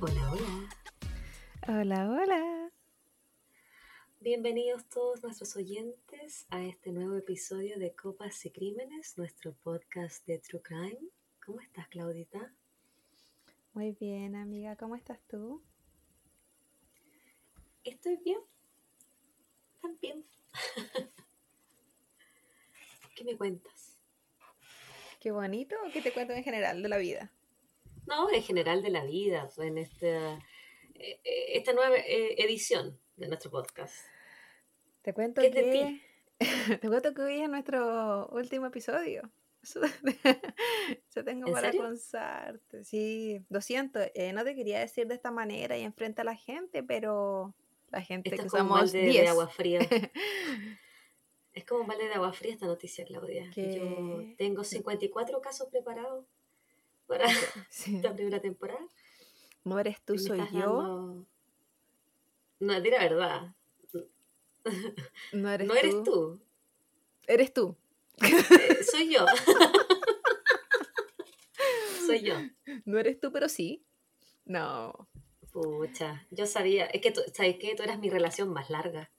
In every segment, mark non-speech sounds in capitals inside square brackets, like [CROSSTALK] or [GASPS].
Hola, hola. Hola, hola. Bienvenidos todos nuestros oyentes a este nuevo episodio de Copas y Crímenes, nuestro podcast de True Crime. ¿Cómo estás, Claudita? Muy bien, amiga. ¿Cómo estás tú? Estoy bien. También. [LAUGHS] ¿Qué me cuentas? Qué bonito. ¿Qué te cuento en general de la vida? No, en general de la vida, en esta, eh, eh, esta nueva eh, edición de nuestro podcast. Te cuento ¿Qué es que de [LAUGHS] te cuento que hoy es nuestro último episodio. [LAUGHS] Eso, eso tengo ¿En para contarte. Sí, lo siento. eh, no te quería decir de esta manera y enfrente a la gente, pero la gente Esto que es como un somos de 10. agua fría. [LAUGHS] Es como un balde de agua fría esta noticia, Claudia. Yo que tengo 54 casos preparados para [LAUGHS] sí, esta primera temporada. no eres tú, soy yo. dando... No, di la verdad. No eres No eres tú. tú, Eres tú. eh, soy yo. [LAUGHS] Soy yo. No eres tú, pero sí. No. Pucha, yo sabía, es que tú, ¿sabes qué? Tú eras mi relación más larga.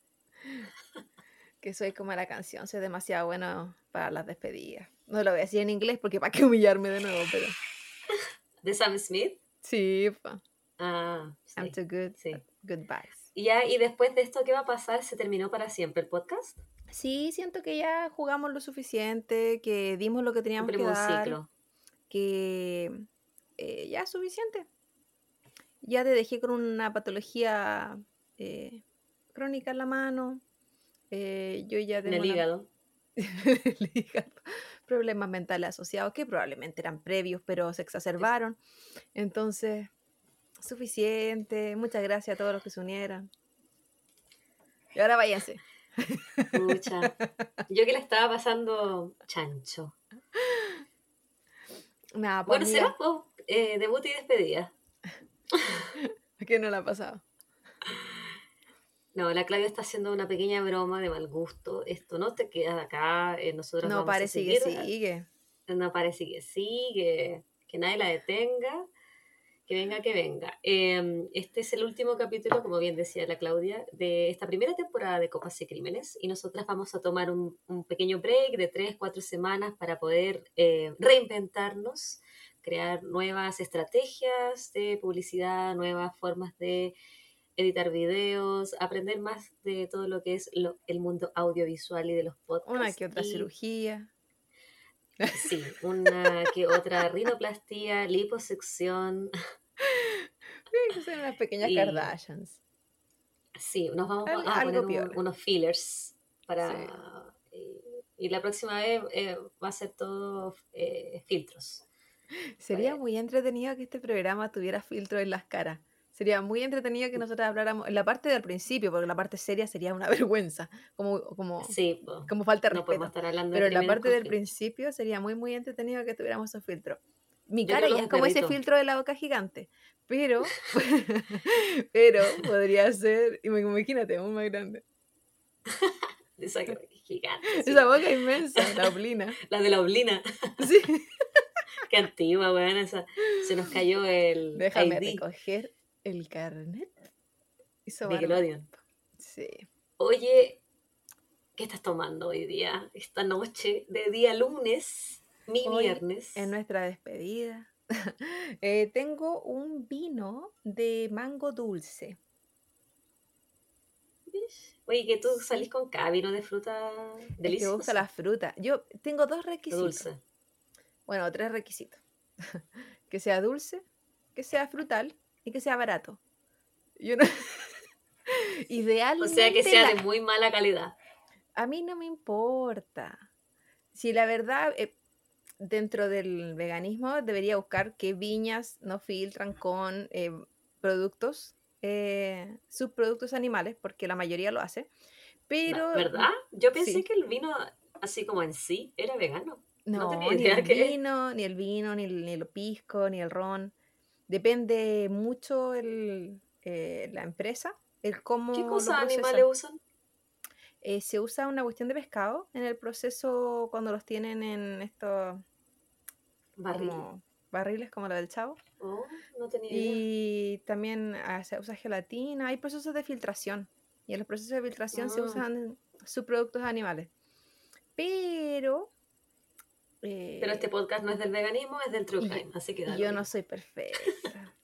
Que soy como la canción, soy demasiado bueno para las despedidas. No lo voy a decir en inglés porque para qué humillarme de nuevo, pero ¿De Sam Smith? sí, pa. Ah, I'm sí, too good sí. goodbyes. Y ya, y después de esto, ¿qué va a pasar? ¿Se terminó para siempre el podcast? Sí, siento que ya jugamos lo suficiente, que dimos lo que teníamos que Cumplimos un dar, ciclo. que eh, ya es suficiente. Ya te dejé con una patología eh, crónica en la mano. Eh, yo ya En tengo el una hígado. [LAUGHS] el hígado, problemas mentales asociados que probablemente eran previos, pero se exacerbaron. Entonces, suficiente. Muchas gracias a todos los que se unieron. Y ahora váyanse. Pucha. [LAUGHS] Yo que la estaba pasando chancho. Pues Bueno, será amiga, pues, eh, debut y despedida. [LAUGHS] que no la ha pasado. No, la Claudia está haciendo una pequeña broma de mal gusto. Esto no te queda acá. eh, nosotros No, vamos a parece que seguir. sigue. No parece que sigue. Que nadie la detenga. Que venga, que venga. Eh, este es el último capítulo, como bien decía la Claudia, de esta primera temporada de Copas y Crímenes. Y nosotras vamos a tomar un, un pequeño break de tres, cuatro semanas para poder eh, reinventarnos, crear nuevas estrategias de publicidad, nuevas formas de editar videos, aprender más de todo lo que es lo- el mundo audiovisual y de los podcasts. Una que otra y- cirugía. Sí, [LAUGHS] una que otra rinoplastía, liposección. Sí, que son unas pequeñas Y- Kardashians. Sí, nos vamos Al- a algo poner un- unos fillers para... Sí. Y, y la próxima vez eh, va a ser todo eh, filtros. Sería muy entretenido que este programa tuviera filtro en las caras. Sería muy entretenido que nosotros habláramos en la parte del principio, porque la parte seria sería una [LAUGHS] vergüenza, como, como, Sí, po, como falta de no podemos respeto. estar hablando Pero en la parte del principio sería muy, muy entretenido que tuviéramos esos filtros. Mi cara ya es como ese filtro de la boca gigante, pero, [LAUGHS] [LAUGHS] pero podría ser, im- imagínate, aún más grande. Esa gigante. sí. Esa boca inmensa, la oblina. La de la oblina. Sí. Qué antigua, weón. Esa. Se nos cayó el Déjame ID recoger el carnet. sobarme. Nickelodeon. Sí. Oye, ¿qué estás tomando hoy día? Esta noche de día lunes, mi Hoy, viernes. En nuestra despedida, [LAUGHS] eh, tengo un vino de mango dulce. Oye, que tú salís con cada vino de fruta que me gusta la fruta. Yo tengo dos requisitos. dulce. Bueno, tres requisitos. [LAUGHS] que sea dulce, que sea frutal y que sea barato. Yo no... [LAUGHS] O sea, que sea la- de muy mala calidad. A mí no me importa. Si la verdad, eh, dentro del veganismo, debería buscar qué viñas no filtran con eh, productos, eh, subproductos animales, porque la mayoría lo hace. Pero ¿Verdad? Yo pensé sí. que el vino, así como en sí, era vegano. No no, tenía ni idea el que- vino, ni el vino, ni el, ni el pisco, ni el ron. Depende mucho el, eh, la empresa, el cómo ¿Qué procesan. animales usan? Eh, se usa una cuestión de pescado en el proceso cuando los tienen en estos Barril. como barriles como lo del chavo. Oh, no tenía idea. Y también ah, se usa gelatina, hay procesos de filtración. Y en los procesos de filtración se Ah. usan subproductos animales. Pero... eh, Pero este podcast no es del veganismo, es del true crime, así que y da yo no soy perfecta. [LAUGHS]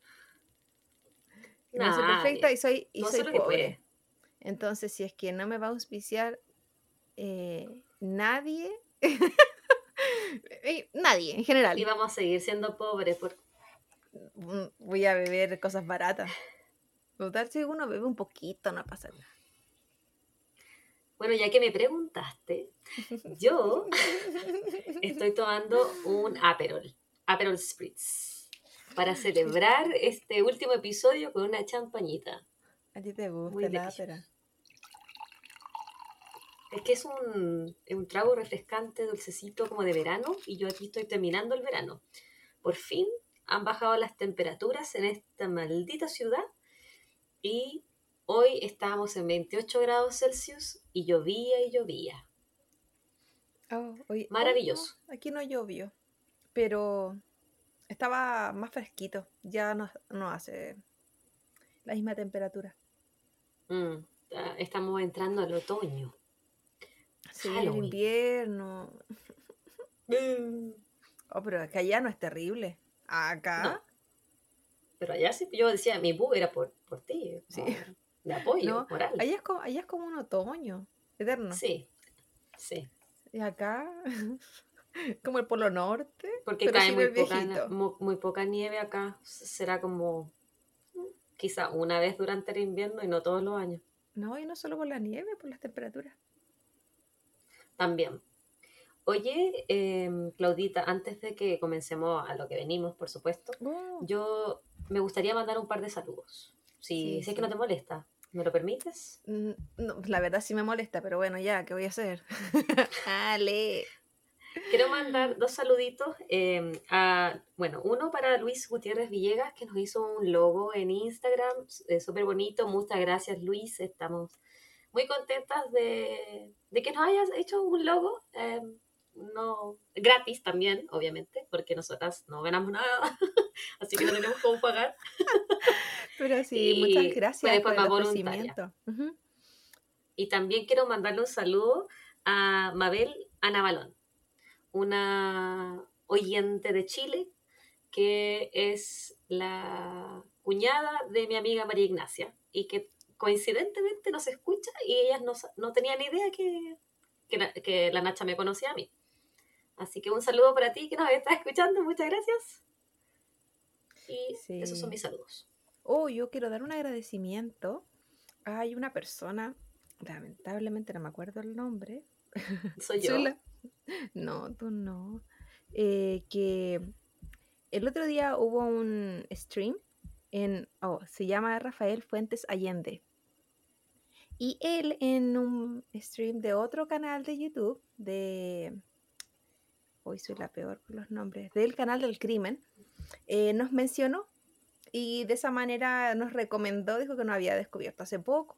No soy perfecta y soy, y No pobre. Entonces, si es que no me va a auspiciar eh, nadie, [LAUGHS] eh, nadie en general, Y vamos a seguir siendo pobres por... mm, voy a beber cosas baratas. Total, si uno bebe un poquito, no pasa nada. Bueno, ya que me preguntaste, yo estoy tomando un Aperol, Aperol Spritz, para celebrar este último episodio con una champañita. A ti te Muy gusta la ópera. Es que es un, es un trago refrescante, dulcecito, como de verano, y yo aquí estoy terminando el verano. Por fin han bajado las temperaturas en esta maldita ciudad y hoy estábamos en 28 grados Celsius y llovía y llovía. Oh, Maravilloso. aquí no llovió, pero estaba más fresquito. Ya no, no hace la misma temperatura. Mm, estamos entrando al otoño. Sí, el invierno. [LAUGHS] Oh, pero es que allá no es terrible. Acá. No. Pero allá sí, yo decía, mi bu era por, por ti, Sí. por- de apoyo No, moral. Allá es, como, allá es como un otoño eterno. Sí, sí. Y acá, [LAUGHS] como el Polo Norte. Porque cae muy poca, muy, poca nieve acá. Será como mm, quizá una vez durante el invierno y no todos los años. No, y no solo por la nieve, por las temperaturas. También. Oye, em, Claudita, antes de que comencemos a lo que venimos, por supuesto, Oh, yo me gustaría mandar un par de saludos. Si, Sí, si es que no te molesta, ¿me lo permites? mm, no, la verdad sí me molesta, pero bueno, ya, ¿qué voy a hacer? [LAUGHS] Ale. Quiero mandar dos saluditos. eh, a, bueno, uno para Luis Gutiérrez Villegas, que nos hizo un logo en Instagram, eh, súper bonito. Muchas gracias, Luis. Estamos muy contentas de, de que nos hayas hecho un logo. eh, no, gratis también, obviamente, porque nosotras no ganamos nada, [LAUGHS] así que no tenemos cómo pagar. Pero sí, Y muchas gracias de por el. Y también quiero mandarle un saludo a Mabel Anabalón, una oyente de Chile que es la cuñada de mi amiga María Ignacia y que coincidentemente nos escucha y ellas no, no tenían idea que, que, la, que la Nacha me conocía a mí. Así que un saludo para ti que nos estás escuchando, muchas gracias. Y Sí. esos son mis saludos. Oh, yo quiero dar un agradecimiento. Hay una persona, lamentablemente no me acuerdo el nombre. [LAUGHS] Soy yo. Soy la- No, tú no. Eh, que el otro día hubo un stream en, oh, se llama Rafael Fuentes Allende. Y él en un stream de otro canal de YouTube, de... Hoy soy la peor con los nombres, del canal del crimen, eh, nos mencionó y de esa manera nos recomendó, dijo que no había descubierto hace poco.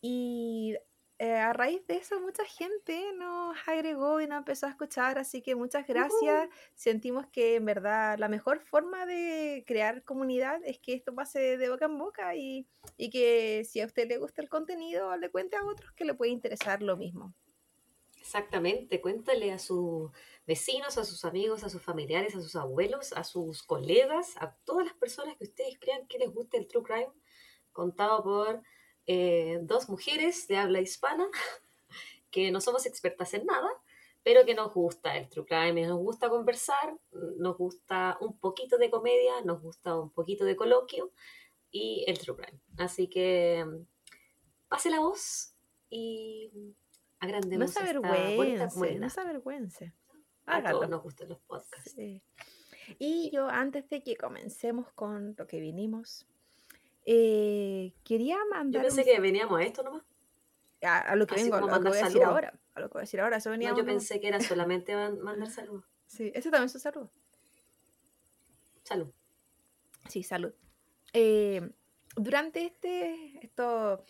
Y eh, a raíz de eso mucha gente nos agregó y nos empezó a escuchar, así que muchas gracias. Sentimos que en verdad la mejor forma de crear comunidad es que esto pase de boca en boca y, y que si a usted le gusta el contenido, le cuente a otros que le puede interesar lo mismo. Exactamente, cuéntale a sus vecinos, a sus amigos, a sus familiares, a sus abuelos, a sus colegas, a todas las personas que ustedes crean que les guste el True Crime, contado por eh, dos mujeres de habla hispana, [LAUGHS] que no somos expertas en nada, pero que nos gusta el True Crime, nos gusta conversar, nos gusta un poquito de comedia, nos gusta un poquito de coloquio y el True Crime. Así que pase la voz y agrandemos No se avergüence, no se avergüence. A todos nos gustan los podcasts. Sí. Y yo, antes de que comencemos con lo que vinimos, eh, quería Yo mandar pensé un- que veníamos a esto nomás. a, a lo que así vengo, a lo que voy a decir saludos. ahora. A lo que voy a decir ahora, eso venía No, yo pensé que era [LAUGHS] solamente man- mandar saludos. Sí, ese también es un saludo. Salud. Sí, salud. Eh, durante este, estos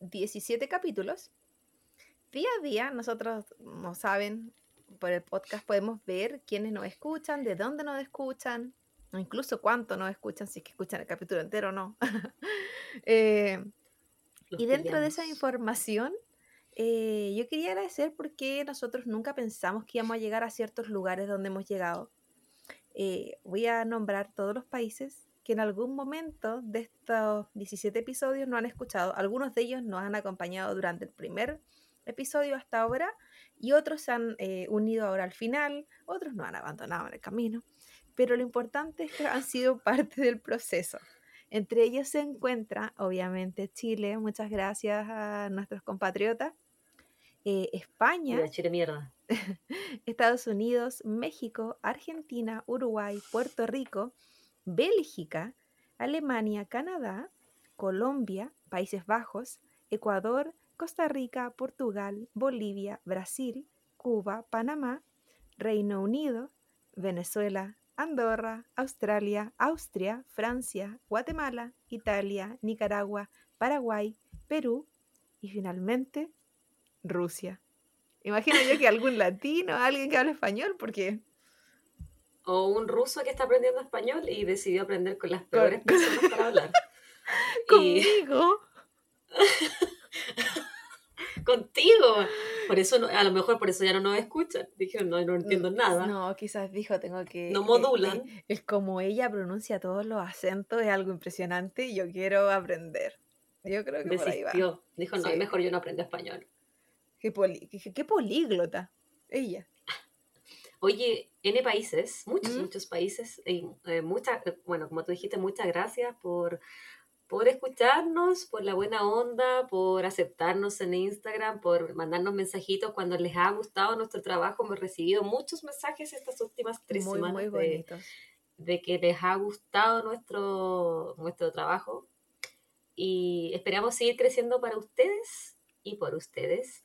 17 capítulos, día a día, nosotros, no saben, por el podcast podemos ver quiénes nos escuchan, de dónde nos escuchan, incluso cuánto nos escuchan, si es que escuchan el capítulo entero o no. [LAUGHS] Eh, y dentro de esa información, eh, yo quería agradecer porque nosotros nunca pensamos que íbamos a llegar a ciertos lugares donde hemos llegado. Eh, voy a nombrar todos los países que en algún momento de estos 17 episodios no han escuchado. Algunos de ellos nos han acompañado durante el primer episodio hasta ahora y otros se han eh, unido ahora al final, otros nos han abandonado en el camino. Pero lo importante es que [LAUGHS] han sido parte del proceso. Entre ellos se encuentra, obviamente, Chile. Muchas gracias a nuestros compatriotas. Eh, España. Chile mierda. [LAUGHS] Estados Unidos, México, Argentina, Uruguay, Puerto Rico, Bélgica, Alemania, Canadá, Colombia, Países Bajos, Ecuador, Costa Rica, Portugal, Bolivia, Brasil, Cuba, Panamá, Reino Unido, Venezuela, Andorra, Australia, Austria, Francia, Guatemala, Italia, Nicaragua, Paraguay, Perú y finalmente Rusia. Imagino yo que algún latino, alguien que habla español, porque o un ruso que está aprendiendo español y decidió aprender con las peores personas para hablar. [LAUGHS] Conmigo. [LAUGHS] Contigo. Por eso, a lo mejor por eso ya no nos escuchan. Dijeron, no, no entiendo nada. No, quizás dijo, tengo que... No modulan. Es, como ella pronuncia todos los acentos, es algo impresionante y yo quiero aprender. Yo creo que por ahí va. Dijo, no, mejor yo no aprendo español. Qué, qué políglota. Ella. Oye, N países, muchos, muchos países, y, eh, muchas, eh, bueno, como tú dijiste, muchas gracias por, por escucharnos, por la buena onda, por aceptarnos en Instagram, por mandarnos mensajitos cuando les ha gustado nuestro trabajo. Hemos recibido muchos mensajes estas últimas tres semanas de, de, que les ha gustado nuestro, nuestro trabajo y esperamos seguir creciendo para ustedes y por ustedes.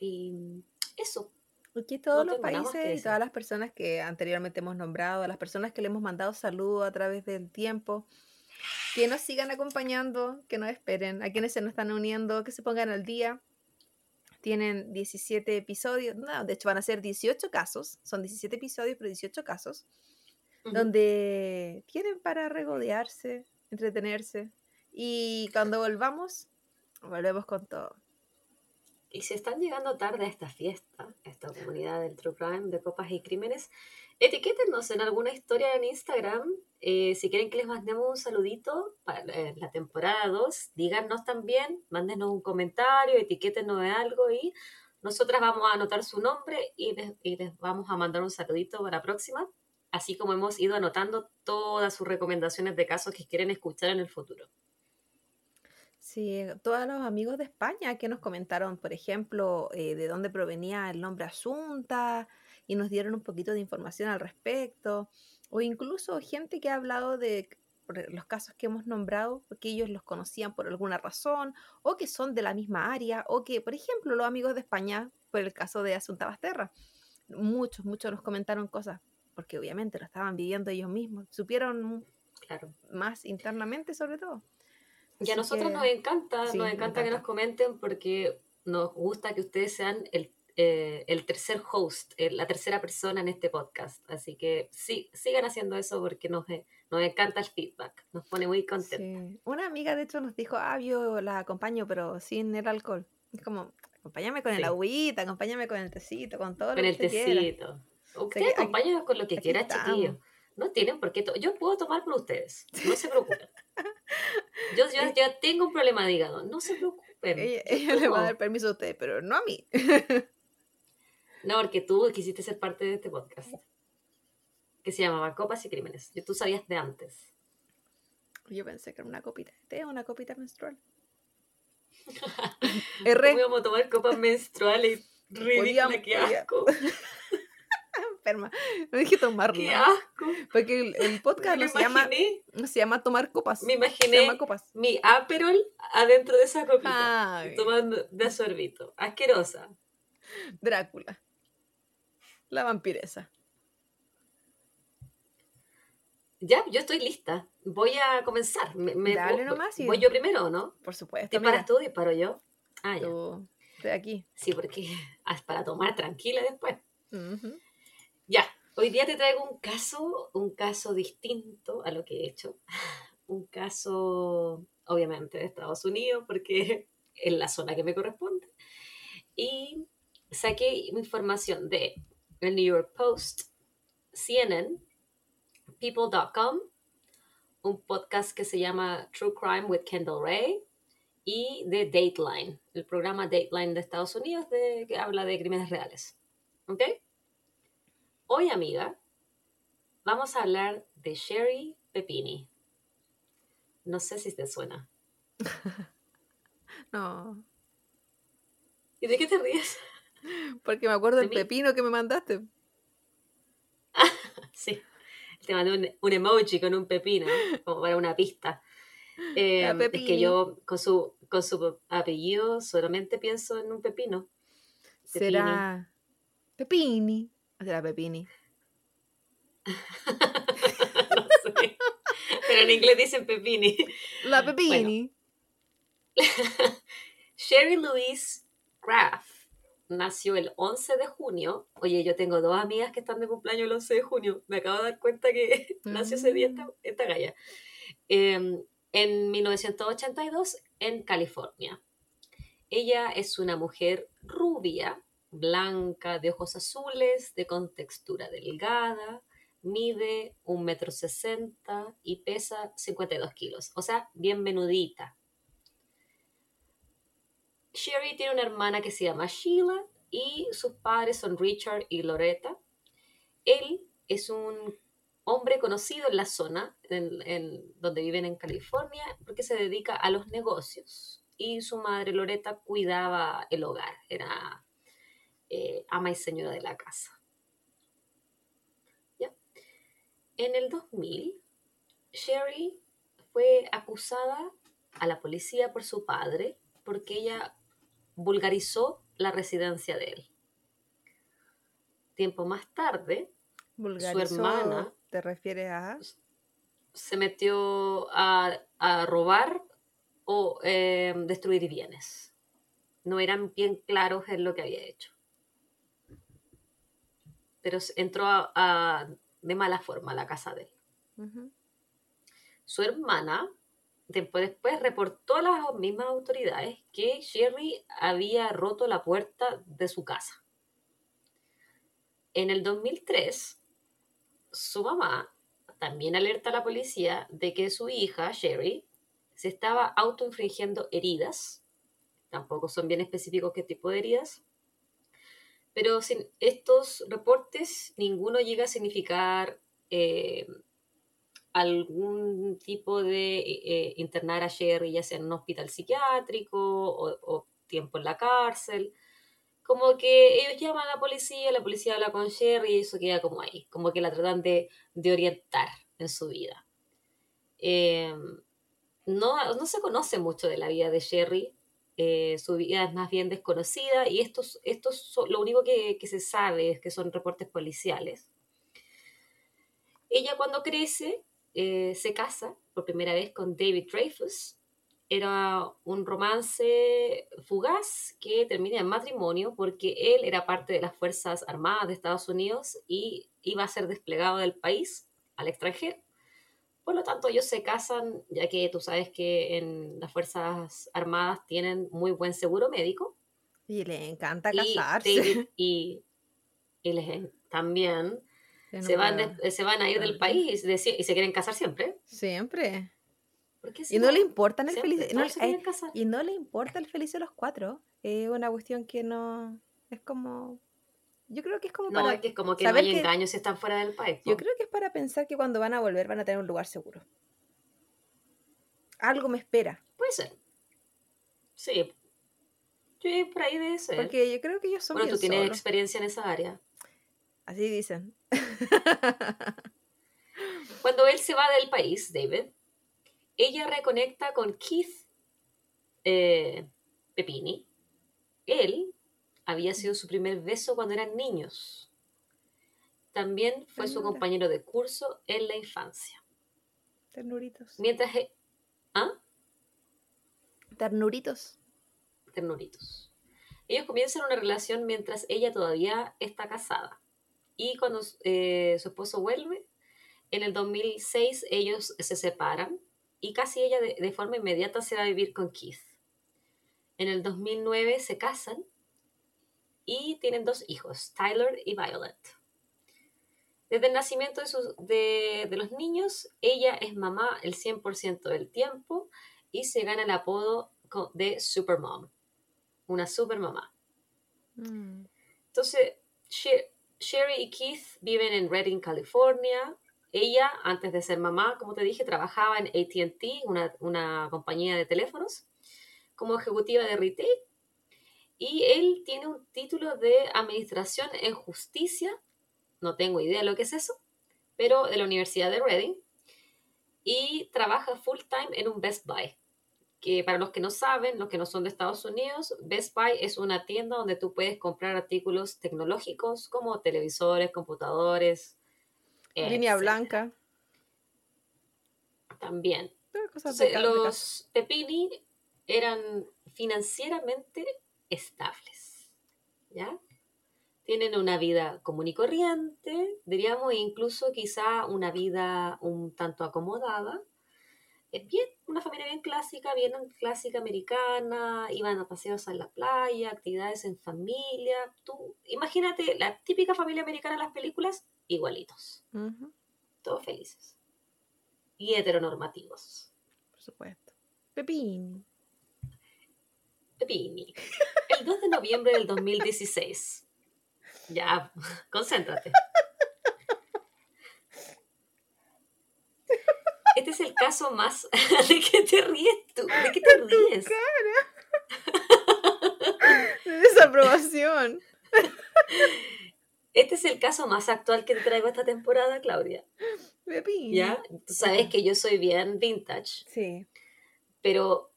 Y eso. Aquí todos los países y todas las personas que anteriormente hemos nombrado, a las personas que le hemos mandado saludos a través del tiempo, que nos sigan acompañando, que nos esperen, a quienes se nos están uniendo, que se pongan al día. Tienen 17 episodios, no, de hecho van a ser 18 casos, son 17 episodios, pero 18 casos, donde tienen para regodearse, entretenerse. Y cuando volvamos, volvemos con todo. Y si están llegando tarde a esta fiesta, a esta comunidad del True Crime de Copas y Crímenes, etiquétenos en alguna historia en Instagram. Eh, si quieren que les mandemos un saludito para la temporada 2, díganos también, mándenos un comentario, etiquétenos de algo y nosotras vamos a anotar su nombre y les, y les vamos a mandar un saludito para la próxima, así como hemos ido anotando todas sus recomendaciones de casos que quieren escuchar en el futuro. Sí, todos los amigos de España que nos comentaron, por ejemplo, eh, de dónde provenía el nombre Asunta y nos dieron un poquito de información al respecto, o incluso gente que ha hablado de los casos que hemos nombrado, porque ellos los conocían por alguna razón, o que son de la misma área, o que, por ejemplo, los amigos de España, por el caso de Asunta Basterra, muchos, muchos nos comentaron cosas, porque obviamente lo estaban viviendo ellos mismos, supieron claro. más internamente sobre todo. Y a nosotros nos encanta, nos encanta, que nos comenten porque nos gusta que ustedes sean el, eh, el tercer host, la tercera persona en este podcast. Así que sí, sigan haciendo eso porque nos, eh, nos encanta el feedback, nos pone muy contentos. Una amiga de hecho nos dijo, ah, yo la acompaño pero sin el alcohol. Es como, acompáñame con el agüita, acompáñame con el tecito, con todo con lo que el tecito. Usted acompáñenos con lo que quiera, chiquillos. No tienen por qué. Yo puedo tomar por ustedes. No se preocupen. [LAUGHS] Yo, ya tengo un problema de hígado. No se preocupen. Ella, le va a dar permiso a usted, pero no a mí. [LAUGHS] no, porque tú quisiste ser parte de este podcast. Que se llamaba Copas y Crímenes. Tú sabías de antes. Yo pensé que era una copita de té, una copita menstrual. [LAUGHS] R. Vamos a tomar copas menstruales. Ridícula, qué asco. [LAUGHS] enferma. No dije tomar ¡Qué asco! Porque el, podcast no se llama, se llama tomar copas. Me imaginé mi Aperol adentro de esa copita. Tomando de sorbito. Asquerosa. Drácula. La vampiresa. Ya, yo estoy lista. Voy a comenzar. Me, Dale nomás. ¿Voy yo primero no? Por supuesto. ¿Te paras tú y paro yo? Ah, ya. Estoy aquí. Sí, porque [LAUGHS] es para tomar tranquila después. Ya, hoy día te traigo un caso, un caso distinto a lo que he hecho. [LAUGHS] Un caso, obviamente, de Estados Unidos, porque [LAUGHS] es la zona que me corresponde. Y saqué información de el New York Post, CNN, People.com, un podcast que se llama True Crime with Kendall Ray y de Dateline, el programa Dateline de Estados Unidos de, que habla de crímenes reales. ¿Ok? Hoy, amiga, vamos a hablar de Sherry Pepini. No sé si te suena. [LAUGHS] No, ¿Y de qué te ríes? Porque me acuerdo ¿De del pepino que me mandaste. [LAUGHS] Sí, te mandé un, un emoji con un pepino, como para una pista. Eh, La es que yo con su, con su apellido solamente pienso en un pepino. Pepini. Será Pepini. ¿O será Pepini? [LAUGHS] no sé. Pero en inglés dicen pepini. La Pepini. [LAUGHS] Sherry Louise Graff nació el 11 de junio. Oye, yo tengo dos amigas que están de cumpleaños el 11 de junio. Me acabo de dar cuenta que [LAUGHS] nació ese día esta, esta galla. Eh, en 1982 en California. Ella es una mujer rubia, blanca, de ojos azules, de contextura delgada, mide un metro sesenta y pesa 52 kilos, o sea, bien menudita. Sherry tiene una hermana que se llama Sheila y sus padres son Richard y Loretta. Él es un hombre conocido en la zona donde viven en California porque se dedica a los negocios y su madre Loretta cuidaba el hogar, era eh, ama y señora de la casa. ¿Ya? En el 2000, Sherry fue acusada a la policía por su padre porque ella vulgarizó la residencia de él. Tiempo más tarde, Vulgarizó, hermana- ¿Te refieres a? se metió a, a robar o eh, destruir bienes. No eran bien claros en lo que había hecho. Pero entró a- a- de mala forma a la casa de él. Su hermana, después, reportó a las mismas autoridades que Sherry había roto la puerta de su casa. En el 2003, su mamá también alerta a la policía de que su hija, Sherry, se estaba autoinfringiendo heridas. Tampoco son bien específicos qué tipo de heridas. Pero sin estos reportes, ninguno llega a significar eh, algún tipo de eh, internar a Sherry, ya sea en un hospital psiquiátrico o, tiempo en la cárcel. Como que ellos llaman a la policía, la policía habla con Sherry y eso queda como ahí, como que la tratan de, orientar en su vida. Eh, no, no se conoce mucho de la vida de Sherry, eh, su vida es más bien desconocida y estos son- lo único que, que se sabe es que son reportes policiales. Ella cuando crece eh, se casa por primera vez con David Dreyfus. Era un romance fugaz que termina en matrimonio porque él era parte de las Fuerzas Armadas de Estados Unidos y iba a ser desplegado del país al extranjero. Por lo tanto, ellos se casan, ya que tú sabes que en las Fuerzas Armadas tienen muy buen seguro médico. Y le encanta Y casarse. David [LAUGHS] y, y les también se, van de- se van a ir del país de- y se quieren casar siempre. Siempre. ¿Por qué Y si no le importan el feliz. no- y no le importa el feliz de los cuatro. Es una cuestión que no. Es como. Yo creo que es como No, para. es que es como que no hay engaños si están fuera del país. Yo creo que es para pensar que cuando van a volver van a tener un lugar seguro. Algo me espera. Puede ser. Sí. Sí, por ahí debe ser. Porque yo creo que ellos son bueno, tú tienes solos. experiencia en esa área. Así dicen. [LAUGHS] Cuando él se va del país, David, ella reconecta con Keith eh, Pepini. Él había sido su primer beso cuando eran niños. También fue su compañero de curso en la infancia. Ternuritos. Mientras... e- ¿Ah? Ternuritos. ternuritos. Ellos comienzan una relación mientras ella todavía está casada. Y cuando eh, su esposo vuelve, en el 2006 ellos se separan y casi ella de, de forma inmediata se va a vivir con Keith. En el 2009 se casan y tienen dos hijos, Tyler y Violet. Desde el nacimiento de, de, los niños, ella es mamá el 100% del tiempo y se gana el apodo de Supermom, una supermamá. Mm. Entonces, Sherry y Keith viven en Redding, California. Ella, antes de ser mamá, como te dije, trabajaba en ATT, una, una compañía de teléfonos, como ejecutiva de retail. Y él tiene un título de Administración en Justicia no tengo idea de lo que es eso, pero de la Universidad de Reading, y trabaja full time en un Best Buy. Que para los que no saben, los que no son de Estados Unidos, Best Buy es una tienda donde tú puedes comprar artículos tecnológicos como televisores, computadores. Línea blanca. También. los Pepini eran financieramente estables. ¿Ya? tienen una vida común y corriente, diríamos incluso quizá una vida un tanto acomodada. Es bien, una familia bien clásica, bien clásica americana, iban a paseos en la playa, actividades en familia. Tú, imagínate la típica familia americana en las películas, igualitos. Todos felices. Y heteronormativos. Por supuesto. Pepini. Pepini. El 2 de noviembre del 2016 ya, [LAUGHS] concéntrate. Este es el caso más... [LAUGHS] ¿De qué te ríes tú? ¿De qué te ríes? De desaprobación. Este es el caso más actual que te traigo esta temporada, Claudia. ¿Ya? Tú sabes que yo soy bien vintage. Sí. Pero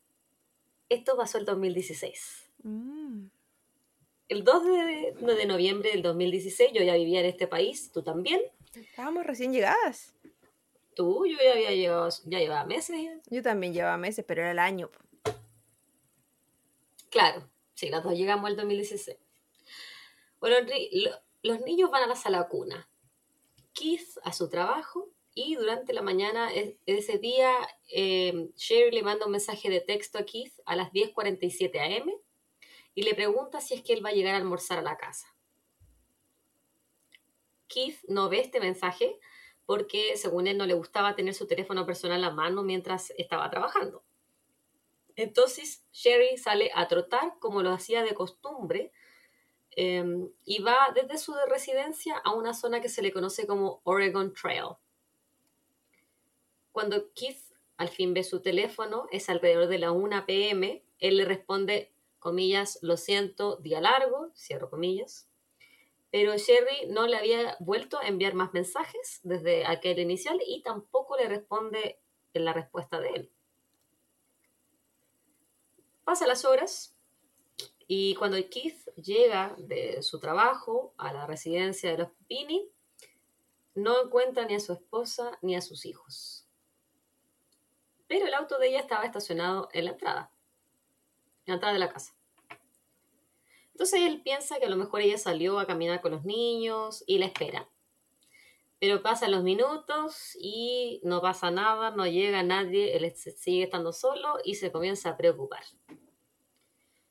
esto pasó el 2016. Mm el 2 de, noviembre del 2016 yo ya vivía en este país, tú también. Estábamos recién llegadas. Tú, yo ya había llegado, ya llevaba meses. Yo también llevaba meses, pero era el año. Claro, sí, las dos llegamos al 2016. Bueno, los niños van a la sala cuna. Keith a su trabajo y durante la mañana de ese día eh, Sherry le manda un mensaje de texto a Keith a las 10.47 am y le pregunta si es que él va a llegar a almorzar a la casa. Keith no ve este mensaje porque según él no le gustaba tener su teléfono personal a mano mientras estaba trabajando. Entonces Sherry sale a trotar como lo hacía de costumbre em, y va desde su residencia a una zona que se le conoce como Oregon Trail. Cuando Keith al fin ve su teléfono, es alrededor de la 1 pm, él le responde comillas, lo siento, día largo, cierro comillas. Pero Sherry no le había vuelto a enviar más mensajes desde aquel inicial y tampoco le responde en la respuesta de él. Pasa las horas y cuando Keith llega de su trabajo a la residencia de los Pini, no encuentra ni a su esposa ni a sus hijos. Pero el auto de ella estaba estacionado en la entrada la entrada de la casa. Entonces él piensa que a lo mejor ella salió a caminar con los niños y la espera. Pero pasan los minutos y no pasa nada, no llega nadie, él sigue estando solo y se comienza a preocupar.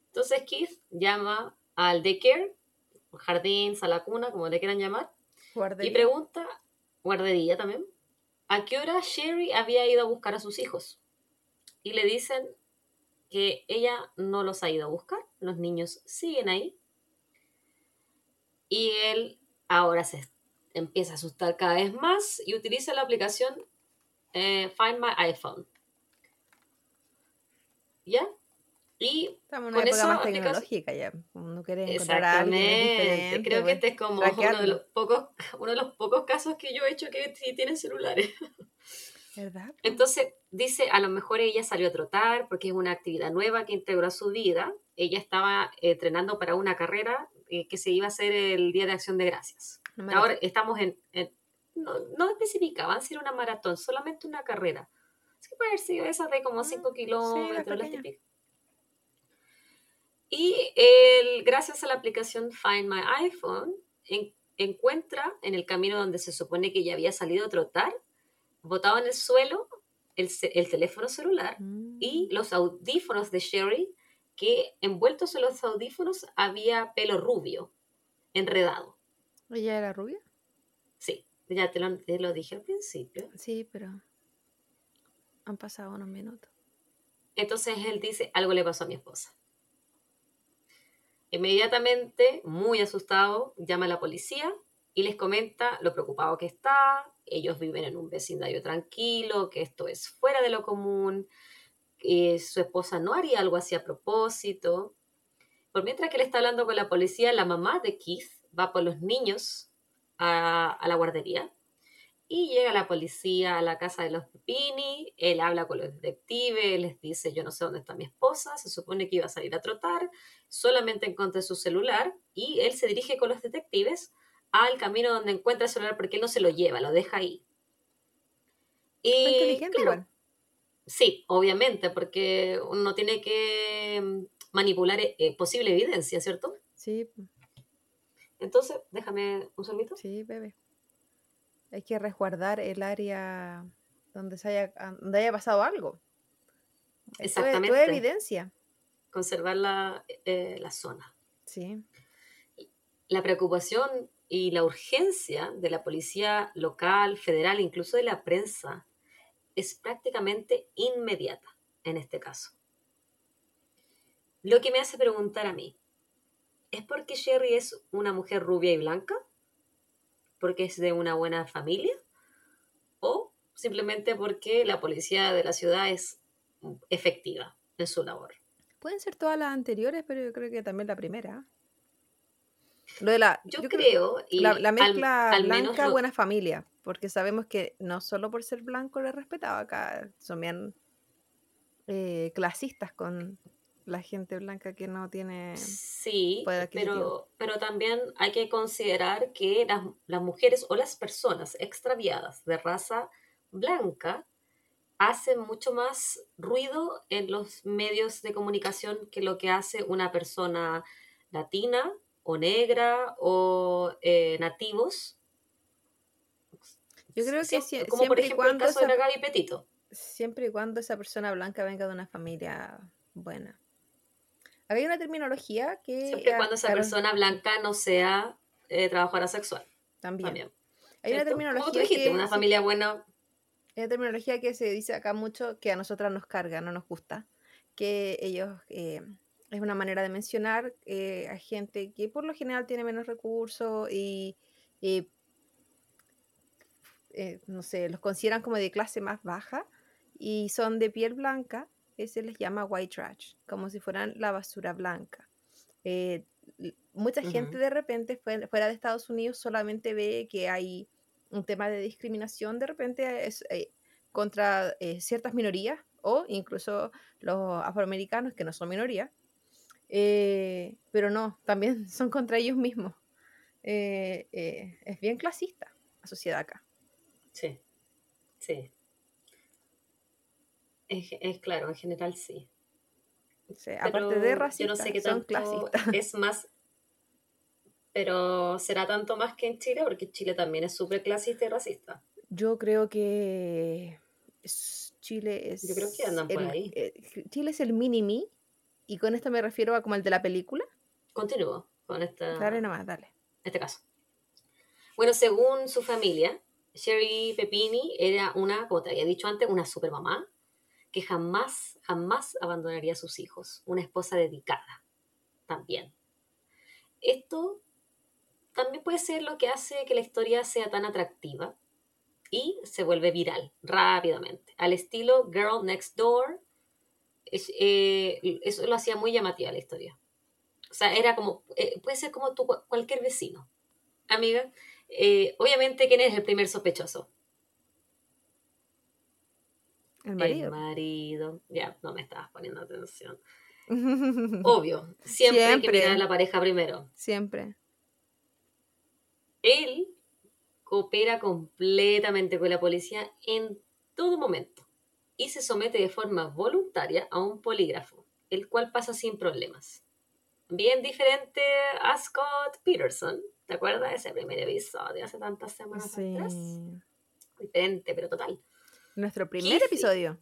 Entonces Keith llama al daycare, jardín, sala cuna, como le quieran llamar, y pregunta, guardería también, a qué hora Sherry había ido a buscar a sus hijos. Y le dicen que ella no los ha ido a buscar, los niños siguen ahí. Y él ahora se empieza a asustar cada vez más y utiliza la aplicación eh, Find My iPhone. ¿Ya? Y Estamos en una época más tecnológica ya. No Exactamente. Creo que este es como uno de, los pocos, [LAUGHS] uno de los pocos casos que yo he hecho que sí tienen celulares. [LAUGHS] ¿Verdad? Entonces dice, a lo mejor ella salió a trotar porque es una actividad nueva que integró a su vida. Ella estaba eh, entrenando para una carrera eh, que se iba a hacer el Día de Acción de Gracias. Ahora estamos en... no, no, especificaban si era una maratón, solamente una carrera. Así que puede haber sido esa de como 5 mm, kilómetros, Y gracias a la aplicación Find My iPhone, en- encuentra en el camino donde se supone que ya había salido a trotar, botado en el suelo, el, el teléfono celular y Mm. los audífonos de Sherry, que envueltos en los audífonos había pelo rubio, enredado. ¿Ella era rubia? Sí, ya te lo, te lo dije al principio. Sí, pero han pasado unos minutos. Entonces él dice, algo le pasó a mi esposa. Inmediatamente, muy asustado, llama a la policía y les comenta lo preocupado que está. Ellos viven en un vecindario tranquilo, que esto es fuera de lo común, que su esposa no haría algo así a propósito. Por mientras que él está hablando con la policía, la mamá de Keith va por los niños a, a la guardería y llega la policía a la casa de los Pepini, él habla con los detectives, les dice yo no sé dónde está mi esposa, se supone que iba a salir a trotar, solamente encontré su celular y él se dirige con los detectives al camino donde encuentra el celular porque él no se lo lleva, lo deja ahí. Y inteligente claro, igual. sí, obviamente, porque uno tiene que mm, manipular eh, eh, posible evidencia, ¿cierto? Sí, Entonces, déjame un segundito. sí, bebé. Hay que resguardar el área donde se haya, ah, donde haya pasado algo. Eh, Toda, Exactamente. toda evidencia. Conservar la, eh, la zona. Sí. la preocupación y la urgencia de la policía local, federal, incluso de la prensa, es prácticamente inmediata en este caso. Lo que me hace preguntar a mí, ¿es porque Sherry es una mujer rubia y blanca? ¿Porque es de una buena familia? ¿O simplemente porque la policía de la ciudad es efectiva en su labor? Pueden ser todas las anteriores, pero yo creo que también la primera. Lo de la, Yo, yo creo, y la, mezcla al blanca, lo- buena familia, porque sabemos que no solo por ser blanco le respetaba acá, son bien eh, clasistas con la gente blanca que no tiene... Sí, pero, pero también hay que considerar que las, las mujeres o las personas extraviadas de raza blanca hacen mucho más ruido en los medios de comunicación que lo que hace una persona latina o negra o eh, nativos. Yo creo que sie- como por siempre y ejemplo el cuando caso de esa- la Gaby Petito. Siempre y cuando esa persona blanca venga de una familia buena. Hay una terminología que... Siempre y cuando esa persona blanca no sea eh, trabajadora sexual. También. También. Hay una terminología tú dijiste, que... una familia buena Hay una terminología que se dice acá mucho que a nosotras nos carga, no nos gusta. Que ellos eh, es una manera de mencionar eh, a gente que por lo general tiene menos recursos y, y, eh, no sé, los consideran como de clase más baja y son de piel blanca, se les llama white trash, como si fueran la basura blanca. Eh, mucha gente de repente fue- fuera de Estados Unidos solamente ve que hay un tema de discriminación de repente es, contra ciertas minorías o incluso los afroamericanos que no son minoría, eh, pero no, también [LAUGHS] son contra ellos mismos. Eh, eh, es bien clasista la sociedad acá. Sí, sí. Es, es claro, en general sí. Aparte de Pero yo no sé qué son tanto [LAUGHS] es más. Pero será tanto más que en Chile, porque Chile también es súper clasista y racista. Yo creo que Chile es. Yo creo que andan por el- ahí. eh, Chile es el mini-me, y con esto me refiero a como el de la película. Continúo con esta, Dale nomás, dale. este caso. Bueno, según su familia, Sherry Pepini era una, como te había dicho antes, una super mamá que jamás, jamás abandonaría a sus hijos. Una esposa dedicada también. Esto también puede ser lo que hace que la historia sea tan atractiva y se vuelve viral rápidamente. Al estilo Girl Next Door, eh, eso lo hacía muy llamativa la historia. O sea, era como, eh, puede ser como tu, cualquier vecino. Amiga, eh, obviamente, ¿quién es el primer sospechoso? El marido. El marido. Ya, no me estabas poniendo atención. [LAUGHS] Obvio, siempre, hay que mirar a la pareja primero. Siempre. Él coopera completamente con la policía en todo momento y se somete de forma voluntaria a un polígrafo, el cual pasa sin problemas. bien diferente a Scott Peterson. ¿Te acuerdas de ese primer episodio hace tantas semanas Sí. atrás? Diferente, pero total. Nuestro primer Keith- episodio.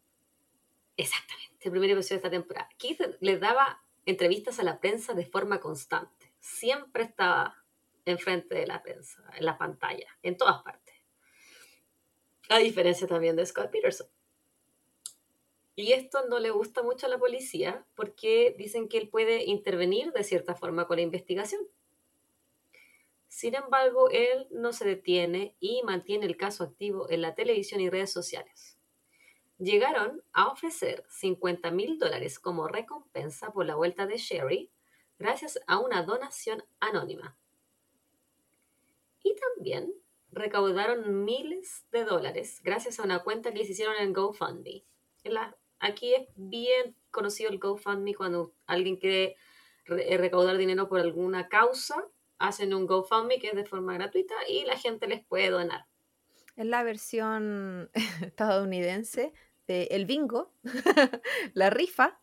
Exactamente, el primer episodio de esta temporada. Keith le daba entrevistas a la prensa de forma constante. Siempre estaba enfrente de la prensa, en la pantalla, en todas partes. A diferencia también de Scott Peterson. Y esto no le gusta mucho a la policía porque dicen que él puede intervenir de cierta forma con la investigación. Sin embargo, él no se detiene y mantiene el caso activo en la televisión y redes sociales llegaron a ofrecer 50 mil dólares como recompensa por la vuelta de Sherry gracias a una donación anónima. Y también recaudaron miles de dólares gracias a una cuenta que hicieron en GoFundMe. Aquí es bien conocido el GoFundMe cuando alguien quiere re- eh, recaudar dinero por alguna causa, hacen un GoFundMe que es de forma gratuita y la gente les puede donar. Es la versión [LAUGHS] estadounidense de el bingo, [LAUGHS] la rifa,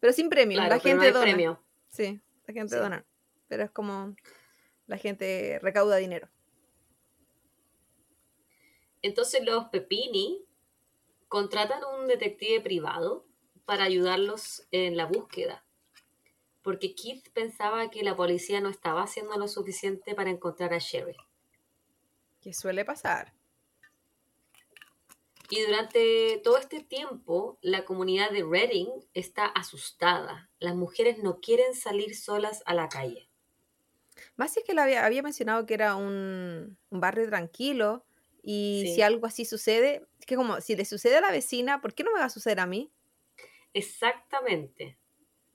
pero sin premio. Claro, la no gente dona. premio. Sí, la gente Sí. dona. Pero es como la gente recauda dinero. Entonces los Pepini contratan a un detective privado para ayudarlos en la búsqueda. Porque Keith pensaba que la policía no estaba haciendo lo suficiente para encontrar a Sherry. Que suele pasar. Y durante todo este tiempo, la comunidad de Reading está asustada. Las mujeres no quieren salir solas a la calle. Más si es que lo había, había mencionado que era un, un barrio tranquilo y Sí. si algo así sucede, es que como si le sucede a la vecina, ¿por qué no me va a suceder a mí? Exactamente.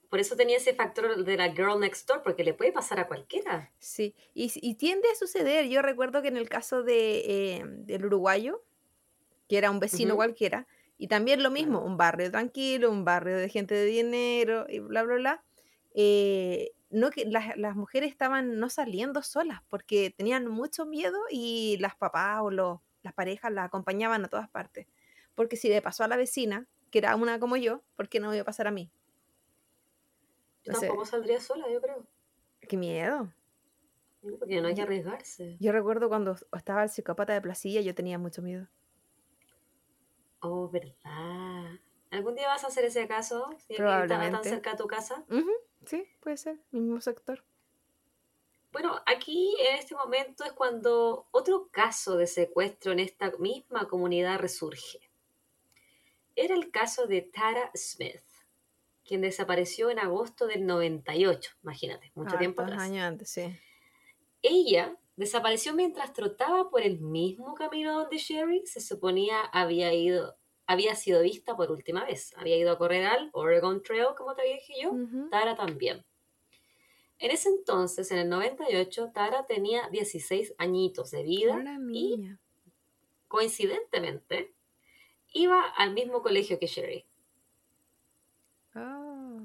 Por eso tenía ese factor de la girl next door, porque le puede pasar a cualquiera. Sí, y, tiende a suceder. Yo recuerdo que en el caso de, eh, del uruguayo, que era un vecino cualquiera, y también lo mismo, un barrio tranquilo, un barrio de gente de dinero y bla, bla, bla. eh, no que las, las mujeres estaban no saliendo solas porque tenían mucho miedo y las papás o los, las parejas las acompañaban a todas partes. Porque si le pasó a la vecina, que era una como yo, ¿por qué no me iba a pasar a mí? Yo Entonces, tampoco saldría sola, yo creo. qué miedo. Porque no hay que arriesgarse. Yo recuerdo cuando estaba el psicópata de Placilla, yo tenía mucho miedo. Oh, verdad. ¿Algún día vas a hacer ese caso? Si alguien estaba tan Probablemente. cerca de tu casa. Sí, puede ser, mismo sector. Bueno, aquí en este momento es cuando otro caso de secuestro en esta misma comunidad resurge. Era el caso de Tara Smith, quien desapareció en agosto del 98, imagínate, mucho tiempo Hartos atrás. años antes, sí. Ella desapareció mientras trotaba por el mismo camino donde Sherry se suponía había ido, había sido vista por última vez. Había ido a correr al Oregon Trail, como te dije yo. Tara también. En ese entonces, en el 98, Tara tenía 16 añitos de vida Una y, niña. coincidentemente, iba al mismo colegio que Sherry. Ah,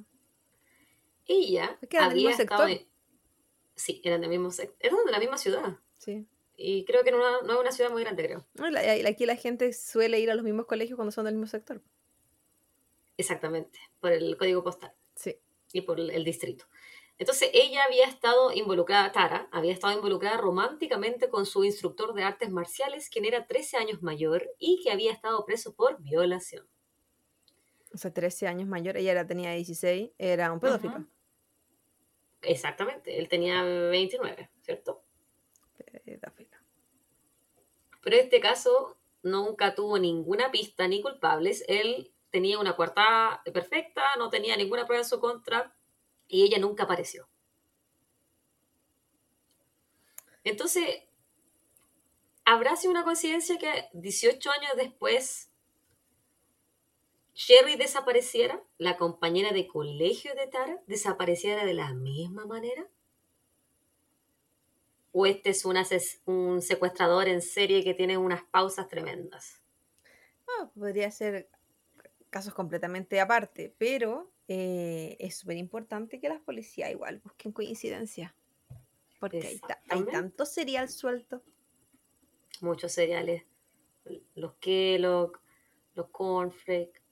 Ella había estado... sector. en- Sí, eran del mismo sector. Eran de la misma ciudad. sí. Y creo que no, no es una ciudad muy grande, creo. Aquí la gente suele ir a los mismos colegios cuando son del mismo sector. Exactamente, por el código postal Sí. y por el, el distrito. Entonces ella había estado involucrada, Tara, había estado involucrada románticamente con su instructor de artes marciales, quien era 13 años mayor y que había estado preso por violación. O sea, 13 años mayor, ella era, tenía 16, era un pedófilo. Exactamente, él tenía 29, ¿cierto? Pedófilo. Pero este caso nunca tuvo ninguna pista ni culpables. Él tenía una coartada perfecta, no tenía ninguna prueba en su contra y ella nunca apareció. Entonces, ¿habrá sido una coincidencia que 18 años después Sherry desapareciera? ¿La compañera de colegio de Tara desapareciera de la misma manera? ¿O este es un, secuestrador en serie que tiene unas pausas tremendas? No, podría ser casos completamente aparte, pero eh, es súper importante que las policías igual busquen coincidencias. Porque hay, ta- hay tanto serial suelto. Muchos cereales. Los Kellogg, los cornflakes.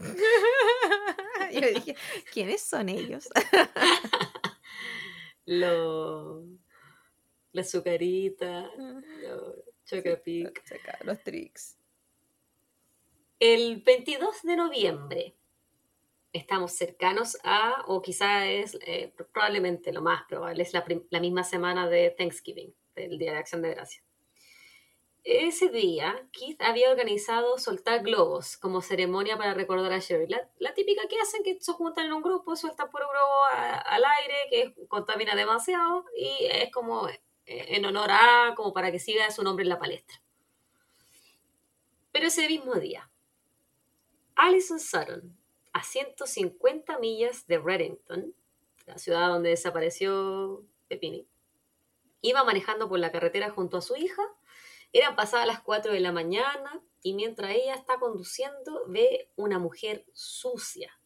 [LAUGHS] Yo dije, [LAUGHS] ¿quiénes son ellos? [LAUGHS] Lo, la azucarita, chocapic. Los tricks. El 22 de noviembre estamos cercanos a, o quizá es eh, probablemente lo más probable, es la, la, misma semana de Thanksgiving, del Día de Acción de Gracia. Ese día, Keith había organizado soltar globos como ceremonia para recordar a Sherry. La, típica que hacen, que se juntan en un grupo, sueltan por un globo al aire, que contamina demasiado, y es como en honor a, como para que siga su nombre en la palestra. Pero ese mismo día, Alison Sutton, a 150 millas de Reddington, la ciudad donde desapareció Pepini, iba manejando por la carretera junto a su hija. Eran pasadas las 4 de la mañana y mientras ella está conduciendo ve una mujer sucia,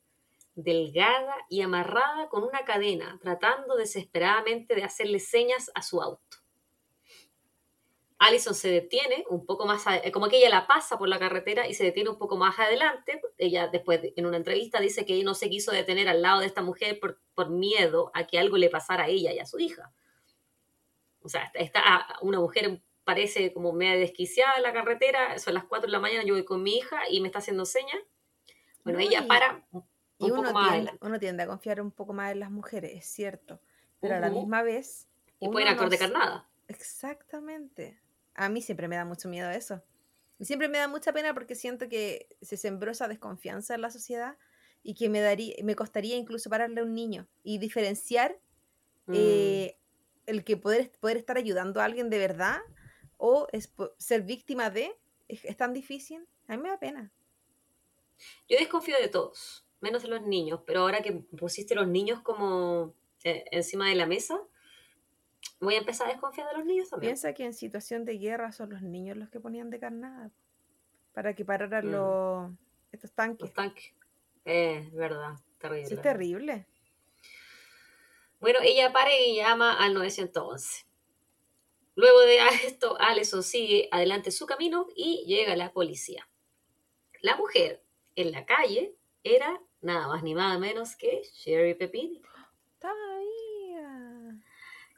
delgada y amarrada con una cadena, tratando desesperadamente de hacerle señas a su auto. Allison se detiene un poco más, como que ella la pasa por la carretera y se detiene un poco más adelante. Ella después en una entrevista dice que no se quiso detener al lado de esta mujer por, por miedo a que algo le pasara a ella y a su hija. O sea, está una mujer parece como media desquiciada en la carretera, son las 4 de la mañana, yo voy con mi hija y me está haciendo señas. Bueno, ella para un adelante. Uno tiende a confiar un poco más en las mujeres, es cierto, pero a la misma vez... Y pueden acorde nada. Exactamente a mí siempre me da mucho miedo eso. Y siempre me da mucha pena porque siento que se sembró esa desconfianza en la sociedad y que me, daría, me costaría incluso pararle a un niño y diferenciar mm. eh, el que poder, poder estar ayudando a alguien de verdad o ser víctima de es, tan difícil. A mí me da pena. Yo desconfío de todos, menos de los niños, pero ahora que pusiste los niños como eh, encima de la mesa, voy a empezar a desconfiar de los niños también. Piensa que en situación de guerra son los niños los que ponían de carnada para que pararan mm. los, estos tanques. Los tanques. Es verdad, terrible. es terrible. Bueno, ella para y llama al 911. Luego de [LAUGHS] esto, Alison sigue adelante su camino y llega la policía. La mujer en la calle era nada más ni nada menos que Sherry Pepini. Está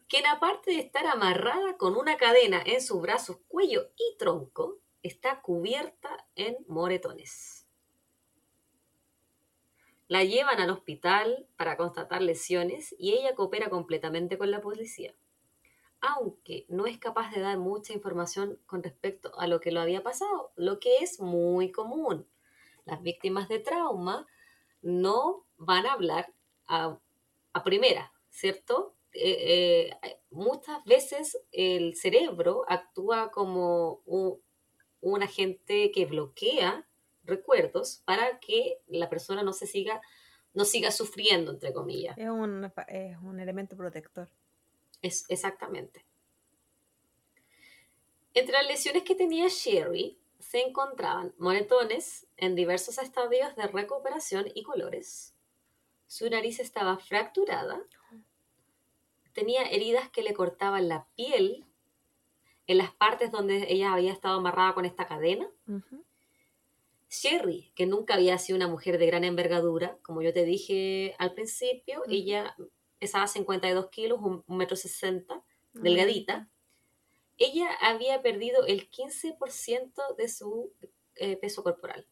quien aparte de estar amarrada con una cadena en sus brazos, cuello y tronco, está cubierta en moretones. La llevan al hospital para constatar lesiones y ella coopera completamente con la policía, aunque no es capaz de dar mucha información con respecto a lo que lo había pasado, lo que es muy común. Las víctimas de trauma no van a hablar a, a primera, ¿cierto? Eh, eh, muchas veces el cerebro actúa como un, agente que bloquea recuerdos para que la persona no se siga, no siga sufriendo, entre comillas. Es un, es un elemento protector. Es, exactamente. Entre las lesiones que tenía Sherry se encontraban moretones en diversos estadios de recuperación y colores. Su nariz estaba fracturada tenía heridas que le cortaban la piel en las partes donde ella había estado amarrada con esta cadena. Sherry, que nunca había sido una mujer de gran envergadura, como yo te dije al principio, ella pesaba 52 kilos, un, metro 60, delgadita. Ella había perdido el 15% de su eh, peso corporal.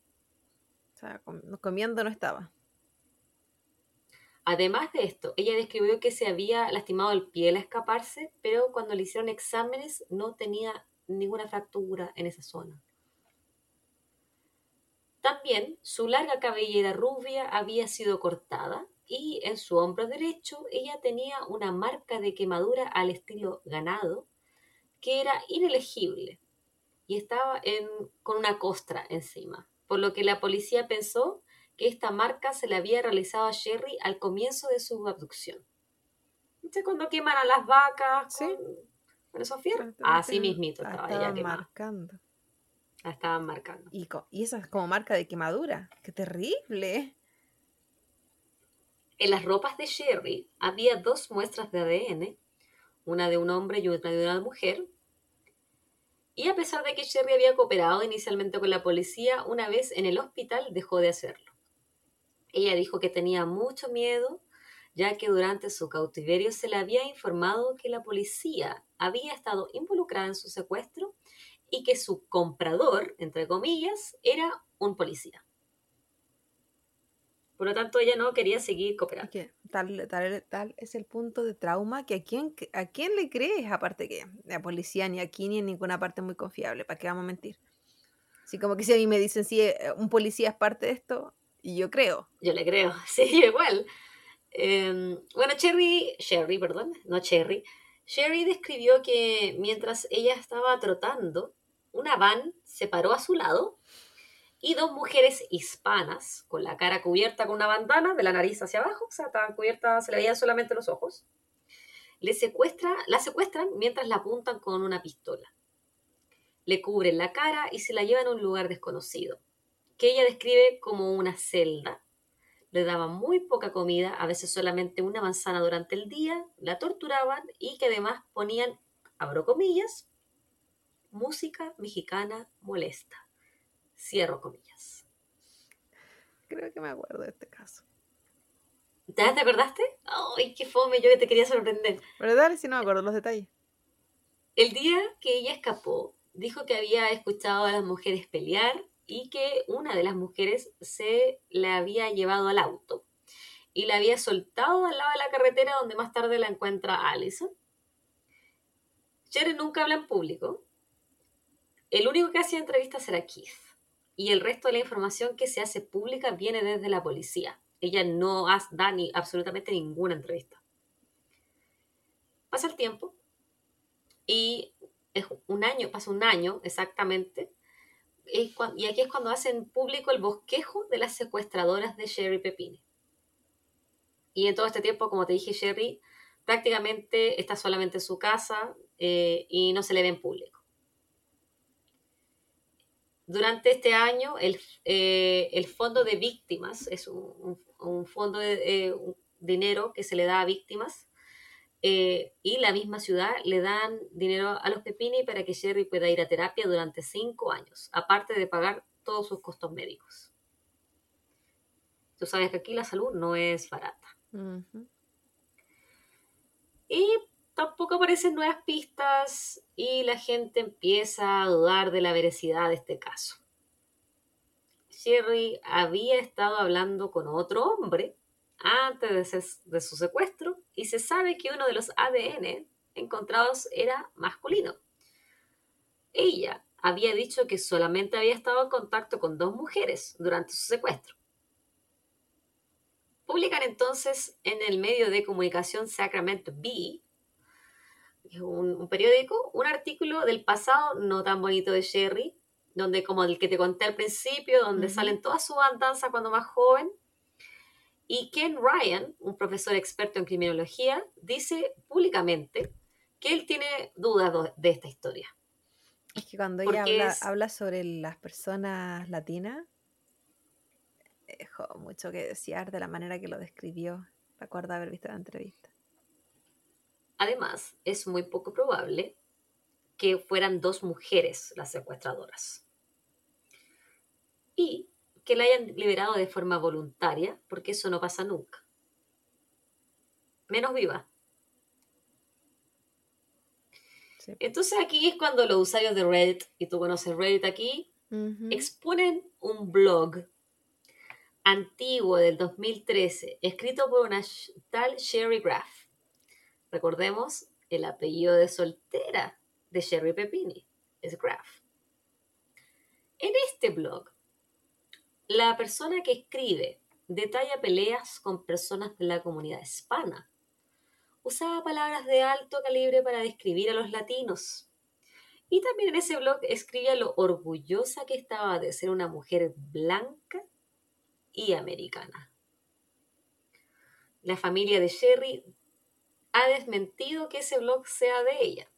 O sea, comiendo no estaba. Además de esto, ella describió que se había lastimado el pie al escaparse, pero cuando le hicieron exámenes no tenía ninguna fractura en esa zona. También su larga cabellera rubia había sido cortada y en su hombro derecho ella tenía una marca de quemadura al estilo ganado que era inelegible y estaba con una costra encima, por lo que la policía pensó que esta marca se le había realizado a Sherry al comienzo de su abducción. ¿Viste cuando queman a las vacas con, con esos fierros? Así mismito estaba ella quemada. marcando. La estaban marcando. Y, y esa es como marca de quemadura. ¡Qué terrible! En las ropas de Sherry había dos muestras de ADN, una de un hombre y otra de una mujer, y a pesar de que Sherry había cooperado inicialmente con la policía, una vez en el hospital dejó de hacerlo. Ella dijo que tenía mucho miedo, ya que durante su cautiverio se le había informado que la policía había estado involucrada en su secuestro y que su comprador, entre comillas, era un policía. Por lo tanto, ella no quería seguir cooperando. Que tal, tal, tal es el punto de trauma que a quién, a quién le crees, aparte que la policía ni aquí ni en ninguna parte muy confiable, ¿para qué vamos a mentir? Así como que si a mí me dicen si eh, un policía es parte de esto, y yo creo. Yo le creo, [LAUGHS] sí, igual. Em, bueno, Cherry, Sherry, perdón, no Cherry, Sherry describió que mientras ella estaba trotando, una van se paró a su lado y dos mujeres hispanas, con la cara cubierta con una bandana de la nariz hacia abajo, o sea, estaban cubiertas, se le veían solamente los ojos, le secuestra, la secuestran mientras la apuntan con una pistola. Le cubren la cara y se la llevan a un lugar desconocido, que ella describe como una celda. Le daban muy poca comida, a veces solamente una manzana durante el día, la torturaban y que además ponían, abro comillas, música mexicana molesta. Cierro comillas. Creo que me acuerdo de este caso. ¿Te acordaste? ¡Ay, qué fome! Yo que te quería sorprender. Pero dale si no me acuerdo los detalles. El día que ella escapó, dijo que había escuchado a las mujeres pelear y que una de las mujeres se la había llevado al auto y la había soltado al lado de la carretera donde más tarde la encuentra Allison. Jerry nunca habla en público. El único que hacía entrevistas era Keith y el resto de la información que se hace pública viene desde la policía. Ella no da ni absolutamente ninguna entrevista. Pasa el tiempo y es un año, pasa un año exactamente, y aquí es cuando hacen público el bosquejo de las secuestradoras de Sherry Pepini. Y en todo este tiempo, como te dije, Sherry prácticamente está solamente en su casa eh, y no se le ve en público. Durante este año, el, eh, fondo de víctimas es un, fondo de eh, dinero que se le da a víctimas eh, y la misma ciudad le dan dinero a los Pepini para que Jerry pueda ir a terapia durante cinco años, aparte de pagar todos sus costos médicos. Tú sabes que aquí la salud no es barata. Y tampoco aparecen nuevas pistas y la gente empieza a dudar de la veracidad de este caso. Jerry había estado hablando con otro hombre antes de, su secuestro y se sabe que uno de los ADN encontrados era masculino. Ella había dicho que solamente había estado en contacto con dos mujeres durante su secuestro. Publican entonces en el medio de comunicación Sacramento Bee, un, un periódico, un artículo del pasado no tan bonito de Sherry, donde como el que te conté al principio, donde salen todas sus andanzas cuando más joven, y Ken Ryan, un profesor experto en criminología, dice públicamente que él tiene dudas de esta historia. Es que cuando ella habla, sobre las personas latinas, dejó mucho que desear de la manera que lo describió. Recuerdo haber visto la entrevista. Además, es muy poco probable que fueran dos mujeres las secuestradoras. Y que la hayan liberado de forma voluntaria, porque eso no pasa nunca. Menos viva. Entonces aquí es cuando los usuarios de Reddit, y tú conoces Reddit aquí, exponen un blog antiguo del 2013, escrito por una tal Sherry Graff. Recordemos el apellido de soltera de Sherry Pepini, es Graff. En este blog la persona que escribe detalla peleas con personas de la comunidad hispana. Usaba palabras de alto calibre para describir a los latinos. Y también en ese blog escribía lo orgullosa que estaba de ser una mujer blanca y americana. La familia de Sherry ha desmentido que ese blog sea de ella.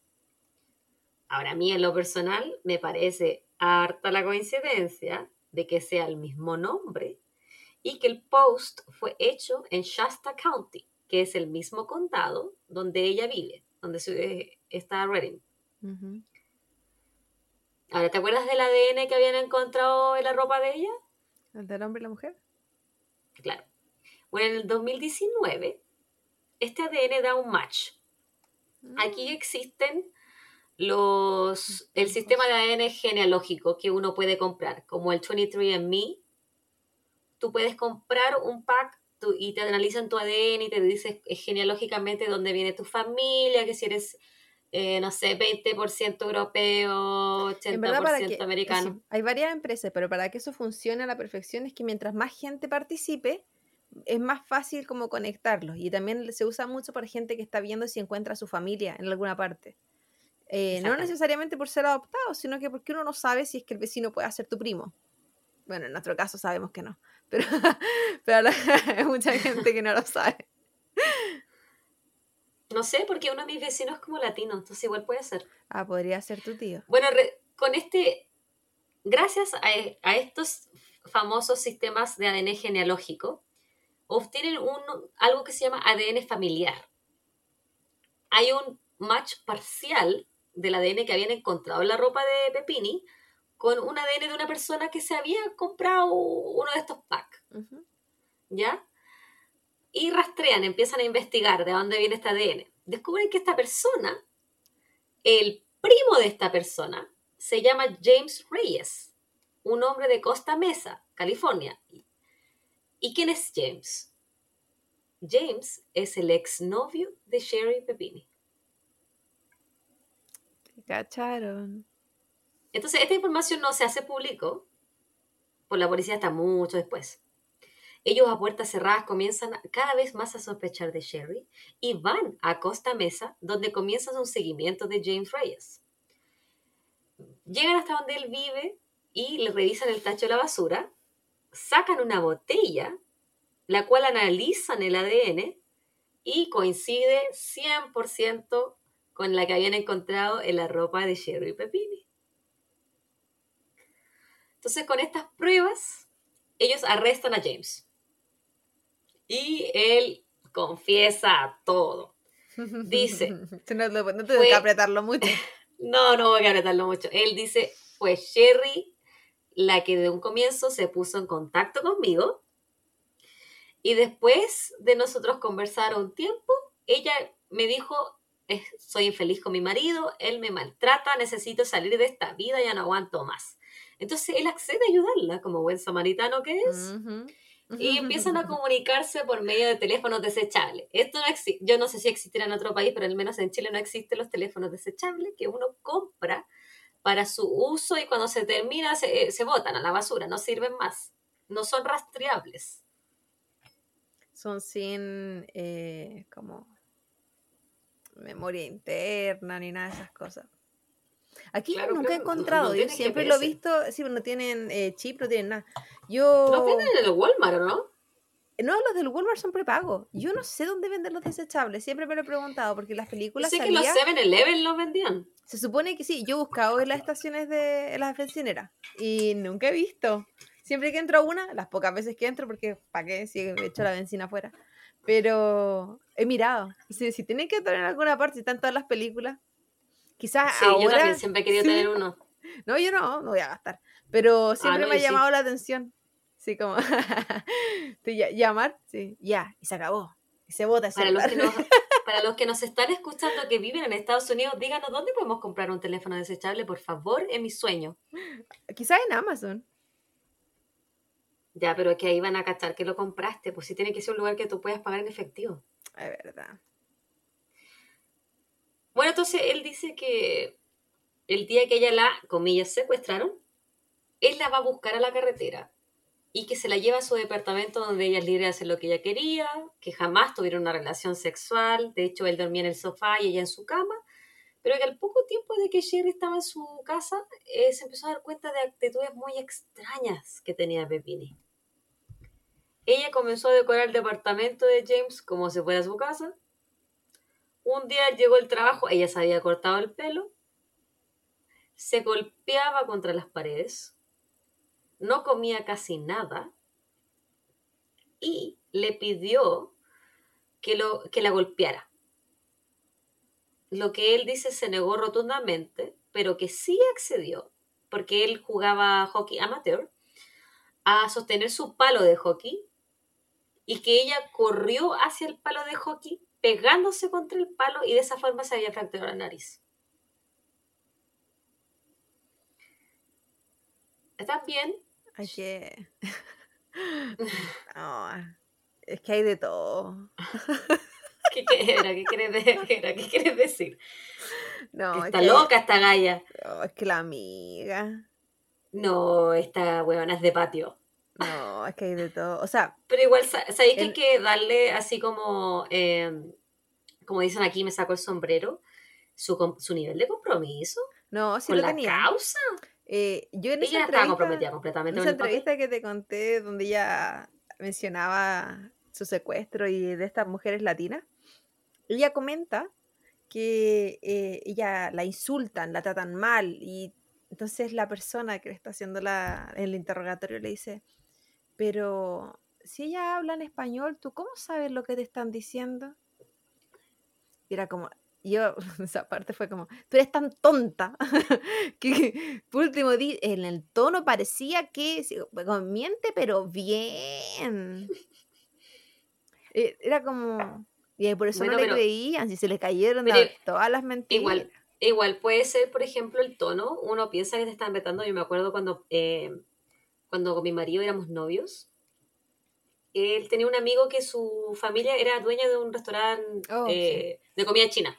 Ahora a mí en lo personal me parece harta la coincidencia de que sea el mismo nombre y que el post fue hecho en Shasta County, que es el mismo condado donde ella vive, donde eh, está Redding. Ahora, ¿te acuerdas del ADN que habían encontrado en la ropa de ella? ¿El del hombre y la mujer? Claro. Bueno, en el 2019, este ADN da un match. Aquí Mm, existen los, el sistema de ADN genealógico que uno puede comprar, como el 23andMe. Tú puedes comprar un pack tú- y te analizan tu ADN y te dice eh, genealógicamente dónde viene tu familia, que si eres, eh, no sé, 20% europeo, En verdad, para que 80% sí, americano. hay varias empresas, pero para que eso funcione a la perfección es que mientras más gente participe, es más fácil como conectarlos. Y también se usa mucho para gente que está viendo si encuentra a su familia en alguna parte. Eh, no necesariamente por ser adoptado, sino que porque uno no sabe si es que el vecino puede ser tu primo. Bueno, en nuestro caso sabemos que no, [LAUGHS] pero, pero [LAUGHS] hay mucha gente que no lo sabe. No sé, porque uno de mis vecinos es como latino, entonces igual puede ser. Ah, podría ser tu tío. Bueno, re- con este, gracias a, a estos famosos sistemas de ADN genealógico, obtienen un, algo que se llama ADN familiar. Hay un match parcial del ADN que habían encontrado en la ropa de Pepini con un ADN de una persona que se había comprado uno de estos packs. ¿ya? Y rastrean, empiezan a investigar de dónde viene este ADN. Descubren que esta persona, el primo de esta persona, se llama James Reyes, un hombre de Costa Mesa, California. ¿Y quién es James? James es el exnovio de Sherry Pepini. Te cacharon. Entonces, esta información no se hace público por la policía hasta mucho después. Ellos a puertas cerradas comienzan cada vez más a sospechar de Sherry y van a Costa Mesa, donde comienzan un seguimiento de James Reyes. Llegan hasta donde él vive y le revisan el tacho de la basura, sacan una botella, la cual analizan el ADN y coincide 100% con la que habían encontrado en la ropa de Sherry Pepini. Entonces, con estas pruebas, ellos arrestan a James. Y él confiesa todo. [LAUGHS] Dice, no, no, no te fue- que apretarlo mucho. [LAUGHS] No, no voy a apretarlo mucho. Él dice, pues Sherry, la que de un comienzo se puso en contacto conmigo, y después de nosotros conversar un tiempo, ella me dijo, "Es- soy infeliz con mi marido, él me maltrata, necesito salir de esta vida, ya no aguanto más. Entonces él accede a ayudarla, como buen samaritano que es, y empiezan a [LAUGHS] comunicarse por medio de teléfonos desechables. Esto no existe, yo no sé si existirá en otro país, pero al menos en Chile no existen los teléfonos desechables que uno compra para su uso y cuando se termina se, se botan a la basura, no sirven más, no son rastreables. Son sin eh, como memoria interna ni nada de esas cosas. Aquí Claro, nunca he no- encontrado, no yo siempre lo he visto, sí, no tienen eh, chip, no tienen nada. Yo... Los venden en el Walmart, ¿o ¿no? No, los del Walmart son prepagos. Yo no sé dónde venden los desechables, siempre me lo he preguntado, porque las películas Sé que los salía- 7-Eleven los vendían. Se supone que sí, yo he buscado en las estaciones de en las bencineras y nunca he visto. Siempre que entro a una, las pocas veces que entro, porque para qué si he hecho la benzina afuera, pero he mirado. Si, si tienen que entrar en alguna parte, si están todas las películas, quizás Sí, yo Ah, ahora. también siempre he querido sí. tener uno. [LAUGHS] No, yo no, no voy a gastar. Pero siempre no, me ha yo sí. llamado la atención. Sí, como [LAUGHS] llamar, sí, ya, y se acabó. Y se ese Para los, que celular. [LAUGHS] para los que nos están escuchando que viven en Estados Unidos, díganos dónde podemos comprar un teléfono desechable, por favor, es mi sueño. Quizás en Amazon. Ya, pero es que ahí van a cachar que lo compraste, pues sí tiene que ser un lugar que tú puedas pagar en efectivo. Es verdad. Bueno, entonces él dice que el día que ella la, comillas, secuestraron, él la va a buscar a la carretera y que se la lleva a su departamento donde ella es libre de hacer lo que ella quería, que jamás tuvieron una relación sexual, de hecho él dormía en el sofá y ella en su cama, pero que al poco tiempo de que Sherry estaba en su casa, eh, se empezó a dar cuenta de actitudes muy extrañas que tenía Pepini. Ella comenzó a decorar el departamento de James como si fuera su casa. Un día llegó el trabajo, ella se había cortado el pelo, se golpeaba contra las paredes, no comía casi nada y le pidió que, lo, que la golpeara. Lo que él dice se negó rotundamente, pero que sí accedió, porque él jugaba hockey amateur, a sostener su palo de hockey y que ella corrió hacia el palo de hockey pegándose contra el palo y de esa forma se había fracturado la nariz. ¿Estás bien? Que... [LAUGHS] No, es que hay de todo. ¿Qué, [LAUGHS] qué era? ¿Qué quieres, de- qué era? ¿Qué quieres decir? No, es Está que- loca esta galla. no, es que la amiga. No, esta huevona es de patio. No, es que hay de todo. O sea, Pero igual, sa- ¿sabéis que hay que darle así como, eh, como dicen aquí, me saco el sombrero, su, su nivel de compromiso no, sí con lo la tenía. causa? Eh, yo en esa entrevista, comprometida completamente esa entrevista que te conté donde ella mencionaba su secuestro y de estas mujeres latinas, ella comenta que eh, ella la insultan, la tratan mal y entonces la persona que le está haciendo la, el interrogatorio le dice, pero si ella habla en español, ¿tú cómo sabes lo que te están diciendo? Y era como, yo, [LAUGHS] esa parte fue como, tú eres tan tonta [LAUGHS] que por último en el tono parecía que miente, pero bien. Eh, Era como, y por eso Bueno, no le pero- creían, si se le cayeron pero todas las mentiras. Igual, igual puede ser, por ejemplo, el tono. Uno piensa que te están vetando. Yo me acuerdo cuando, eh, cuando con mi marido éramos novios. Él tenía un amigo que su familia era dueña de un restaurante Oh, eh, de comida china.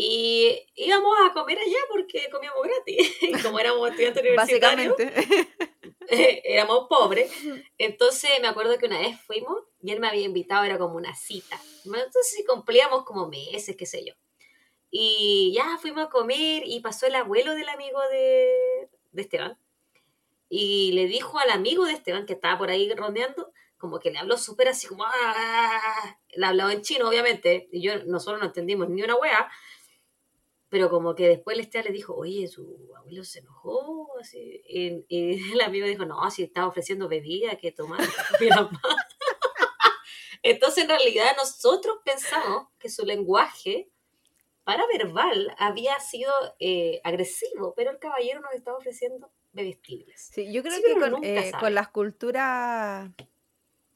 Y íbamos a comer allá porque comíamos gratis. [LAUGHS] Como éramos estudiantes [LAUGHS] universitarios, Básicamente. [LAUGHS] éramos pobres. Entonces me acuerdo que una vez fuimos y él me había invitado, era como una cita. Entonces cumplíamos como meses, qué sé yo. Y ya fuimos a comer y pasó el abuelo del amigo de, de Esteban. Y le dijo al amigo de Esteban, que estaba por ahí rondeando, como que le habló súper así como... "Ah". Le hablaba en chino, obviamente. Y yo, nosotros no entendimos ni una wea. Pero como que después el Esteban le dijo, oye, su abuelo se enojó. Así. Y, y [LAUGHS] el amigo dijo, no, si estaba ofreciendo bebida, que tomar. comiera más". [LAUGHS] Entonces, en realidad, nosotros pensamos que su lenguaje paraverbal había sido eh, agresivo, pero el caballero nos estaba ofreciendo bebestibles. Sí, yo creo Sí, que con, eh, con las culturas,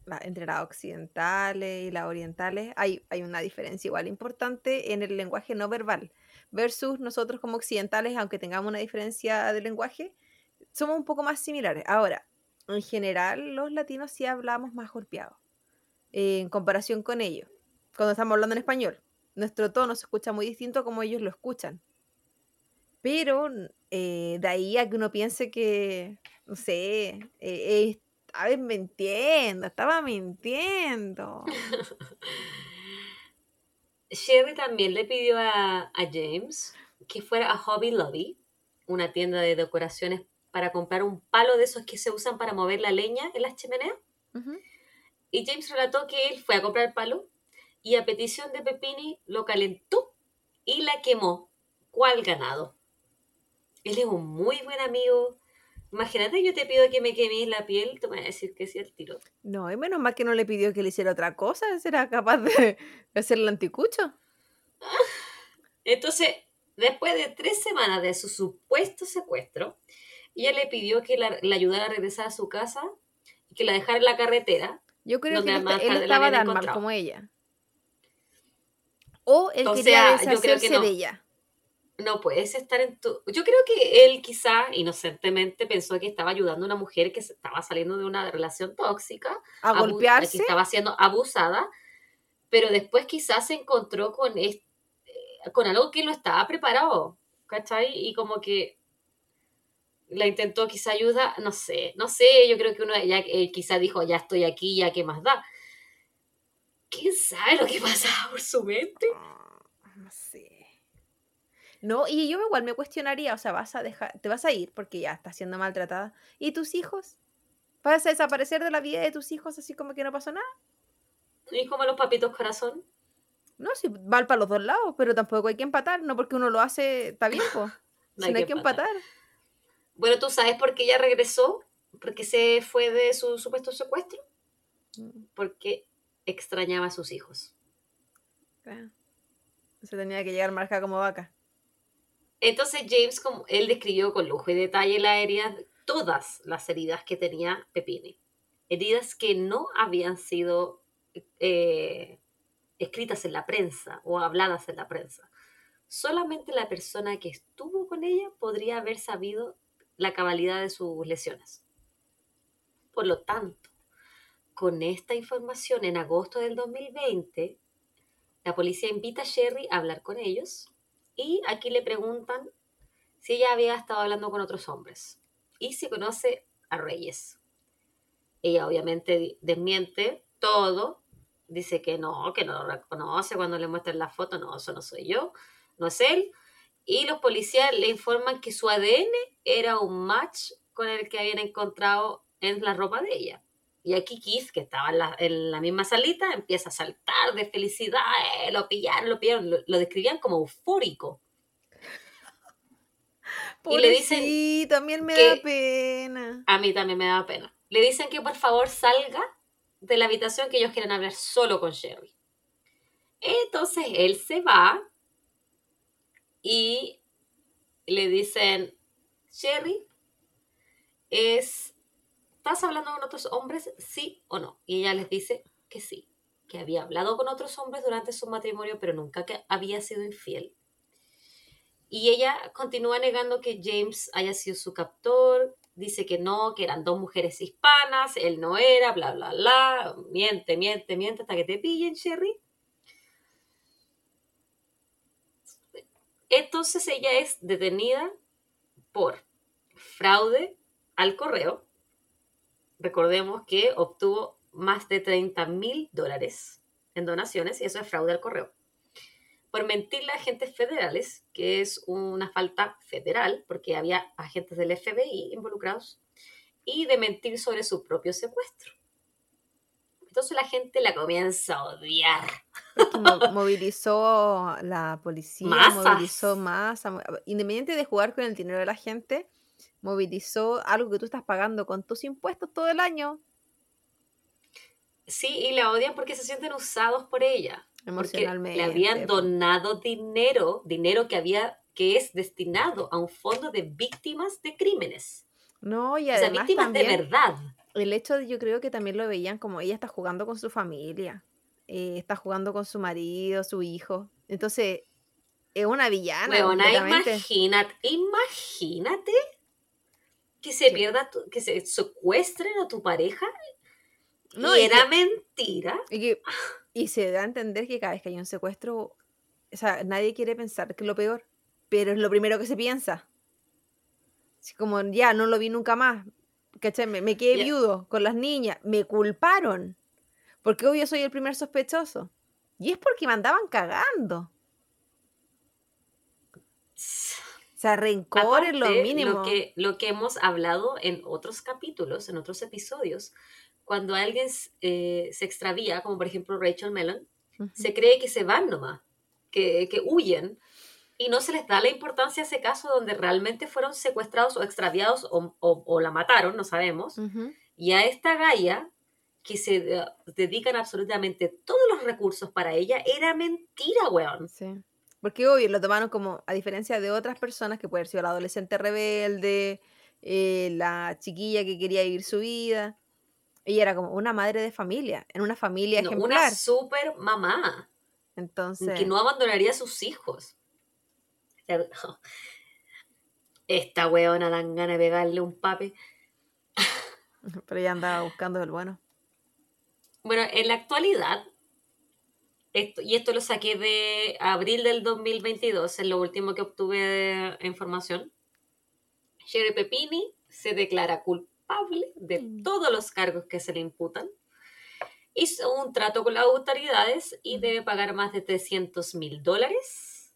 la- entre las occidentales y las orientales, hay, hay una diferencia igual importante en el lenguaje no verbal, versus nosotros como occidentales, aunque tengamos una diferencia de lenguaje, somos un poco más similares. Ahora, en general, los latinos sí hablamos más golpeados, eh, en comparación con ellos, cuando estamos hablando en español. Nuestro tono se escucha muy distinto a como ellos lo escuchan. Pero eh, de ahí a que uno piense que, no sé, eh, estaba mintiendo, estaba [LAUGHS] mintiendo. Sherry también le pidió a, a James que fuera a Hobby Lobby, una tienda de decoraciones, para comprar un palo de esos que se usan para mover la leña en las chimeneas. Y James relató que él fue a comprar el palo y a petición de Pepini lo calentó y la quemó. ¿Cuál ganado? Él es un muy buen amigo. Imagínate, yo te pido que me quemes la piel, te voy a decir que sí al tiro. No, y menos mal que no le pidió que le hiciera otra cosa, será capaz de, de hacer el anticucho. [LAUGHS] Entonces, después de tres semanas de su supuesto secuestro, ella le pidió que la, la ayudara a regresar a su casa y que la dejara en la carretera. Yo creo que él, él estaba tan mal como ella. O él O quería sea, yo creo que deshacerse no. de ella. No puedes estar en tu... Yo creo que él quizá inocentemente pensó que estaba ayudando a una mujer que se- estaba saliendo de una relación tóxica, A golpearse. que estaba siendo abusada, pero después quizás se encontró con, eh, con algo que no estaba preparado, ¿cachai? Y como que la intentó quizá ayuda, no sé, no sé, yo creo que uno ya eh, quizá dijo, ya estoy aquí, ya qué más da. ¿Quién sabe lo que [LAUGHS] pasaba por su mente? No y yo igual me cuestionaría, o sea, vas a dejar, te vas a ir porque ya estás siendo maltratada. ¿Y tus hijos? ¿Vas a desaparecer de la vida de tus hijos así como que no pasó nada? Y como los papitos corazón. No, si mal para los dos lados, pero tampoco hay que empatar, no porque uno lo hace, está bien, pues. [LAUGHS] No hay que empatar. Bueno, ¿tú sabes por qué ella regresó? Porque se fue de su supuesto secuestro. Mm, Porque extrañaba a sus hijos. claro. Se tenía que llegar marca como vaca. Entonces James, como él describió con lujo y detalle la herida, todas las heridas que tenía Pepini. heridas que no habían sido eh, escritas en la prensa o habladas en la prensa. Solamente la persona que estuvo con ella podría haber sabido la cabalidad de sus lesiones. Por lo tanto, con esta información en agosto del 2020, la policía invita a Sherry a hablar con ellos y aquí le preguntan si ella había estado hablando con otros hombres y si conoce a Reyes. Ella obviamente desmiente todo, dice que no, que no lo reconoce cuando le muestran la foto, no, eso no soy yo, no es él. Y los policías le informan que su ADN era un match con el que habían encontrado en la ropa de ella. Y aquí Keith, que estaba en la, misma salita, empieza a saltar de felicidad, eh, lo pillaron, lo pillaron, lo, describían como eufórico. y le dicen también me da pena. A mí también me da pena. Le dicen que por favor salga de la habitación que ellos quieren hablar solo con Sherry. Entonces él se va y le dicen, Sherry, es ¿estás hablando con otros hombres? Sí o no. Y ella les dice que sí, que había hablado con otros hombres durante su matrimonio, pero nunca que había sido infiel. Y ella continúa negando que James haya sido su captor, dice que no, que eran dos mujeres hispanas, él no era, bla, bla, bla, miente, miente, miente hasta que te pillen, Sherry. Entonces ella es detenida por fraude al correo, recordemos que obtuvo más de 30 mil dólares en donaciones y eso es fraude al correo. Por mentirle a agentes federales, que es una falta federal, porque había agentes del FBI involucrados, y de mentir sobre su propio secuestro. Entonces la gente la comienza a odiar. movilizó la policía, movilizó más, independiente de jugar con el dinero de la gente, movilizó algo que tú estás pagando con tus impuestos todo el año. Sí, y la odian porque se sienten usados por ella. Emocionalmente. le habían donado dinero, dinero que había que es destinado a un fondo de víctimas de crímenes. No, y además o sea, víctimas de verdad. El hecho de yo creo que también lo veían como ella está jugando con su familia, eh, está jugando con su marido, su hijo. Entonces, es una villana. imagínate, imagínate que se pierda, que se secuestren a tu pareja. No, y, era mentira. Y, se da a entender que cada vez que hay un secuestro, o sea, nadie quiere pensar que es lo peor, pero es lo primero que se piensa. Así como, ya, no lo vi nunca más. ¿Cachai? Me, me quedé viudo con las niñas. Me culparon. Porque obvio soy el primer sospechoso. Y es porque me andaban cagando sea, rencor es lo mínimo. Lo que, lo que hemos hablado en otros capítulos, en otros episodios, cuando alguien eh, se extravía, como por ejemplo Rachel Mellon, se cree que se van nomás, que, que, huyen, y no se les da la importancia a ese caso donde realmente fueron secuestrados o extraviados o, o, la mataron, no sabemos. Y a esta Gaia, que se dedican absolutamente todos los recursos para ella, era mentira, weón. Sí. Porque obvio, lo tomaron como, a diferencia de otras personas, que puede haber sido la adolescente rebelde, eh, la chiquilla que quería vivir su vida. Ella era como una madre de familia, en una familia no, Una super mamá. Entonces. Que no abandonaría a sus hijos. Esta weona dan ganas de pegarle un pape. [LAUGHS] Pero ella andaba buscando el bueno. Bueno, en la actualidad, y esto lo saqué de abril del 2022, es lo último que obtuve de información. Sherry Pepini se declara culpable de mm. todos los cargos que se le imputan. Hizo un trato con las autoridades y debe pagar más de 300 mil dólares,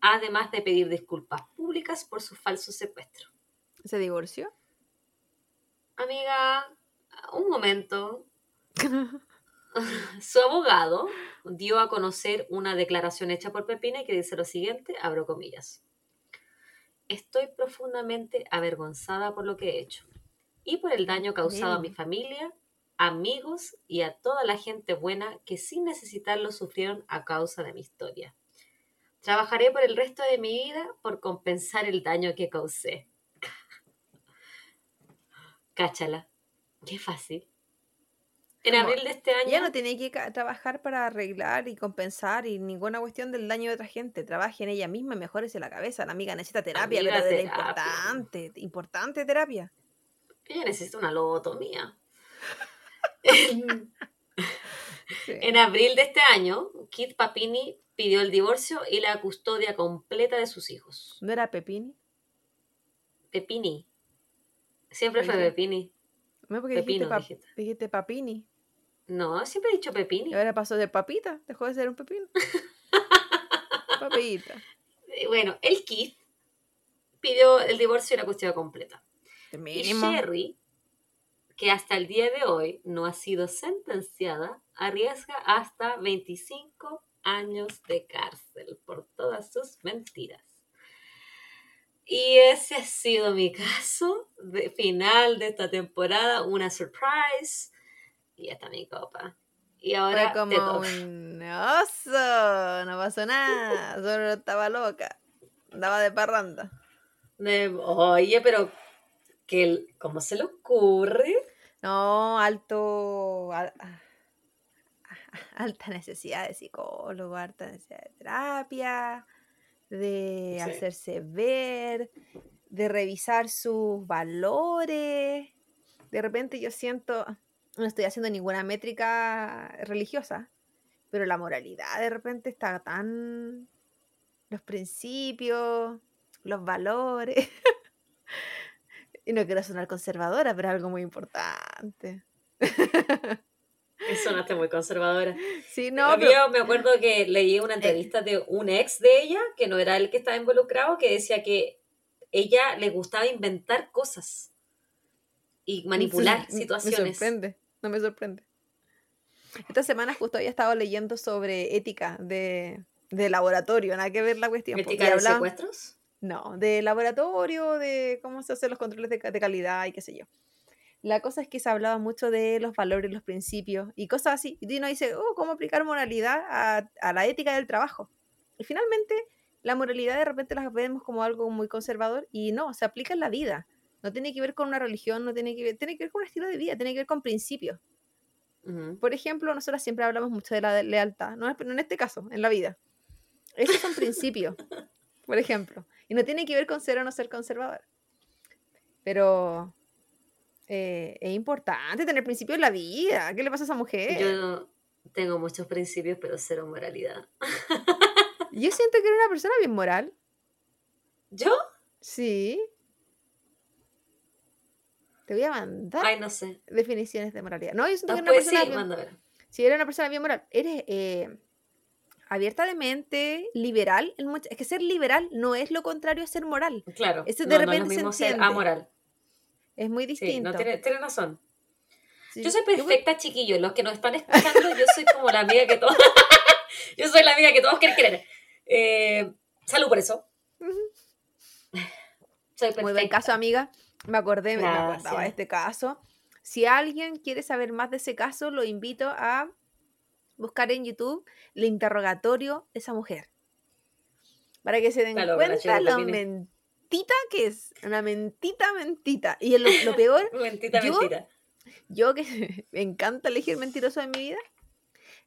además de pedir disculpas públicas por su falso secuestro. ¿Se divorció? Amiga, un momento. [LAUGHS] Su abogado dio a conocer una declaración hecha por Pepine que dice lo siguiente, abro comillas. Estoy profundamente avergonzada por lo que he hecho y por el daño causado a mi familia, amigos y a toda la gente buena que sin necesitarlo sufrieron a causa de mi historia. Trabajaré por el resto de mi vida por compensar el daño que causé. [LAUGHS] Cáchala. Qué fácil. En Como, abril de este año. Ella no tiene que trabajar para arreglar y compensar y ninguna cuestión del daño de otra gente. Trabaje en ella misma y mejorese la cabeza. La amiga necesita terapia, Amiga, pero de la terapia. importante, importante terapia. Ella necesita una lobotomía. en, [LAUGHS] [LAUGHS] Sí. en abril de este año, Kit Papini pidió el divorcio y la custodia completa de sus hijos. ¿No era Pepini? Pepini. Siempre fue. Pepini. No, porque Pepino, dijiste, pap- dijiste. dijiste Papini. No, siempre he dicho Pepini. Y ahora pasó de papita, dejó de ser un pepino. [LAUGHS] Papita. Eh, Bueno, el Keith pidió el divorcio y la custodia completa. Y. Sherry, que hasta el día de hoy no ha sido sentenciada, arriesga hasta 25 años de cárcel por todas sus mentiras. Y ese ha sido mi caso de final de esta temporada, una surprise. Y esta mi copa. Y ahora Fue como un [LAUGHS] oso, no pasó nada, solo estaba loca, andaba de parranda. De- oye, pero que ¿cómo se le ocurre? No, alto, al- alta necesidad de psicólogo, alta necesidad de terapia, de Sí. hacerse ver, de revisar sus valores. De repente yo siento, no estoy haciendo ninguna métrica religiosa, pero la moralidad de repente está tan... los principios, los valores. [LAUGHS] y no quiero sonar conservadora, pero es algo muy importante. [LAUGHS] Sonaste muy conservadora. Sí, no, pero- me acuerdo que leí una entrevista de un ex de ella, que no era el que estaba involucrado, que decía que ella le gustaba inventar cosas y manipular Sí, situaciones. Me sorprende, [LAUGHS] no me sorprende. Esta semana justo había estado leyendo sobre ética de, de laboratorio, nada que ver la cuestión. ¿Ética de hablaban- secuestros? No, de laboratorio, de cómo se hacen los controles de calidad y qué sé yo. La cosa es que se hablaba mucho de los valores, los principios y cosas así. Y uno dice, oh, ¿cómo aplicar moralidad a, a la ética del trabajo? Y finalmente, la moralidad de repente la vemos como algo muy conservador y no, se aplica en la vida. No tiene que ver con una religión, no tiene que ver, tiene que ver con un estilo de vida, tiene que ver con principios. Por ejemplo, nosotros siempre hablamos mucho de la lealtad, no, en este caso, en la vida. Esos son principios, [LAUGHS] por ejemplo. Y no tiene que ver con ser o no ser conservador. Pero eh, es importante tener principios en la vida. ¿Qué le pasa a esa mujer? Yo, Yo tengo muchos principios, pero cero moralidad. siento que era una persona bien moral. [LAUGHS] ¿Yo? Sí. Te voy a mandar Ay, no sé. definiciones de moralidad. No, yo siento que era una Después sí, persona bien. Si eres una persona bien moral, eres eh, abierta de mente, liberal. en much- Es que ser liberal no es lo contrario a ser moral. Claro. Eso de no, no es lo repente se mismo ser amoral. Es muy Sí, distinto. no, tiene, tiene razón. Sí, Yo soy perfecta, chiquillos. Los que nos están escuchando, yo soy como la amiga que todos. [LAUGHS] yo soy la amiga que todos quieren querer. Eh, salud por eso. Soy Muy buen perfecta. caso, amiga. Me acordé, me acordaba de este caso. Si alguien quiere saber más de ese caso, lo invito a buscar en YouTube el interrogatorio de esa mujer. Para que se den cuenta lo mentita que es. Una mentita, mentita. Y lo, lo peor [LAUGHS] Mentira, Yo- mentira. yo que [LAUGHS] me encanta elegir mentiroso en mi vida,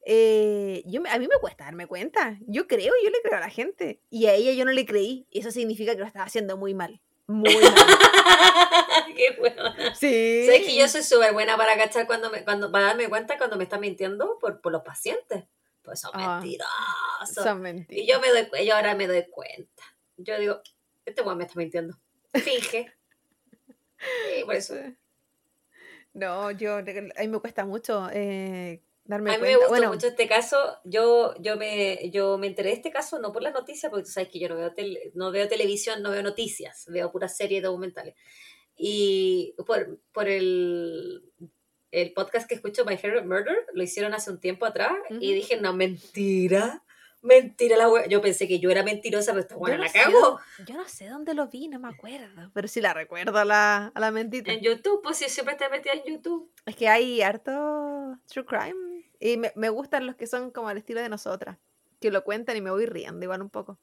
eh, yo, a mí me cuesta darme cuenta. Yo creo, yo le creo a la gente. Y a ella yo no le creí. Y eso significa que lo estaba haciendo muy mal. Muy mal. [LAUGHS] [LAUGHS] Qué buena. Sí. Sabes que yo soy súper buena para cachar cuando me, cuando, para darme cuenta cuando me están mintiendo por, por los pacientes. Pues son Ah. mentirosos. Son mentiras. Y yo me doy yo ahora me doy cuenta. Yo digo, este weón me está mintiendo. Finge. [LAUGHS] Y por eso. No, yo, a mí me cuesta mucho eh, darme A mí me gustó bueno, mucho este caso. Yo, yo, me, yo me enteré de este caso no por las noticias, porque tú sabes que yo no veo, tele- no veo televisión, no veo noticias, veo puras series documentales. Y por, por el, el podcast que escucho, My Favorite Murder, lo hicieron hace un tiempo atrás y dije, no, mentira, mentira la wea. Yo pensé que yo era mentirosa, pero esta buena no la cago. yo no sé dónde lo vi, no me acuerdo. Pero sí la recuerdo a la, a la mentita. En YouTube, pues si siempre está metida en YouTube. Es que hay harto true crime. Y me, me gustan los que son como al estilo de nosotras. Que lo cuentan y me voy riendo igual un poco.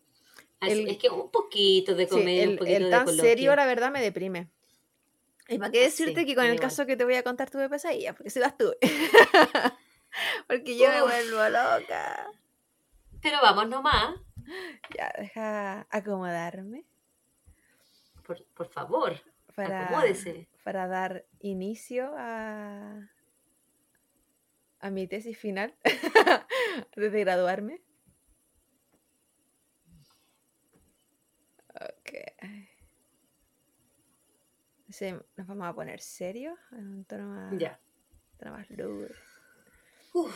Así- El- es que un poquito de Sí, comedia, un el, poquito el de tan coloquio. serio, la verdad, me deprime. Y para qué decirte Sí, que con el igual. caso que te voy a contar tuve pesadillas, porque si las tuve. [LAUGHS] porque yo me Uf. vuelvo loca. Pero vamos nomás, Ya, deja acomodarme por, por favor, para, acomódese. para dar inicio a, a mi tesis final [LAUGHS] antes de graduarme. Ok. Sí, nos vamos a poner serios en un tono más, Ya. tono más lúgubre. Uf,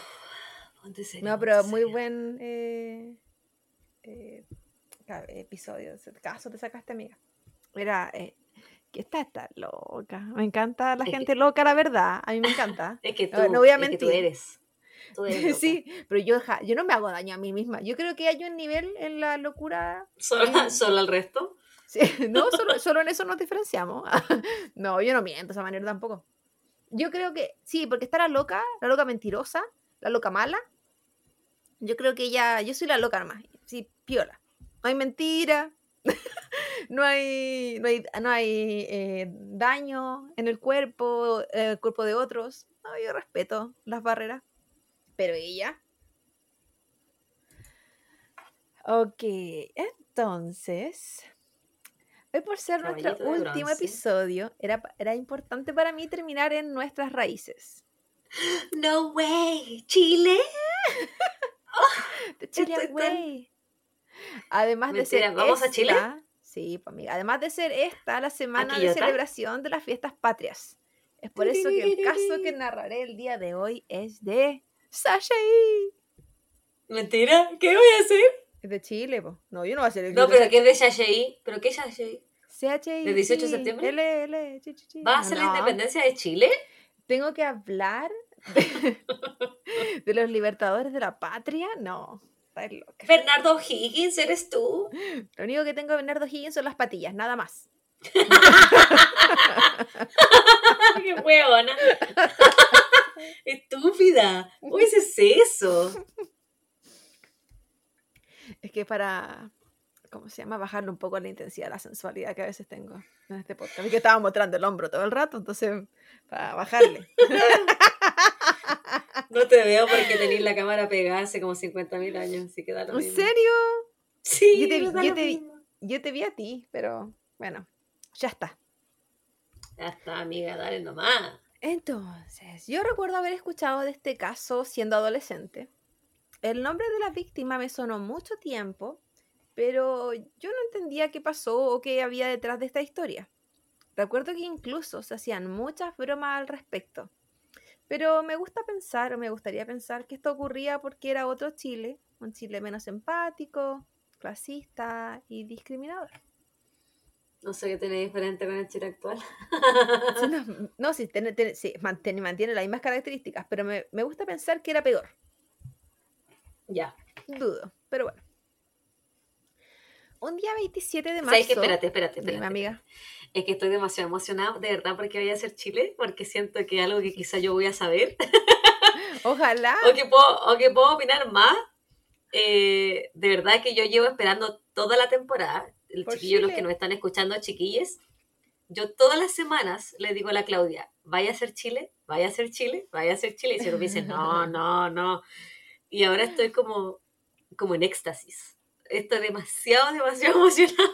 ponte serio, No, pero ponte muy serio. buen eh, eh, episodio. Caso te sacaste, amiga. Mira, eh, que esta está loca. Me encanta la Es que- gente loca, la verdad. A mí me encanta. Es que tú, No, voy a es que tú mentir. eres. Tú [LAUGHS] eres loca. sí, pero yo, ja- yo no me hago daño a mí misma. Yo creo que hay un nivel en la locura. ¿Solo, [LAUGHS] solo al resto? Sí, [LAUGHS] no, solo, solo en eso nos diferenciamos. no, yo no miento de esa manera tampoco. Yo creo que sí, porque está la loca, la loca mentirosa, la loca mala. Yo creo que ella, yo soy la loca nomás. Sí, piola. No hay mentira, [LAUGHS] no hay, no hay, no hay eh, daño en el cuerpo, en el cuerpo de otros. No, yo respeto las barreras. Pero ella. Ok, entonces. Hoy por ser nuestro Caballito último bronce. episodio, era, era importante para mí terminar en nuestras raíces. [GASPS] No way, Chile. [LAUGHS] De Chile Estoy Además de ser ¿vamos a Chile? esta- Sí, pues amiga. Además de ser esta la semana de celebración de las fiestas patrias. Es por eso que el caso que [LAUGHS] narraré el día de hoy es de Sasha. Mentira, ¿qué voy a hacer? Es de Chile, po. No, yo no voy a hacer el No, pero ¿qué es de Shashei? ¿Pero qué es? CHI. ¿Del 18 de septiembre? L, L, chi, chi, chi. ¿Va a ser la independencia de Chile? Tengo que hablar de, [LAUGHS] de los libertadores de la patria. No, estás loca. Bernardo Higgins, ¿eres tú? Lo único que tengo de Bernardo Higgins son las patillas, nada más. [LAUGHS] ¡Qué huevona! [LAUGHS] Estúpida. ¿Cómo dices eso? Es que para, ¿cómo se llama? Bajarle un poco la intensidad, la sensualidad que a veces tengo en este podcast. Es que estaba mostrando el hombro todo el rato, entonces, para bajarle. [LAUGHS] No te veo porque tenéis la cámara pegada hace como 50.000 años, así que da lo ¿En mismo. serio? Sí, Yo te yo lo te. Yo te vi a ti, pero bueno, ya está. Ya está, amiga, dale nomás. Entonces, yo recuerdo haber escuchado de este caso siendo adolescente. El nombre de la víctima me sonó mucho tiempo, pero yo no entendía qué pasó o qué había detrás de esta historia. Recuerdo que incluso se hacían muchas bromas al respecto. Pero me gusta pensar, o me gustaría pensar, que esto ocurría porque era otro Chile, un Chile menos empático, clasista y discriminador. No sé qué tiene diferente con el Chile actual. Sí, no, [LAUGHS] no, sí, tiene- tiene- sí, mantiene, mantiene las mismas características, pero me, me gusta pensar que era peor. Ya. Dudo, pero bueno. Un día 27 de marzo. ¿Sabes qué? Espérate, espérate, Dime, espérate. amiga. Es que estoy demasiado emocionada, de verdad, porque voy a ser Chile, porque siento que es algo que quizá yo voy a saber, [LAUGHS] Ojalá. o, que puedo, o que puedo opinar más. Eh, de verdad que yo llevo esperando toda la temporada, el chiquillo, los que nos están escuchando, chiquilles, yo todas las semanas le digo a la Claudia, vaya a ser Chile, vaya a ser Chile, vaya a ser Chile, y siempre me dice, no, [LAUGHS] no, no. Y ahora estoy como, como en éxtasis. Estoy demasiado, demasiado [LAUGHS] emocionada.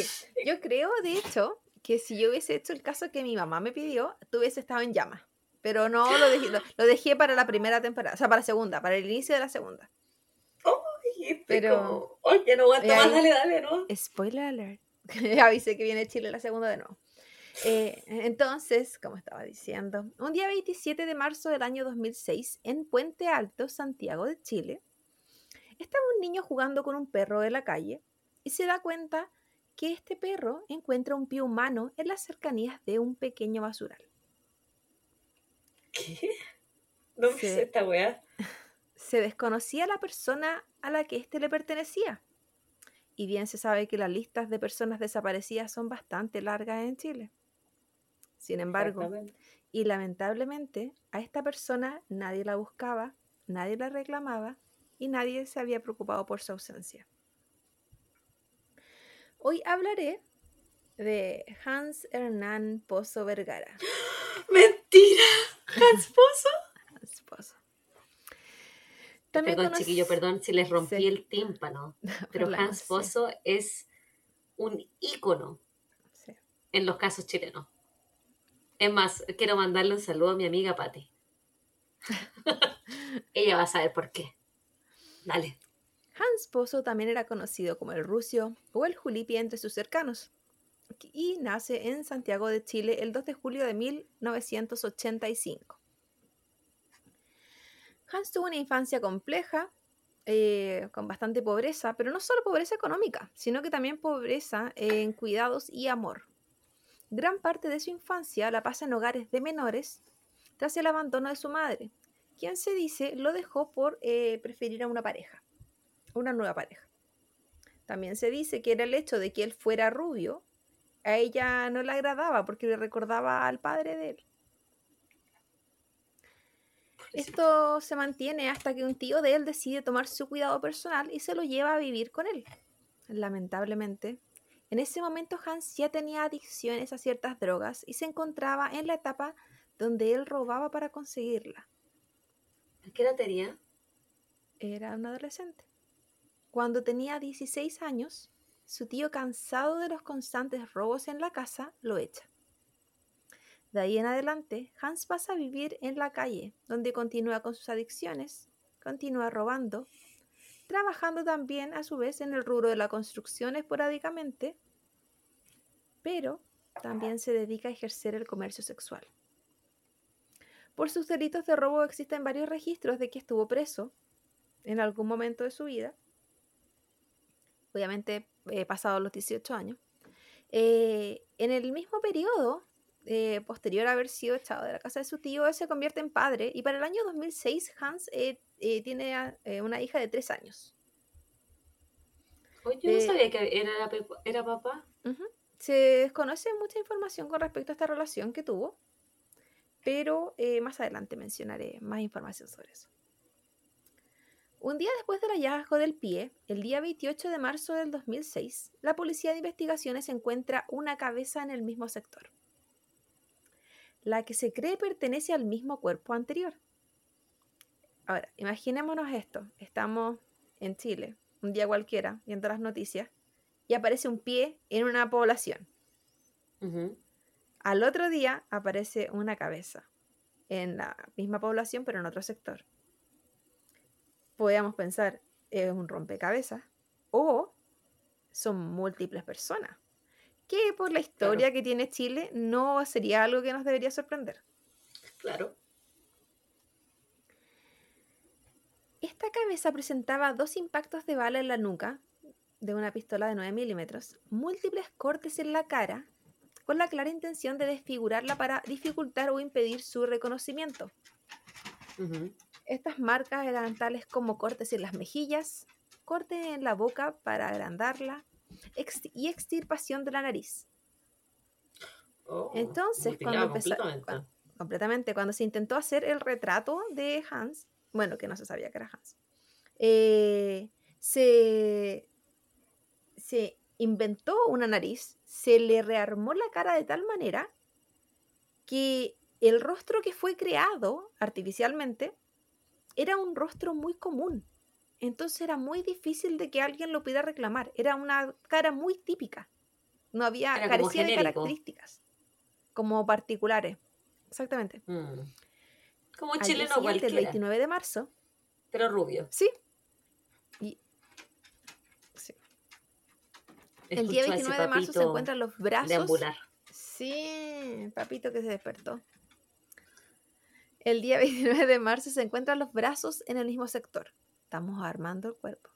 Sí. Yo creo, de hecho, que si yo hubiese hecho el caso que mi mamá me pidió, tú hubiese estado en llamas. Pero no lo dejé, lo, [GASPS] lo dejé para la primera temporada, o sea, para la segunda, para el inicio de la segunda. Estoy Pero- "Ay, ya no aguanto más, dale, dale, ¿no? Spoiler alert. [LAUGHS] Avisé que viene Chile la segunda de nuevo. Eh, entonces, como estaba diciendo, un día 27 de marzo del año 2006, en Puente Alto, Santiago de Chile, estaba un niño jugando con un perro de la calle y se da cuenta que este perro encuentra un pie humano en las cercanías de un pequeño basural. ¿Qué? No sé esta weá. [LAUGHS] Se desconocía la persona a la que éste le pertenecía. Y bien se sabe que las listas de personas desaparecidas son bastante largas en Chile. Sin embargo, y lamentablemente a esta persona nadie la buscaba, nadie la reclamaba y nadie se había preocupado por su ausencia. Hoy hablaré de Hans Hernán Pozo Vergara. [GASPS] ¡Mentira! ¿Hans Pozo? Hans Pozo. Perdón, conoc- chiquillo, perdón si les rompí Sí. el tímpano. [LAUGHS] Pero Hans sí, Pozo es un ícono sí. en los casos chilenos. Es más, quiero mandarle un saludo a mi amiga Patti. [LAUGHS] Ella va a saber por qué. Dale. Hans Pozo también era conocido como el Rucio o el Julipi entre sus cercanos y nace en Santiago de Chile el 2 de julio de 1985. Hans tuvo una infancia compleja, eh, con bastante pobreza, pero no solo pobreza económica, sino que también pobreza en cuidados y amor. Gran parte de su infancia la pasa en hogares de menores tras el abandono de su madre, quien se dice lo dejó por eh, preferir a una pareja, una nueva pareja. También se dice que era el hecho de que él fuera rubio, a ella no le agradaba porque le recordaba al padre de él. Esto se mantiene hasta que un tío de él decide tomar su cuidado personal y se lo lleva a vivir con él. Lamentablemente, en ese momento Hans ya tenía adicciones a ciertas drogas y se encontraba en la etapa donde él robaba para conseguirla. ¿Qué edad tenía? Era un adolescente. Cuando tenía 16 años, su tío, cansado de los constantes robos en la casa, lo echa. De ahí en adelante, Hans pasa a vivir en la calle, donde continúa con sus adicciones, continúa robando, trabajando también a su vez en el rubro de la construcción esporádicamente, pero también se dedica a ejercer el comercio sexual. Por sus delitos de robo existen varios registros de que estuvo preso en algún momento de su vida, obviamente eh, pasados los 18 años. Eh, en el mismo periodo, eh, posterior a haber sido echado de la casa de su tío, él se convierte en padre y para el año 2006 Hans eh, eh, tiene a- eh, una hija de 3 años. Oye, yo no sabía que era, era papá. Ujú. Se desconoce mucha información con respecto a esta relación que tuvo, pero más adelante mencionaré más información sobre eso. Un día después del hallazgo del pie, el día 28 de marzo del 2006, la Policía de Investigaciones encuentra una cabeza en el mismo sector, la que se cree pertenece al mismo cuerpo anterior. Ahora, imaginémonos esto, estamos en Chile, un día cualquiera, viendo las noticias, y aparece un pie en una población. Al otro día aparece una cabeza en la misma población, pero en otro sector. Podríamos pensar, es un rompecabezas o son múltiples personas, que por la historia que tiene Chile no sería algo que nos debería sorprender. Claro. Esta cabeza presentaba dos impactos de bala en la nuca de una pistola de 9 milímetros, múltiples cortes en la cara, con la clara intención de desfigurarla para dificultar o impedir su reconocimiento. Ujú. Estas marcas eran tales como cortes en las mejillas, cortes en la boca para agrandarla y extirpación de la nariz. Oh, Entonces, cuando empezó- completamente. completamente. Cuando se intentó hacer el retrato de Hans, bueno, que no se sabía que era Hans, eh, se, se inventó una nariz, se le rearmó la cara de tal manera que el rostro que fue creado artificialmente era un rostro muy común. Entonces era muy difícil de que alguien lo pudiera reclamar. Era una cara muy típica. No había, Era carecía de características como particulares. Exactamente. Mm. Como un Al chileno siguiente, el cualquiera, 29 de marzo, pero rubio. sí. Y sí. El día Escucho a ese 29 de marzo se encuentran los brazos. deambular. Sí, papito que se despertó. El día [LAUGHS] 29 de marzo se encuentran los brazos en el mismo sector. Estamos armando el cuerpo.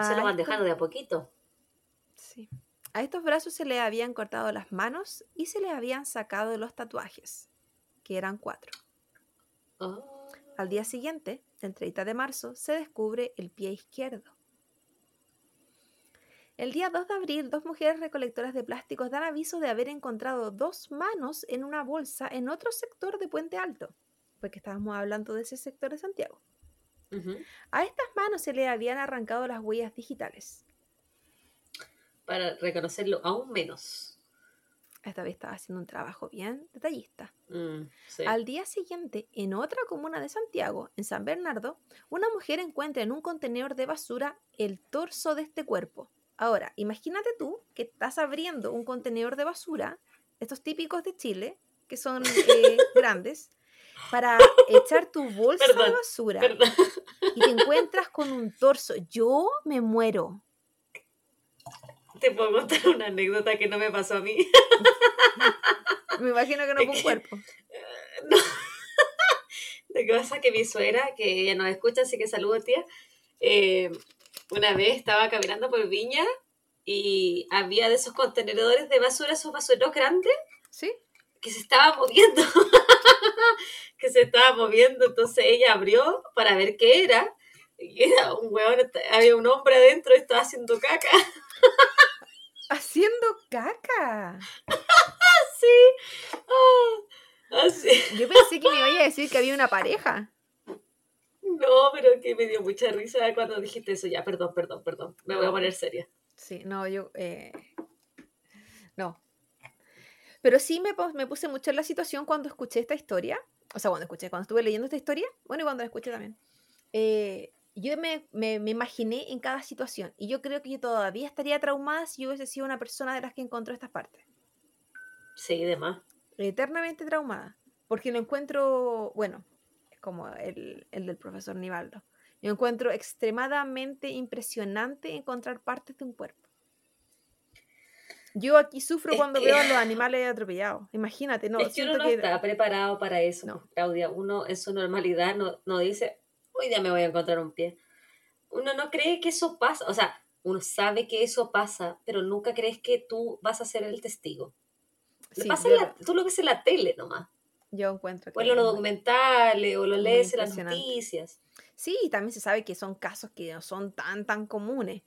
Eso lo A van dejando de a poquito. sí. A estos brazos se le habían cortado las manos y se le habían sacado los tatuajes, que eran cuatro. Oh. Al día siguiente, el 30 de marzo, se descubre el pie izquierdo. El día 2 de abril, dos mujeres recolectoras de plásticos dan aviso de haber encontrado dos manos en una bolsa en otro sector de Puente Alto, porque estábamos hablando de ese sector de Santiago. A estas manos se le habían arrancado las huellas digitales. para reconocerlo aún menos. Esta vez estaba haciendo un trabajo bien detallista. Mm, sí. Al día siguiente, en otra comuna de Santiago, en San Bernardo, una mujer encuentra en un contenedor de basura el torso de este cuerpo. Ahora, imagínate tú que estás abriendo un contenedor de basura, estos típicos de Chile, que son eh, [LAUGHS] grandes, para echar tu bolsa de basura Perdón. y te encuentras con un torso. Yo me muero. Te puedo contar una anécdota que no me pasó a mí. [LAUGHS] Me imagino que no fue un cuerpo. No. [LAUGHS] Lo que pasa es que mi suegra, que ella nos escucha, así que saludo tía, eh, una vez estaba caminando por Viña y había de esos contenedores de basura, esos basureros grandes, ¿Sí? que se estaba moviendo. [LAUGHS] que se estaba moviendo, entonces ella abrió para ver qué era. Y era un huevón, había un hombre adentro y estaba haciendo caca. [LAUGHS] Haciendo caca. Sí. Ah, así. Yo pensé que me iba a decir que había una pareja. No, pero que me dio mucha risa cuando dijiste eso. Ya, perdón, perdón, perdón. Me voy a poner seria. Sí, no, yo. eh, No. Pero sí me, me puse mucho en la situación cuando escuché esta historia. O sea, cuando escuché, cuando estuve leyendo esta historia. Bueno, y cuando la escuché también. Eh, yo me, me, me imaginé en cada situación. Y yo creo que yo todavía estaría traumada si yo hubiese sido una persona de las que encontró estas partes. Sí, demás. Eternamente traumada. Porque lo encuentro. Bueno, como el, el del profesor Nivaldo. Yo encuentro extremadamente impresionante encontrar partes de un cuerpo. Yo aquí sufro Es cuando que- veo a los [LAUGHS] animales atropellados. Imagínate, no, es que uno no que está preparado para eso, No. Claudia. Uno en su normalidad no, no dice, hoy día me voy a encontrar un pie. Uno no cree que eso pasa. O sea, uno sabe que eso pasa, pero nunca crees que tú vas a ser el testigo. Sí, pasa en yo, la- tú lo ves en la tele nomás. Yo encuentro que O en los documentales, o lo muy lees en las noticias. Sí, y también se sabe que son casos que no son tan, tan comunes.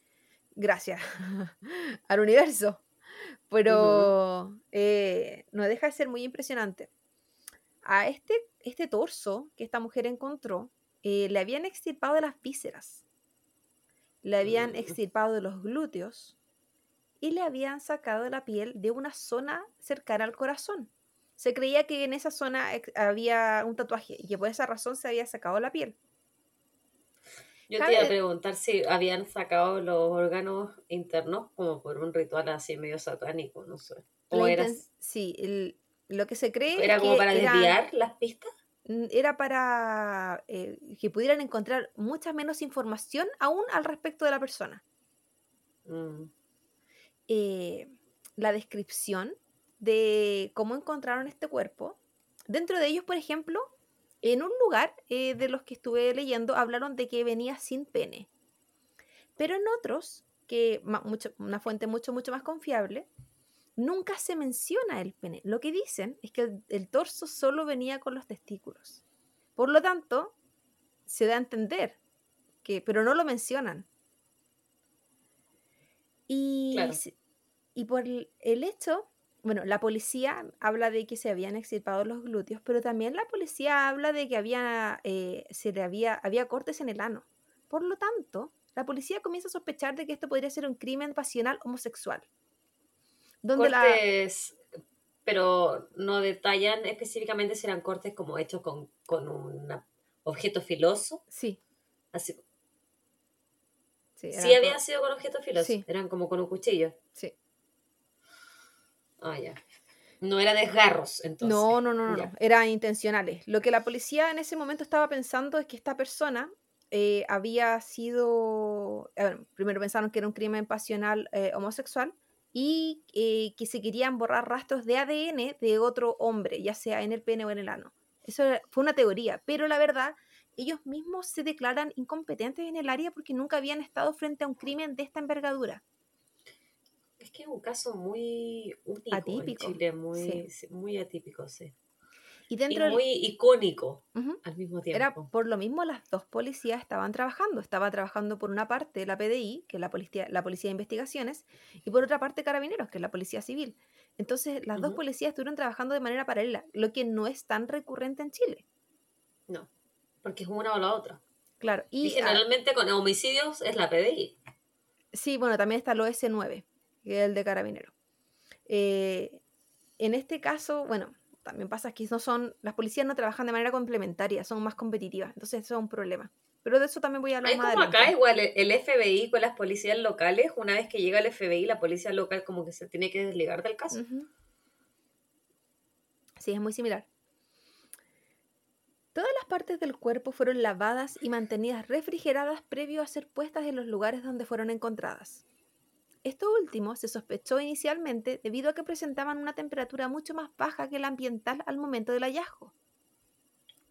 Gracias [LAUGHS] al universo. Pero eh, no deja de ser muy impresionante. A este, este torso que esta mujer encontró, eh, le habían extirpado de las vísceras, le habían extirpado de los glúteos y le habían sacado la piel de una zona cercana al corazón. Se creía que en esa zona había un tatuaje y que por esa razón se había sacado la piel. Yo Cabe te iba a de- preguntar si habían sacado los órganos internos como por un ritual así medio satánico, no sé. O era, sí, el- lo que se cree era como para desviar las pistas. era para eh, que pudieran encontrar mucha menos información aún al respecto de la persona. Mm. Eh, la descripción de cómo encontraron este cuerpo. Dentro de ellos, por ejemplo, en un lugar eh, de los que estuve leyendo, hablaron de que venía sin pene. Pero en otros, que mucho- una fuente mucho, mucho más confiable, nunca se menciona el pene. Lo que dicen es que el, el torso solo venía con los testículos. Por lo tanto, se da a entender que, pero no lo mencionan. Y, Claro. y por el hecho, bueno, la policía habla de que se habían extirpado los glúteos, pero también la policía habla de que había, eh, se le había, había cortes en el ano. Por lo tanto, la policía comienza a sospechar de que esto podría ser un crimen pasional homosexual. Donde la, Cortes, pero no detallan específicamente si eran cortes como hechos con, con un objeto filoso. sí, Así, sí, había sido con objeto filoso, Sí. eran como con un cuchillo. sí. Ah, ya. No era desgarros, entonces. No, no, no, no, no, eran intencionales. Lo que la policía en ese momento estaba pensando es que esta persona eh, había sido, primero pensaron que era un crimen pasional eh, homosexual y eh, que se querían borrar rastros de ADN de otro hombre, ya sea en el pene o en el ano. Eso fue una teoría, pero la verdad, ellos mismos se declaran incompetentes en el área porque nunca habían estado frente a un crimen de esta envergadura. Es que es un caso muy único Atípico, en Chile, muy, sí. muy atípico, sí. Y Y dentro del- muy icónico al mismo Era tiempo. por lo mismo las dos policías estaban trabajando. Estaba trabajando por una parte la PDI, que es la policía, la policía de investigaciones, y por otra parte Carabineros, que es la policía civil. Entonces las dos policías estuvieron trabajando de manera paralela, lo que no es tan recurrente en Chile. No, porque es una o la otra. Claro. Y, Y, generalmente con homicidios es la PDI. sí, bueno, también está el OS9. Que el de carabinero. Eh, en este caso, bueno, también pasa que no son, las policías no trabajan de manera complementaria, son más competitivas, entonces eso es un problema. Pero de eso también voy a hablar más como adelante. acá, igual el FBI con las policías locales, una vez que llega el FBI, la policía local como que se tiene que desligar del caso. Sí, es muy similar. Todas las partes del cuerpo fueron lavadas y mantenidas refrigeradas previo a ser puestas en los lugares donde fueron encontradas. Esto último se sospechó inicialmente debido a que presentaban una temperatura mucho más baja que la ambiental al momento del hallazgo.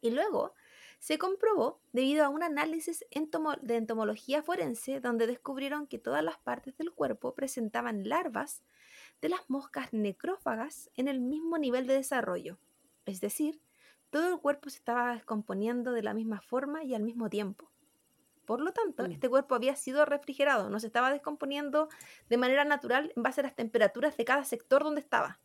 Y luego se comprobó debido a un análisis de entomología forense donde descubrieron que todas las partes del cuerpo presentaban larvas de las moscas necrófagas en el mismo nivel de desarrollo. Es decir, todo el cuerpo se estaba descomponiendo de la misma forma y al mismo tiempo. Por lo tanto, Mm. este cuerpo había sido refrigerado, no se estaba descomponiendo de manera natural en base a las temperaturas de cada sector donde estaba.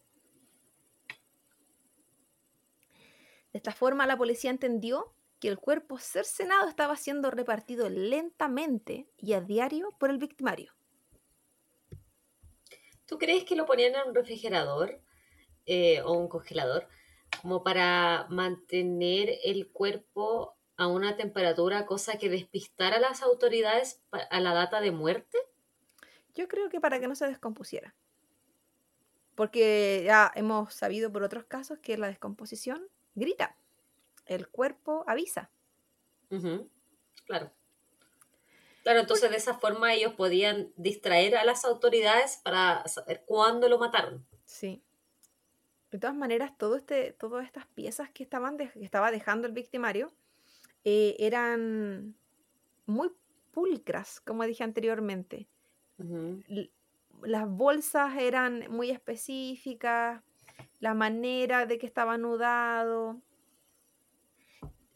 De esta forma, la policía entendió que el cuerpo cercenado estaba siendo repartido lentamente y a diario por el victimario. ¿Tú crees que lo ponían en un refrigerador eh, o un congelador como para mantener el cuerpo a una temperatura, cosa que despistara a las autoridades a la data de muerte? Yo creo que para que no se descompusiera. Porque ya hemos sabido por otros casos que la descomposición grita. El cuerpo avisa. Claro. Claro, entonces de esa forma ellos podían distraer a las autoridades para saber cuándo lo mataron. Sí. De todas maneras, todo este, todas estas piezas que, estaban de- que estaba dejando el victimario eh, eran muy pulcras, como dije anteriormente. Las bolsas eran muy específicas, la manera de que estaba anudado.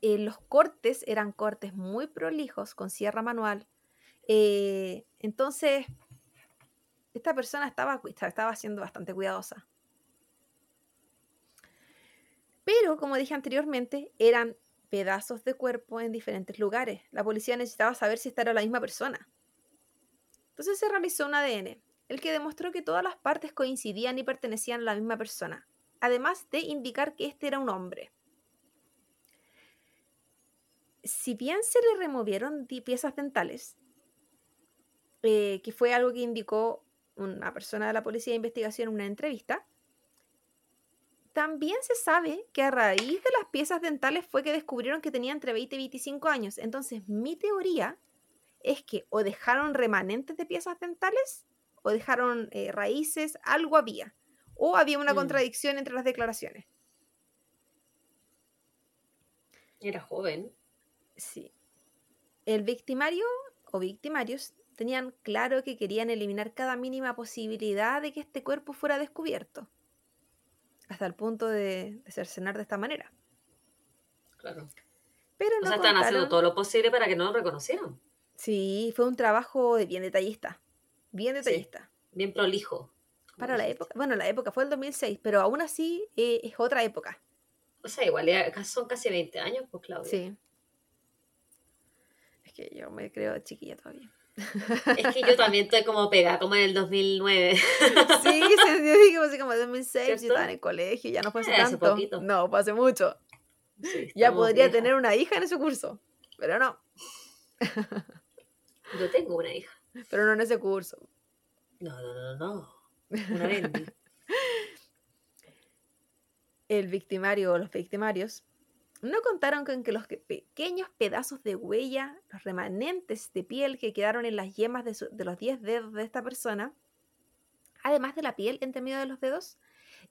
eh, los cortes eran cortes muy prolijos con sierra manual. Eh, entonces, esta persona estaba, estaba siendo bastante cuidadosa. Pero, como dije anteriormente, eran pedazos de cuerpo en diferentes lugares. La policía necesitaba saber si esta era la misma persona. Entonces se realizó un ADN, el que demostró que todas las partes coincidían y pertenecían a la misma persona, además de indicar que este era un hombre. Si bien se le removieron piezas dentales, eh, que fue algo que indicó una persona de la policía de investigación en una entrevista, también se sabe que a raíz de las piezas dentales fue que descubrieron que tenía entre 20 y 25 años. Entonces, mi teoría es que o dejaron remanentes de piezas dentales o dejaron eh, raíces, algo había. O había una Mm. contradicción entre las declaraciones. Era joven. Sí. El victimario o victimarios tenían claro que querían eliminar cada mínima posibilidad de que este cuerpo fuera descubierto. Hasta el punto de, de cercenar de esta manera. Claro. Pero O no sea, están haciendo todo lo posible para que no lo reconocieran. Sí, fue un trabajo bien detallista. Bien Sí. detallista. Bien prolijo. Para la época. Bueno, la época fue el 2006, pero aún así eh, es otra época. O sea, igual ya son casi 20 años, pues Claudia. Sí. Es que yo me creo chiquilla todavía. Es que yo también estoy como pegada, como en el 2009. [LAUGHS] Sí, yo dije así como 2006, yo estaba en el colegio, ya no fue hace Eh, tanto. poquito. No, fue hace mucho. Sí, Ya podría tener una hija en ese curso, pero no, Yo tengo una hija. pero no en ese curso. No, no, no, no. Una. [LAUGHS] El victimario o los victimarios no contaron con que los que- pequeños pedazos de huella, los remanentes de piel que quedaron en las yemas de, su- de los 10 dedos de esta persona, además de la piel entre medio de los dedos,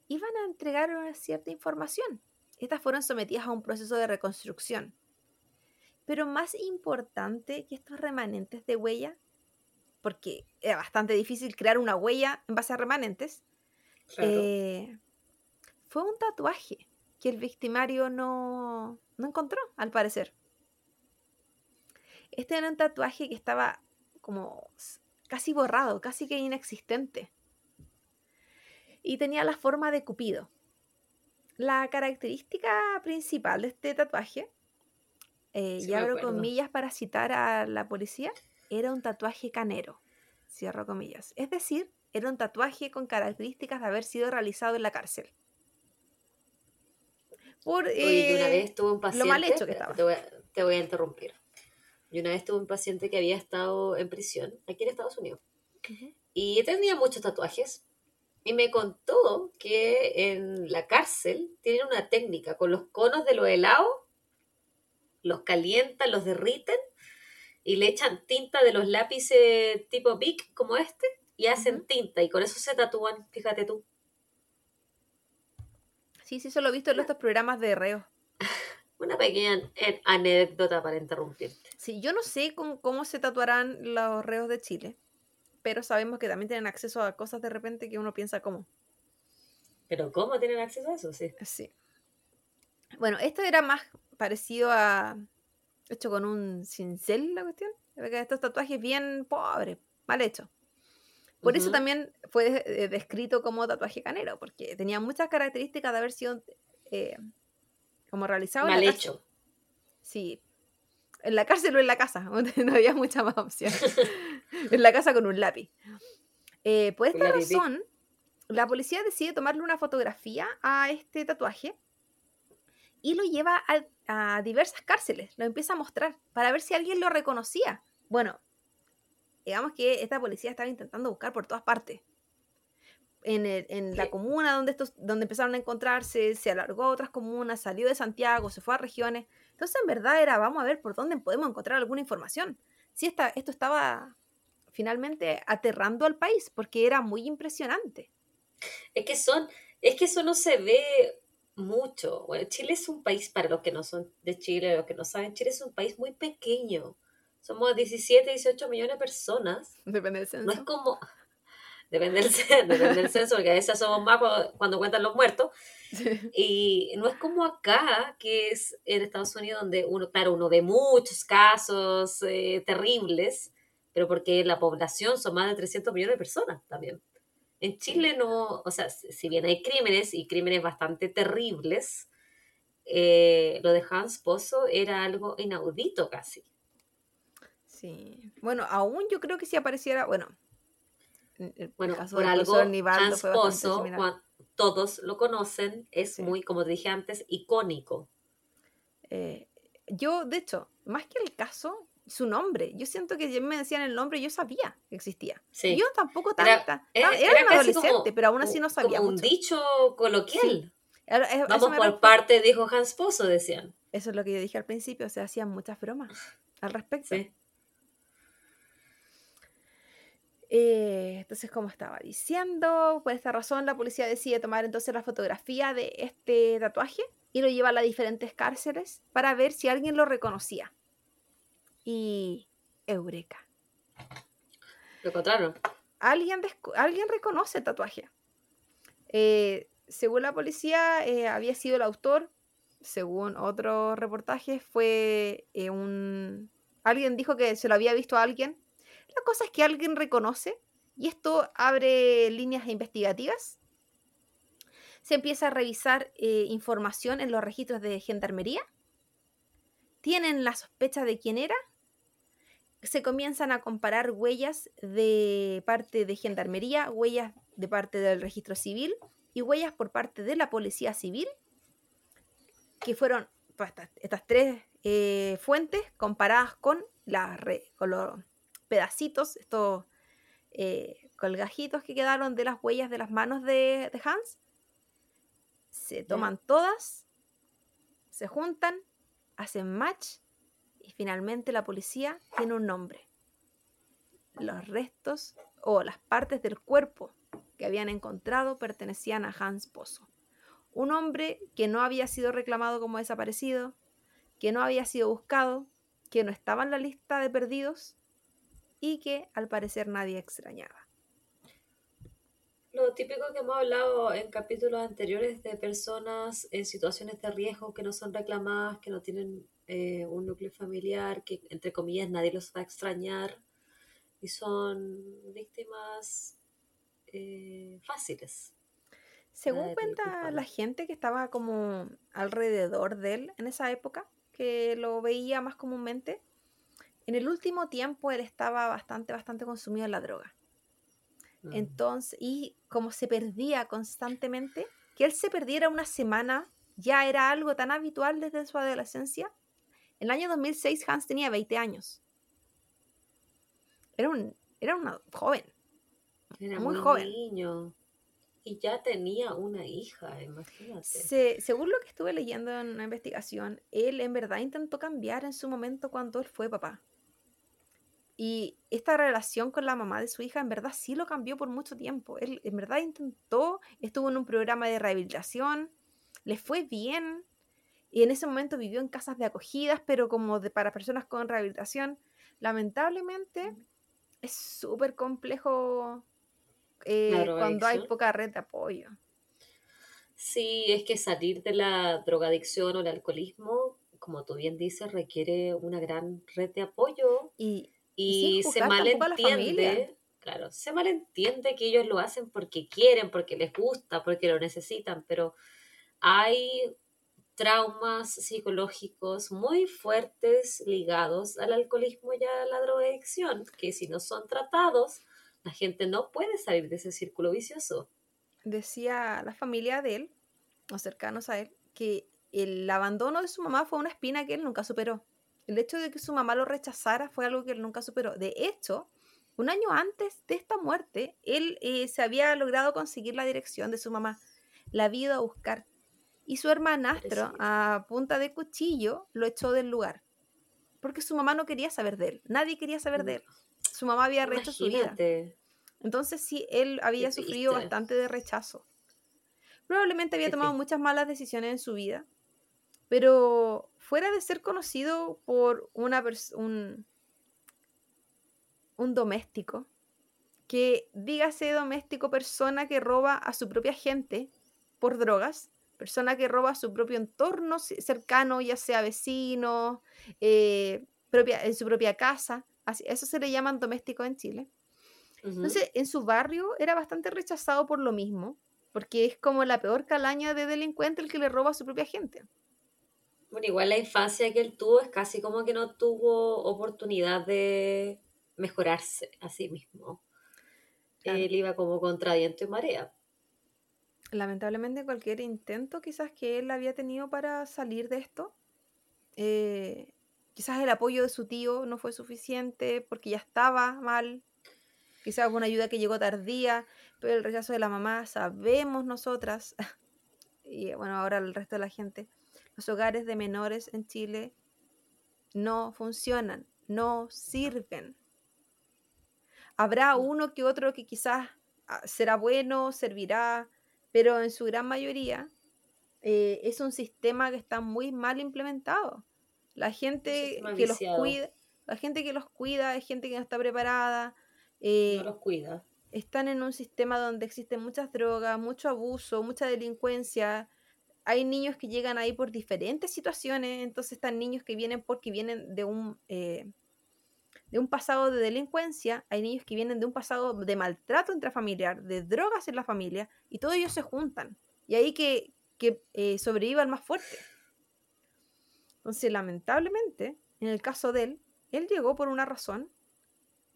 iban a entregar una cierta información. Estas fueron sometidas a un proceso de reconstrucción. Pero más importante que estos remanentes de huella, porque era bastante difícil crear una huella en base a remanentes, Claro. eh, fue un tatuaje que el victimario no, no encontró, al parecer. Este era un tatuaje que estaba como casi borrado, casi que inexistente. Y tenía la forma de Cupido. La característica principal de este tatuaje, eh, Sí y abro comillas para citar a la policía, era un tatuaje canero. Cierro comillas. Es decir, era un tatuaje con características de haber sido realizado en la cárcel. Por Oye, una vez tuve un paciente, lo mal hecho que estaba. Te voy, a, te voy a interrumpir. Y una vez tuve un paciente que había estado en prisión aquí en Estados Unidos. Y tenía muchos tatuajes. Y me contó que en la cárcel tienen una técnica con los conos de los helados, los calientan, los derriten y le echan tinta de los lápices tipo Bic como este y hacen tinta y con eso se tatúan, fíjate tú. Sí, sí, eso lo he visto en estos programas de reo. [LAUGHS] Una pequeña anécdota para interrumpirte. Sí, yo no sé cómo se tatuarán los reos de Chile, pero sabemos que también tienen acceso a cosas de repente que uno piensa cómo. ¿Pero cómo tienen acceso a eso? Sí. Sí. Bueno, esto era más parecido a hecho con un cincel la cuestión. Estos tatuajes bien pobres, mal hechos. Por eso también fue eh, descrito como tatuaje canero, porque tenía muchas características de haber sido eh, como realizado. Mal hecho. Sí. En la cárcel o en la casa, [LAUGHS] no había mucha más opción. [LAUGHS] en la casa con un lápiz. Eh, por esta razón, la policía decide tomarle una fotografía a este tatuaje y lo lleva a, diversas cárceles, lo empieza a mostrar para ver si alguien lo reconocía. Bueno, digamos que esta policía estaba intentando buscar por todas partes. En, la comuna donde, estos, donde empezaron a encontrarse, se alargó a otras comunas, salió de Santiago, se fue a regiones. Entonces, en verdad era, vamos a ver por dónde podemos encontrar alguna información. Si esta, esto estaba finalmente aterrando al país, porque era muy impresionante. Es que son, es que eso no se ve mucho. Bueno, Chile es un país, para los que no son de Chile, los que no saben, Chile es un país muy pequeño. Somos 17, 18 millones de personas. Depende del censo. No es como... [LAUGHS] Depende del, depende del censo, porque a veces somos más cuando, cuentan los muertos. Y no es como acá, que es en Estados Unidos, donde uno, claro, uno ve muchos casos eh, terribles, pero porque la población son más de 300 millones de personas también. En Chile no, o sea, si bien hay crímenes y crímenes bastante terribles, eh, lo de Hans Pozo era algo inaudito casi. Sí. Bueno, aún yo creo que si apareciera, bueno, bueno, por algo Hans Pozo, todos lo conocen, es muy, como te dije antes, icónico. Eh, yo, de hecho, más que el caso, su nombre. Yo siento que me decían el nombre y yo sabía que existía. Yo tampoco tanta. Era, un adolescente, pero aún así no sabía. Como un dicho coloquial. Vamos por parte, dijo Hans Pozo, decían. Eso es lo que yo dije al principio, o sea, hacían muchas bromas al respecto. Eh, entonces, como estaba diciendo, por esta razón la policía decide tomar entonces la fotografía de este tatuaje y lo lleva a las diferentes cárceles para ver si alguien lo reconocía y Eureka. Lo encontraron. Alguien, alguien reconoce el tatuaje. Eh, según la policía, eh, había sido el autor. Según otros reportajes, fue un. Alguien dijo que se lo había visto a alguien. La cosa es que alguien reconoce y esto abre líneas investigativas. Se empieza a revisar información en los registros de gendarmería. Tienen la sospecha de quién era se comienzan a comparar huellas de parte de Gendarmería, huellas de parte del registro civil y huellas por parte de la Policía Civil, que fueron estas, tres eh, fuentes comparadas con, las con los pedacitos, estos eh, colgajitos que quedaron de las huellas de las manos de, de Hans. Se toman todas, se juntan, hacen match y finalmente la policía tiene un nombre. Los restos o las partes del cuerpo que habían encontrado pertenecían a Hans Pozo, un hombre que no había sido reclamado como desaparecido, que no había sido buscado, que no estaba en la lista de perdidos y que al parecer nadie extrañaba. Lo típico que hemos hablado en capítulos anteriores de personas en situaciones de riesgo que no son reclamadas, que no tienen eh, un núcleo familiar que, entre comillas, nadie los va a extrañar y son víctimas eh, fáciles. Según cuenta la gente que estaba como alrededor de él en esa época, que lo veía más comúnmente, en el último tiempo él estaba bastante, bastante consumido en la droga. Mm. Entonces, y como se perdía constantemente, que él se perdiera una semana ya era algo tan habitual desde su adolescencia. En el año 2006 Hans tenía 20 años. Era un, era una joven. Era muy muy, joven. niño. Y ya tenía una hija, imagínate. Se- según lo que estuve leyendo en una investigación, él en verdad intentó cambiar en su momento cuando él fue papá. Y esta relación con la mamá de su hija en verdad sí lo cambió por mucho tiempo. Él en verdad intentó, estuvo en un programa de rehabilitación, le fue bien y en ese momento vivió en casas de acogidas, pero como de, para personas con rehabilitación. Lamentablemente es súper complejo eh, cuando hay poca red de apoyo. Sí, es que salir de la drogadicción o el alcoholismo, como tú bien dices, requiere una gran red de apoyo Y, y se malentiende, claro, se malentiende que ellos lo hacen porque quieren, porque les gusta, porque lo necesitan, pero hay traumas psicológicos muy fuertes ligados al alcoholismo y a la drogadicción, que si no son tratados, la gente no puede salir de ese círculo vicioso. decía la familia de él, o cercanos a él, que el abandono de su mamá fue una espina que él nunca superó. El hecho de que su mamá lo rechazara fue algo que él nunca superó. De hecho, un año antes de esta muerte, él eh, se había logrado conseguir la dirección de su mamá. La había ido a buscar. Y su hermanastro, a punta de cuchillo, lo echó del lugar. Porque su mamá no quería saber de él. Nadie quería saber de él. Su mamá había rehecho su vida. Entonces sí, él había sufrido bastante de rechazo. Probablemente había tomado muchas malas decisiones en su vida, pero fuera de ser conocido por una un, un doméstico, que dígase doméstico persona que roba a su propia gente por drogas, persona que roba a su propio entorno cercano, ya sea vecino, eh, propia, en su propia casa, así, eso se le llaman domésticos en Chile. Entonces, en su barrio era bastante rechazado por lo mismo, porque es como la peor calaña de delincuente el que le roba a su propia gente. Bueno, igual la infancia que él tuvo es casi como que no tuvo oportunidad de mejorarse a sí mismo. Claro. Él iba como contra viento y marea. Lamentablemente, cualquier intento quizás que él había tenido para salir de esto, eh, quizás el apoyo de su tío no fue suficiente porque ya estaba mal, quizás alguna ayuda que llegó tardía, pero el rechazo de la mamá, sabemos nosotras, [LAUGHS] y bueno, ahora el resto de la gente, los hogares de menores en Chile no funcionan, no sirven. Habrá uno que otro que quizás ah, será bueno, servirá, pero en su gran mayoría eh, es un sistema que está muy mal implementado. La gente que los cuida, la gente que los cuida es gente que no está preparada. eh, No los cuida. están en un sistema donde existen muchas drogas, mucho abuso, mucha delincuencia. Hay niños que llegan ahí por diferentes situaciones, entonces están niños que vienen porque vienen de un, eh, de un pasado de delincuencia, hay niños que vienen de un pasado de maltrato intrafamiliar, de drogas en la familia, y todos ellos se juntan. Y ahí que, que eh, sobreviva el más fuerte. Entonces, lamentablemente, en el caso de él, él llegó por una razón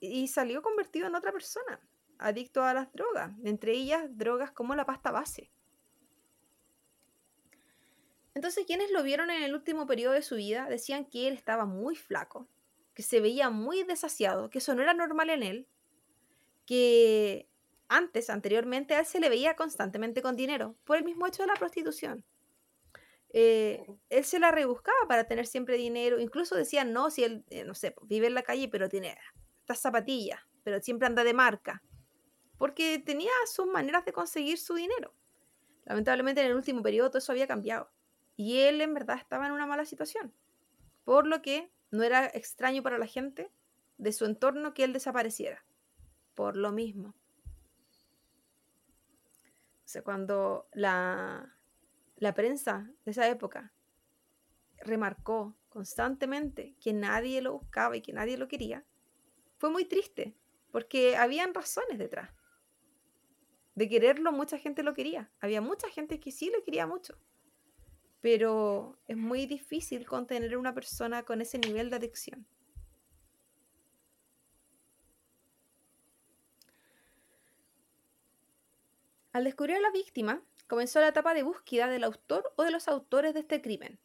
y salió convertido en otra persona, adicto a las drogas, entre ellas drogas como la pasta base. Entonces, quienes lo vieron en el último periodo de su vida decían que él estaba muy flaco, que se veía muy desasiado, que eso no era normal en él, que antes, anteriormente, a él se le veía constantemente con dinero, por el mismo hecho de la prostitución. Eh, él se la rebuscaba para tener siempre dinero, incluso decían, no, si él, eh, no sé, vive en la calle, pero tiene estas zapatillas, pero siempre anda de marca, porque tenía sus maneras de conseguir su dinero. Lamentablemente en el último periodo todo eso había cambiado y él en verdad estaba en una mala situación, por lo que no era extraño para la gente de su entorno que él desapareciera, por lo mismo. O cuando la, la prensa de esa época remarcó constantemente que nadie lo buscaba y que nadie lo quería, fue muy triste, porque habían razones detrás. De quererlo, mucha gente lo quería. Había mucha gente que sí le quería mucho. Pero es muy difícil contener a una persona con ese nivel de adicción. Al descubrir a la víctima, comenzó la etapa de búsqueda del autor o de los autores de este crimen.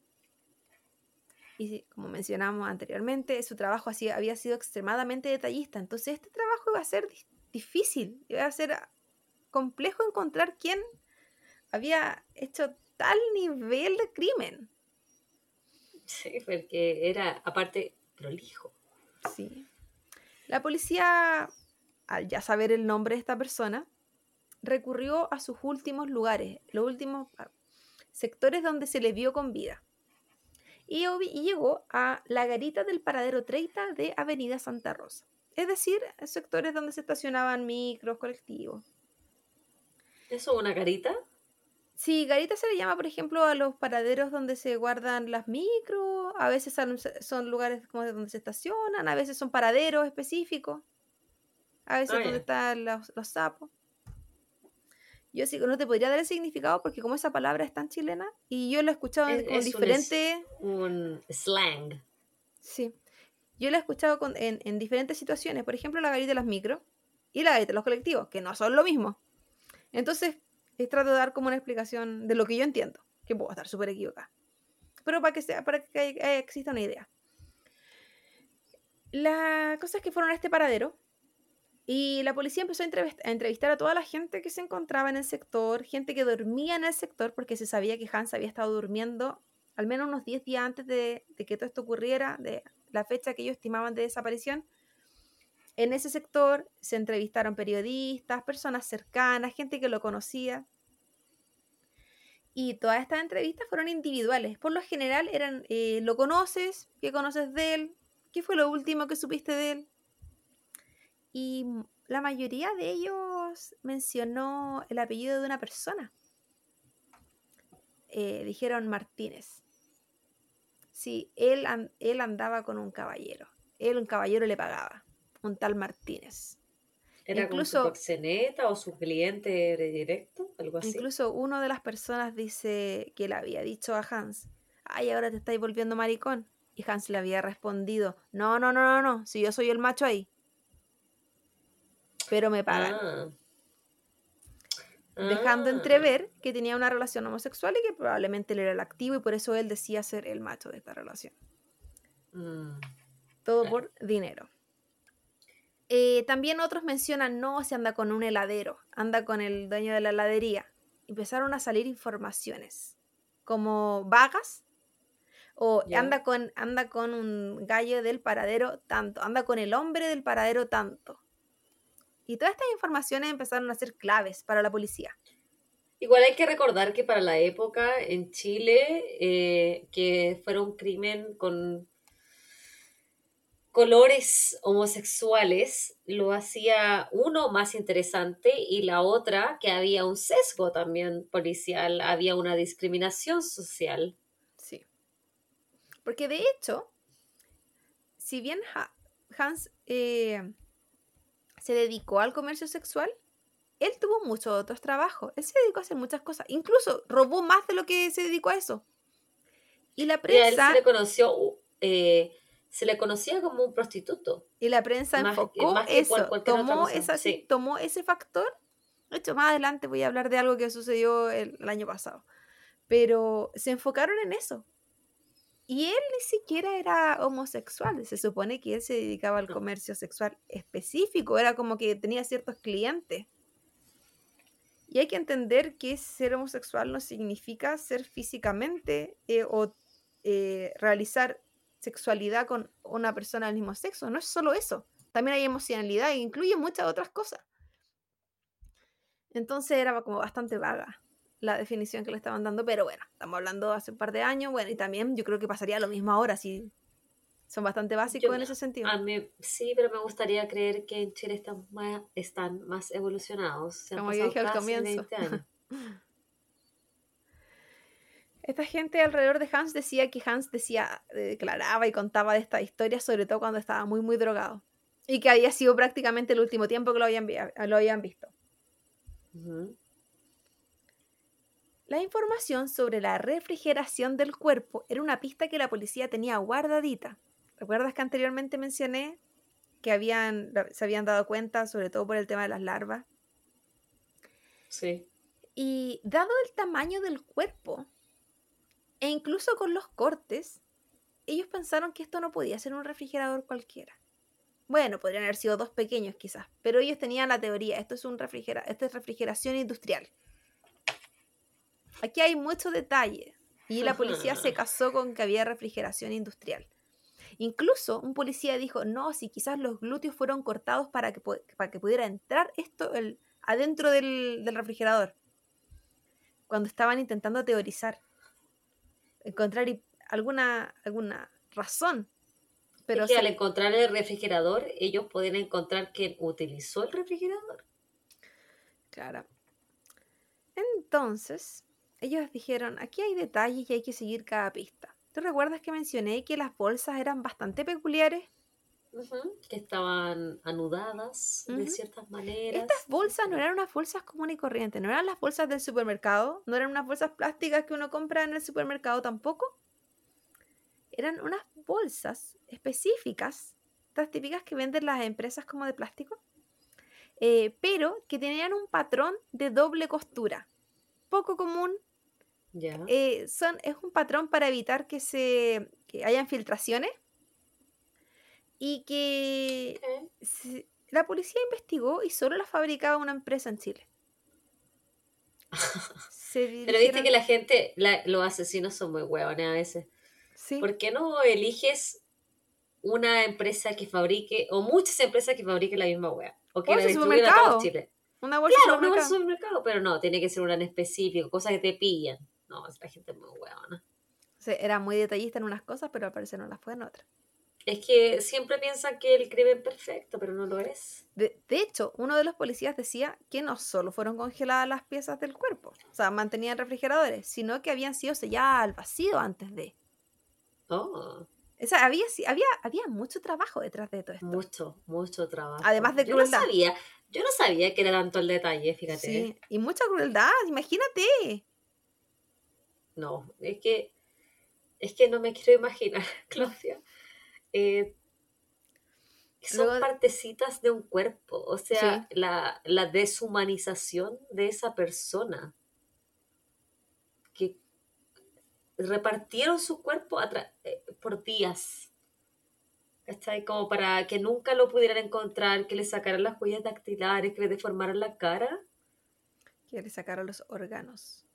Y como mencionamos anteriormente, su trabajo así, había sido extremadamente detallista. Entonces este trabajo iba a ser difícil, iba a ser complejo encontrar quién había hecho tal nivel de crimen. Sí, porque era aparte prolijo. Sí. La policía, al ya saber el nombre de esta persona, recurrió a sus últimos lugares, los últimos ah, sectores donde se le vio con vida. Y, llegó a la garita del paradero 30 de Avenida Santa Rosa. Es decir, sectores donde se estacionaban micros, colectivos. ¿Eso es una garita? Sí, garita se le llama, por ejemplo, a los paraderos donde se guardan las micros, a veces son, lugares como donde se estacionan, a veces son paraderos específicos, a veces ah, donde están los, sapos. Yo sí no te podría dar el significado porque como esa palabra es tan chilena y yo la he escuchado en, diferentes... Un, slang. Sí. Yo la he escuchado en, en, diferentes situaciones, por ejemplo la garita de las micros y la garita de los colectivos, que no son lo mismo. Entonces, es trato de dar como una explicación de lo que yo entiendo, que puedo estar súper equivocada. Pero para que, sea, para que exista una idea. La cosa es que fueron a este paradero y la policía empezó a, entrevistar a toda la gente que se encontraba en el sector, gente que dormía en el sector, porque se sabía que Hans había estado durmiendo al menos unos 10 días antes de, de que todo esto ocurriera, de la fecha que ellos estimaban de desaparición. En ese sector se entrevistaron periodistas, personas cercanas, gente que lo conocía. Y todas estas entrevistas fueron individuales. Por lo general eran, eh, ¿lo conoces? ¿Qué conoces de él? ¿Qué fue lo último que supiste de él? Y la mayoría de ellos mencionó el apellido de una persona. Eh, dijeron Martínez. Sí, él, él andaba con un caballero. Él, un caballero, le pagaba un tal Martínez. ¿Era incluso, su o su cliente directo? Algo así. Incluso una de las personas dice que le había dicho a Hans, ay, ahora te estáis volviendo maricón. Y Hans le había respondido, no, no, no, no, no, si yo soy el macho ahí. Pero me pagan. Ah. Dejando ah. entrever que tenía una relación homosexual y que probablemente él era el activo y por eso él decía ser el macho de esta relación. Mm. Todo por dinero. Eh, también otros mencionan, no, se anda con un heladero, anda con el dueño de la heladería. Empezaron a salir informaciones como vagas o anda, con, anda con un gallo del paradero tanto, anda con el hombre del paradero tanto. Y todas estas informaciones empezaron a ser claves para la policía. Igual hay que recordar que para la época en Chile, eh, que fuera un crimen con colores homosexuales lo hacía uno más interesante y la otra que había un sesgo también policial, había una discriminación social. Sí. Porque de hecho, si bien Hans eh, se dedicó al comercio sexual, él tuvo muchos otros trabajos. Él se dedicó a hacer muchas cosas. Incluso robó más de lo que se dedicó a eso. Y la prensa... Y a él se le conoció... Eh, se le conocía como un prostituto. Y la prensa enfocó eso, tomó, tomó ese factor. De hecho, más adelante voy a hablar de algo que sucedió el, año pasado. Pero se enfocaron en eso. Y él ni siquiera era homosexual. Se supone que él se dedicaba al comercio sexual específico. Era como que tenía ciertos clientes. Y hay que entender que ser homosexual no significa ser físicamente eh, o eh, realizar sexualidad con una persona del mismo sexo. No es solo eso. También hay emocionalidad e incluye muchas otras cosas. Entonces era como bastante vaga la definición que le estaban dando, pero bueno, estamos hablando hace un par de años, bueno, y también yo creo que pasaría lo mismo ahora, si son bastante básicos en ese sentido. A mí, sí, pero me gustaría creer que en Chile están más, están más evolucionados. como yo dije al comienzo. [LAUGHS] Esta gente alrededor de Hans decía que Hans decía, declaraba y contaba de esta historia, sobre todo cuando estaba muy, muy drogado. Y que había sido prácticamente el último tiempo que lo habían, lo habían visto. La información sobre la refrigeración del cuerpo era una pista que la policía tenía guardadita. ¿Recuerdas que anteriormente mencioné que habían, se habían dado cuenta, sobre todo por el tema de las larvas? Sí. Y dado el tamaño del cuerpo, e incluso con los cortes, ellos pensaron que esto no podía ser un refrigerador cualquiera. Bueno, podrían haber sido dos pequeños quizás, pero ellos tenían la teoría, esto es, un refrigera esto es refrigeración industrial. Aquí hay mucho detalle y la policía se [LAUGHS] casó con que había refrigeración industrial. Incluso un policía dijo, no, si quizás los glúteos fueron cortados para que, para que pudiera entrar esto el, adentro del, del refrigerador. Cuando estaban intentando teorizar, encontrar alguna, alguna razón pero que al encontrar el refrigerador, ellos pueden encontrar quién utilizó el refrigerador. Claro. Entonces, ellos dijeron, aquí hay detalles y hay que seguir cada pista. ¿Tú recuerdas que mencioné que las bolsas eran bastante peculiares? Que estaban anudadas de ciertas maneras. Estas bolsas no eran unas bolsas comunes y corrientes, no eran las bolsas del supermercado, no eran unas bolsas plásticas que uno compra en el supermercado tampoco. Eran unas bolsas específicas, estas típicas que venden las empresas como de plástico, eh, pero que tenían un patrón de doble costura. Poco común. Eh, son, es un patrón para evitar que se que haya infiltraciones y que la policía investigó y solo las fabricaba una empresa en Chile. [LAUGHS] Pero viste que la gente, los asesinos son muy huevones a veces. ¿Por qué no eliges una empresa que fabrique, o muchas empresas que fabriquen la misma wea? O que la distribuyan a todo Chile. Una bolsa claro, una bolsa de supermercado, pero no, tiene que ser una en específico, cosas que te pillan. No, la gente es muy huevona. O era muy detallista en unas cosas, pero al parecer no las fue en otras. Es que siempre piensan que el crimen es perfecto, pero no lo es. De, de, hecho, uno de los policías decía que no solo fueron congeladas las piezas del cuerpo, o sea, mantenían refrigeradores, sino que habían sido selladas al vacío antes de. Oh. O sea, había, había, había mucho trabajo detrás de todo esto. Mucho, mucho trabajo. Además de crueldad. Yo no sabía, yo no sabía que era tanto el detalle, fíjate. Sí, y mucha crueldad, imagínate. No, es que, es que no me quiero imaginar, [LAUGHS] Claudia. Eh, son partecitas de un cuerpo, o sea, la, la deshumanización de esa persona repartieron su cuerpo eh, por días. ¿Cachai? Como para que nunca lo pudieran encontrar, que le sacaran las huellas dactilares, que le deformaran la cara. Que le sacaran los órganos.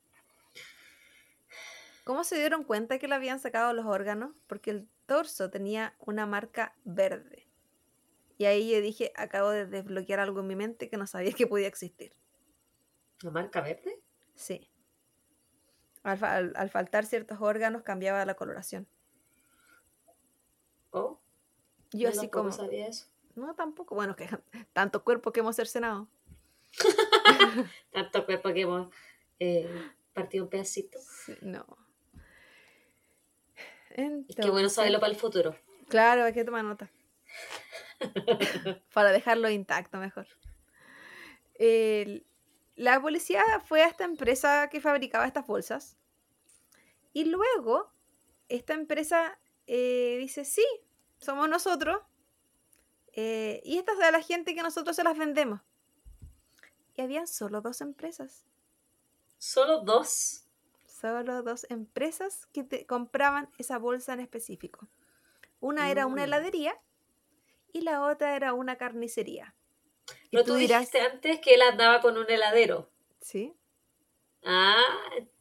¿Cómo se dieron cuenta que le habían sacado los órganos? Porque el torso tenía una marca verde. Y ahí yo dije, acabo de desbloquear algo en mi mente que no sabía que podía existir. ¿La marca verde? Sí. Al, faltar ciertos órganos cambiaba la coloración. Oh. Yo, así como. sabía eso. No, tampoco. Bueno, que [LAUGHS] tanto cuerpo que hemos cercenado. [LAUGHS] tanto cuerpo que hemos eh, partido un pedacito. [LAUGHS] no. Qué bueno saberlo para el futuro. Claro, hay que tomar nota. [LAUGHS] para dejarlo intacto mejor. El, la policía fue a esta empresa que fabricaba estas bolsas y luego esta empresa eh, dice, sí, somos nosotros eh, y esta es de la gente que nosotros se las vendemos. Y habían solo dos empresas. ¿Solo dos? Solo dos empresas que te compraban esa bolsa en específico. Una era una mm. heladería y la otra era una carnicería. Pero tú, dijiste antes que él andaba con un heladero. Sí. Ah,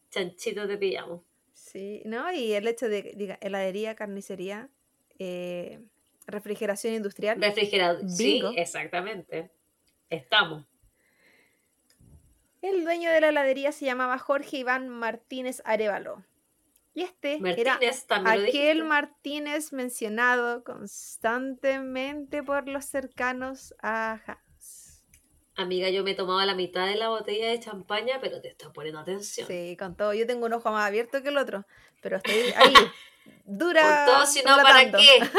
chanchito te pillamos. Sí, ¿no? Y el hecho de, diga, heladería, carnicería, eh, refrigeración industrial. Refrigerador, sí, exactamente. Estamos. El dueño de la heladería se llamaba Jorge Iván Martínez Arevalo. Y este era aquel Martínez mencionado constantemente por los cercanos a Amiga, yo me tomaba la mitad de la botella de champaña, pero te estoy poniendo atención. Sí, con todo. Yo tengo un ojo más abierto que el otro, pero estoy ahí, [LAUGHS] dura. Con todo, si no, ¿para qué?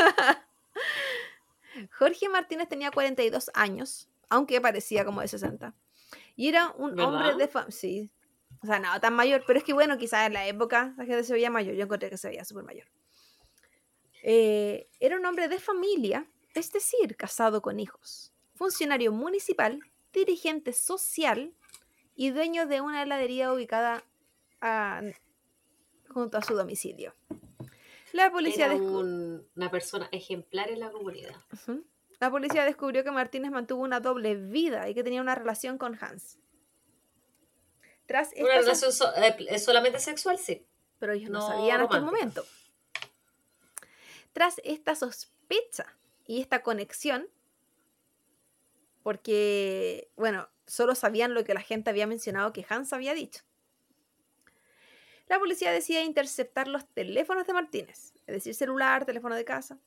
[LAUGHS] Jorge Martínez tenía 42 años, aunque parecía como de 60. Y era un hombre de familia. Sí. O sea, no tan mayor, pero es que bueno, quizás en la época la gente se veía mayor. Yo encontré que se veía súper mayor. Eh, era un hombre de familia, es decir, casado con hijos, funcionario municipal dirigente social y dueño de una heladería ubicada a- junto a su domicilio. La policía, Era un- una persona ejemplar en la comunidad. Ujú. La policía descubrió que Martínez mantuvo una doble vida y que tenía una relación con Hans. Tras Una esta relación so- eh, es solamente sexual, sí. pero ellos no, no sabían hasta el momento. Tras esta sospecha y esta conexión, porque, bueno, solo sabían lo que la gente había mencionado que Hans había dicho. La policía decide interceptar los teléfonos de Martínez, es decir, celular, teléfono de casa.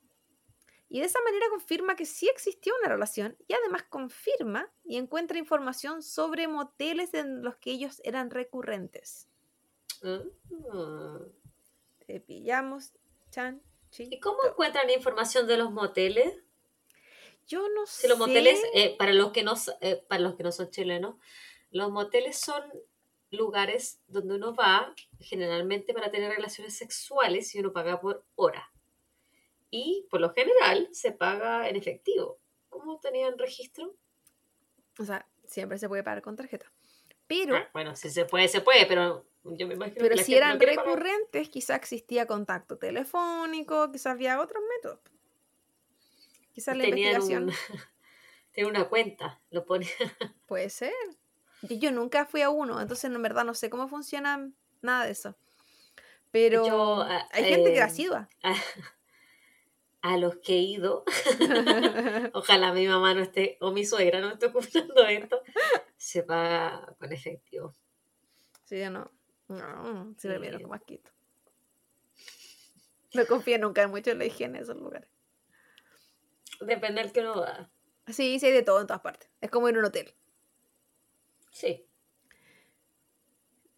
Y de esa manera confirma que sí existió una relación y además confirma y encuentra información sobre moteles en los que ellos eran recurrentes. Ah. Te pillamos, chan, ¿Y cómo encuentran información de los moteles? Yo no sé. Los moteles, eh, para, los que no, eh, para los que no son chilenos, los moteles son lugares donde uno va generalmente para tener relaciones sexuales y uno paga por hora. Y por lo general se paga en efectivo. ¿Cómo tenían registro? O sea, siempre se puede pagar con tarjeta. Pero, Ah, bueno, si se puede, se puede, pero yo me imagino pero que si eran no recurrentes, quizá existía contacto telefónico, quizás había otros métodos. Quizás la investigación [LAUGHS] un- tienen una cuenta, lo pone. [LAUGHS] puede ser. Y Yo nunca fui a uno, entonces en verdad no sé cómo funciona nada de eso. Pero Yo, ah, hay gente que eh. [LAUGHS] a, los que he ido, [LAUGHS] [LAUGHS] ojalá mi mamá no esté, o mi suegra no esté escuchando esto, se paga con efectivo. sí, yo no. No, sí, me vieron como asquito. No confío nunca mucho en la higiene de esos lugares. Depende del que uno va. Sí, sí hay de todo en todas partes. Es como ir a un hotel. Sí.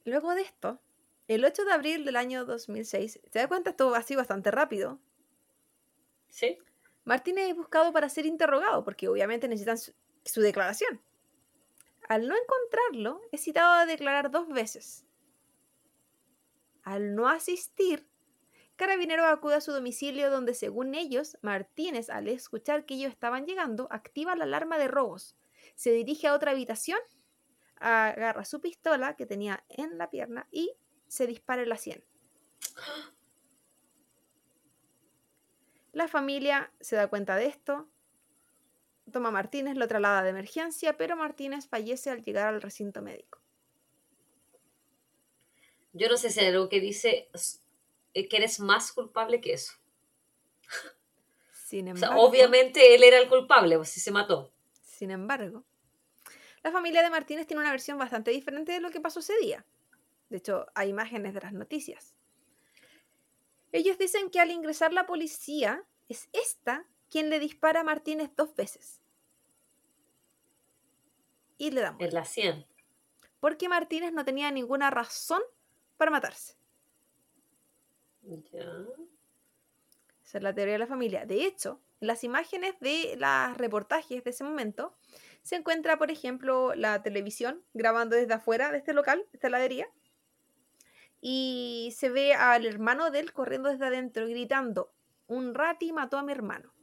Luego de esto, el 8 de abril del año 2006, ¿te das cuenta? Esto así bastante rápido. Sí. Martínez es buscado para ser interrogado, porque obviamente necesitan su, su declaración. Al no encontrarlo, es citado a declarar dos veces. Al no asistir, Carabineros acude a su domicilio donde, según ellos, Martínez, al escuchar que ellos estaban llegando, activa la alarma de robos. Se dirige a otra habitación, agarra su pistola que tenía en la pierna y se dispara en la sien. [GASPS] [GASPS] La familia se da cuenta de esto, toma a Martínez, lo traslada de emergencia, pero Martínez fallece al llegar al recinto médico. Yo no sé si hay algo que dice eh, que eres más culpable que eso. Sin O sea, obviamente él era el culpable, pues si se mató. sin embargo, la familia de Martínez tiene una versión bastante diferente de lo que pasó ese día. De hecho, hay imágenes de las noticias. Ellos dicen que al ingresar la policía, es esta quien le dispara a Martínez dos veces. Y le da muerte. En la 100. Porque Martínez no tenía ninguna razón para matarse. Ya. Esa es la teoría de la familia. De hecho, en las imágenes de los reportajes de ese momento, se encuentra, por ejemplo, la televisión grabando desde afuera de este local, esta heladería, y se ve al hermano de él corriendo desde adentro, gritando, un rati mató a mi hermano.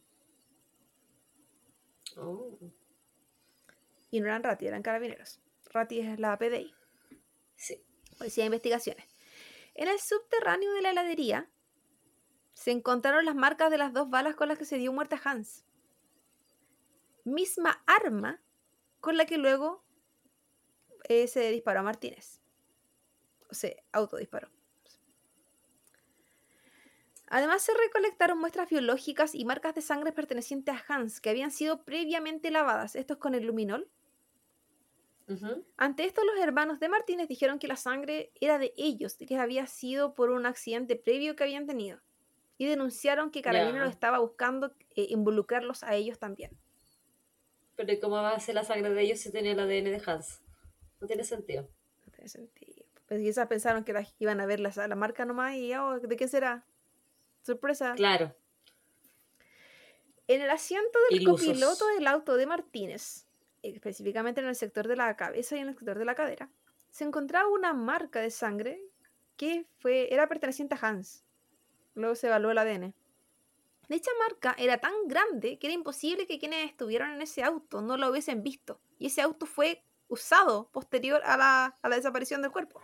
Oh. Y no eran rati, eran carabineros. Rati es la PDI. Sí. Policía de Investigaciones. En el subterráneo de la heladería se encontraron las marcas de las dos balas con las que se dio muerte a Hans. Misma arma con la que luego eh, se disparó a Martínez. Se autodisparó. Además se recolectaron muestras biológicas y marcas de sangre pertenecientes a Hans que habían sido previamente lavadas. Esto es con el luminol. Ante esto, los hermanos de Martínez dijeron que la sangre era de ellos, que había sido por un accidente previo que habían tenido. Y denunciaron que Carabineros Ya. estaba buscando eh, involucrarlos a ellos también. Pero ¿y cómo va a ser la sangre de ellos si tenía el ADN de Hans? No tiene sentido. No tiene sentido. Pues quizás pensaron que iban a ver la, la marca nomás y, oh, ¿de qué será? Sorpresa. Claro. En el asiento del Ilusos. copiloto del auto de Martínez, específicamente en el sector de la cabeza y en el sector de la cadera, se encontraba una marca de sangre que fue, era perteneciente a Hans. Luego se evaluó el ADN. Dicha marca era tan grande que era imposible que quienes estuvieron en ese auto no lo hubiesen visto. Y ese auto fue usado posterior a la, a la desaparición del cuerpo.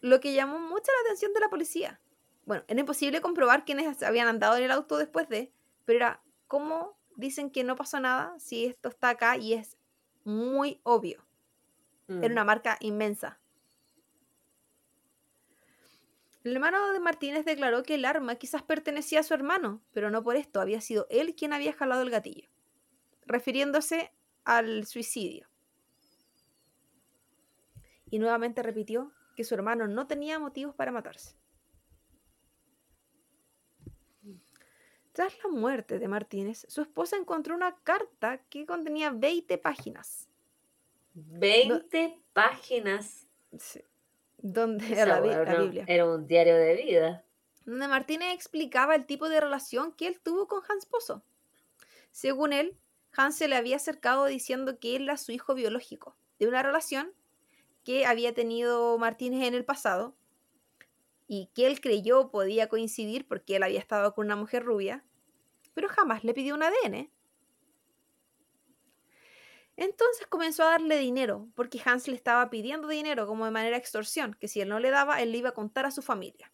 Lo que llamó mucho la atención de la policía. Bueno, era imposible comprobar quiénes habían andado en el auto después de, pero era cómo dicen que no pasó nada si esto está acá y es muy obvio. Era Mm. una marca inmensa. El hermano de Martínez declaró que el arma quizás pertenecía a su hermano, pero no por esto, había sido él quien había jalado el gatillo, refiriéndose al suicidio. Y nuevamente repitió que su hermano no tenía motivos para matarse. Tras la muerte de Martínez, su esposa encontró una carta que contenía 20 páginas. 20 páginas. Sí. Donde Esa la, la Biblia. Era un diario de vida. donde Martínez explicaba el tipo de relación que él tuvo con Hans Pozo. Según él, Hans se le había acercado diciendo que él era su hijo biológico, de una relación que había tenido Martínez en el pasado y que él creyó podía coincidir porque él había estado con una mujer rubia, pero jamás le pidió un ADN. Entonces comenzó a darle dinero, porque Hans le estaba pidiendo dinero como de manera extorsión, que si él no le daba, él le iba a contar a su familia.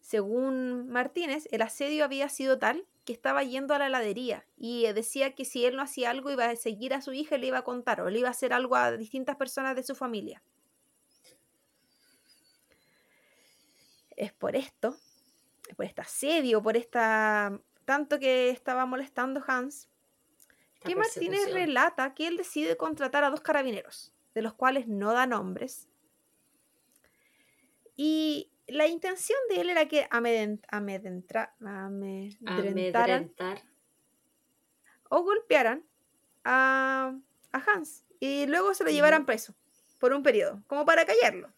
Según Martínez, el asedio había sido tal que estaba yendo a la heladería y eh, decía que si él no hacía algo iba a seguir a su hija y le iba a contar o le iba a hacer algo a distintas personas de su familia. Es por esto, por este asedio, por esta tanto que estaba molestando Hans, Esta que Martínez relata que él decide contratar a dos carabineros, de los cuales no da nombres. Y la intención de él era que Amedrentar. o golpearan a, a Hans y luego se lo llevaran preso por un periodo, como para callarlo.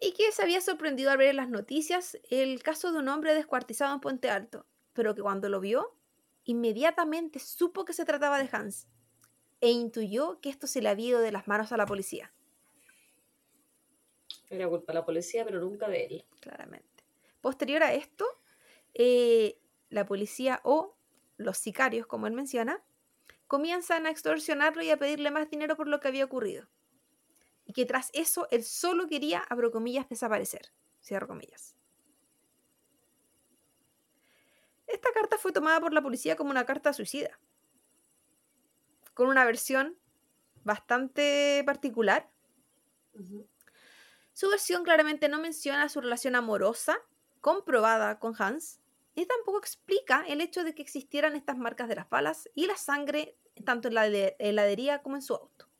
Y que se había sorprendido al ver en las noticias el caso de un hombre descuartizado en Puente Alto, pero que cuando lo vio, inmediatamente supo que se trataba de Hans e intuyó que esto se le había ido de las manos a la policía, Era culpa de la policía, pero nunca de él. claramente. Posterior a esto, eh, la policía o los sicarios, como él menciona, comienzan a extorsionarlo y a pedirle más dinero por lo que había ocurrido. Y que tras eso él solo quería, abro comillas, desaparecer. Cierro comillas. Esta carta fue tomada por la policía como una carta suicida, con una versión bastante particular. Su versión claramente no menciona su relación amorosa comprobada con Hans, y tampoco explica el hecho de que existieran estas marcas de las balas y la sangre tanto en la heladería como en su auto.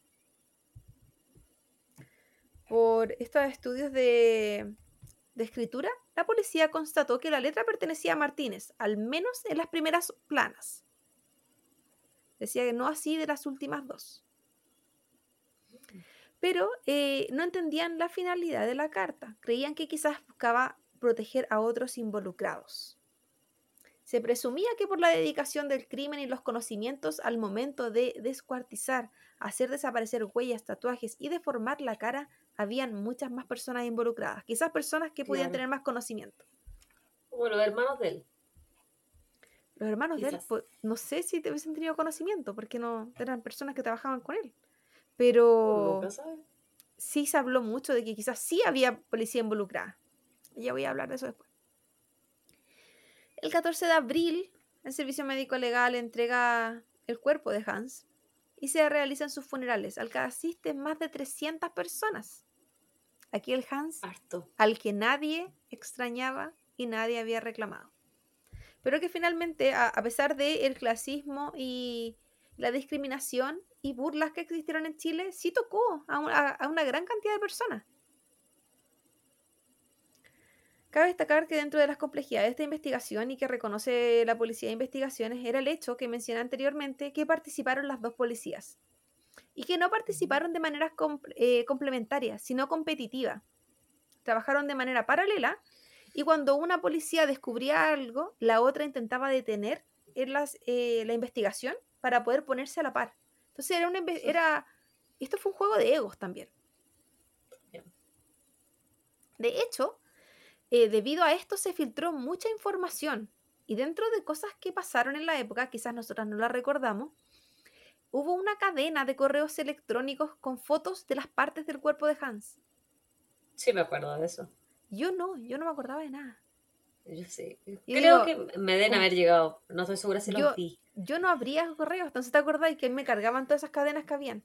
Por estos estudios de, de escritura, la policía constató que la letra pertenecía a Martínez, al menos en las primeras planas. Decía que no así de las últimas dos. Pero eh, no entendían la finalidad de la carta. Creían que quizás buscaba proteger a otros involucrados. Se presumía que por la dedicación del crimen y los conocimientos al momento de descuartizar, hacer desaparecer huellas, tatuajes y deformar la cara, habían muchas más personas involucradas. Quizás personas que podían Claro. tener más conocimiento. Como los hermanos de él. Los hermanos de él, pues, no sé si te hubiesen tenido conocimiento, porque no eran personas que trabajaban con él. Pero sí se habló mucho de que quizás sí había policía involucrada. Ya voy a hablar de eso después. El 14 de abril, el Servicio Médico Legal entrega el cuerpo de Hans y se realizan sus funerales, al que asisten más de 300 personas. Aquí el Hans Harto. al que nadie extrañaba y nadie había reclamado. Pero que finalmente, a, a pesar del clasismo y la discriminación y burlas que existieron en Chile, sí tocó a, un- a- a una gran cantidad de personas. Cabe destacar que dentro de las complejidades de esta investigación y que reconoce la Policía de Investigaciones era el hecho que mencioné anteriormente que participaron las dos policías y que no participaron de manera com- eh, complementaria, sino competitiva. Trabajaron de manera paralela y cuando una policía descubría algo, la otra intentaba detener en las, eh, la investigación para poder ponerse a la par. Entonces era, una, era esto fue un juego de egos también. De hecho, eh, debido a esto se filtró mucha información Y dentro de cosas que pasaron en la época, quizás nosotras no las recordamos, hubo una cadena de correos electrónicos con fotos de las partes del cuerpo de Hans. Sí, me acuerdo de eso. Yo no, yo no me acordaba de nada. Yo sí. Creo que me deben haber llegado. No estoy segura si yo, vi. Yo no abría correos, entonces te acordáis que me cargaban todas esas cadenas que habían.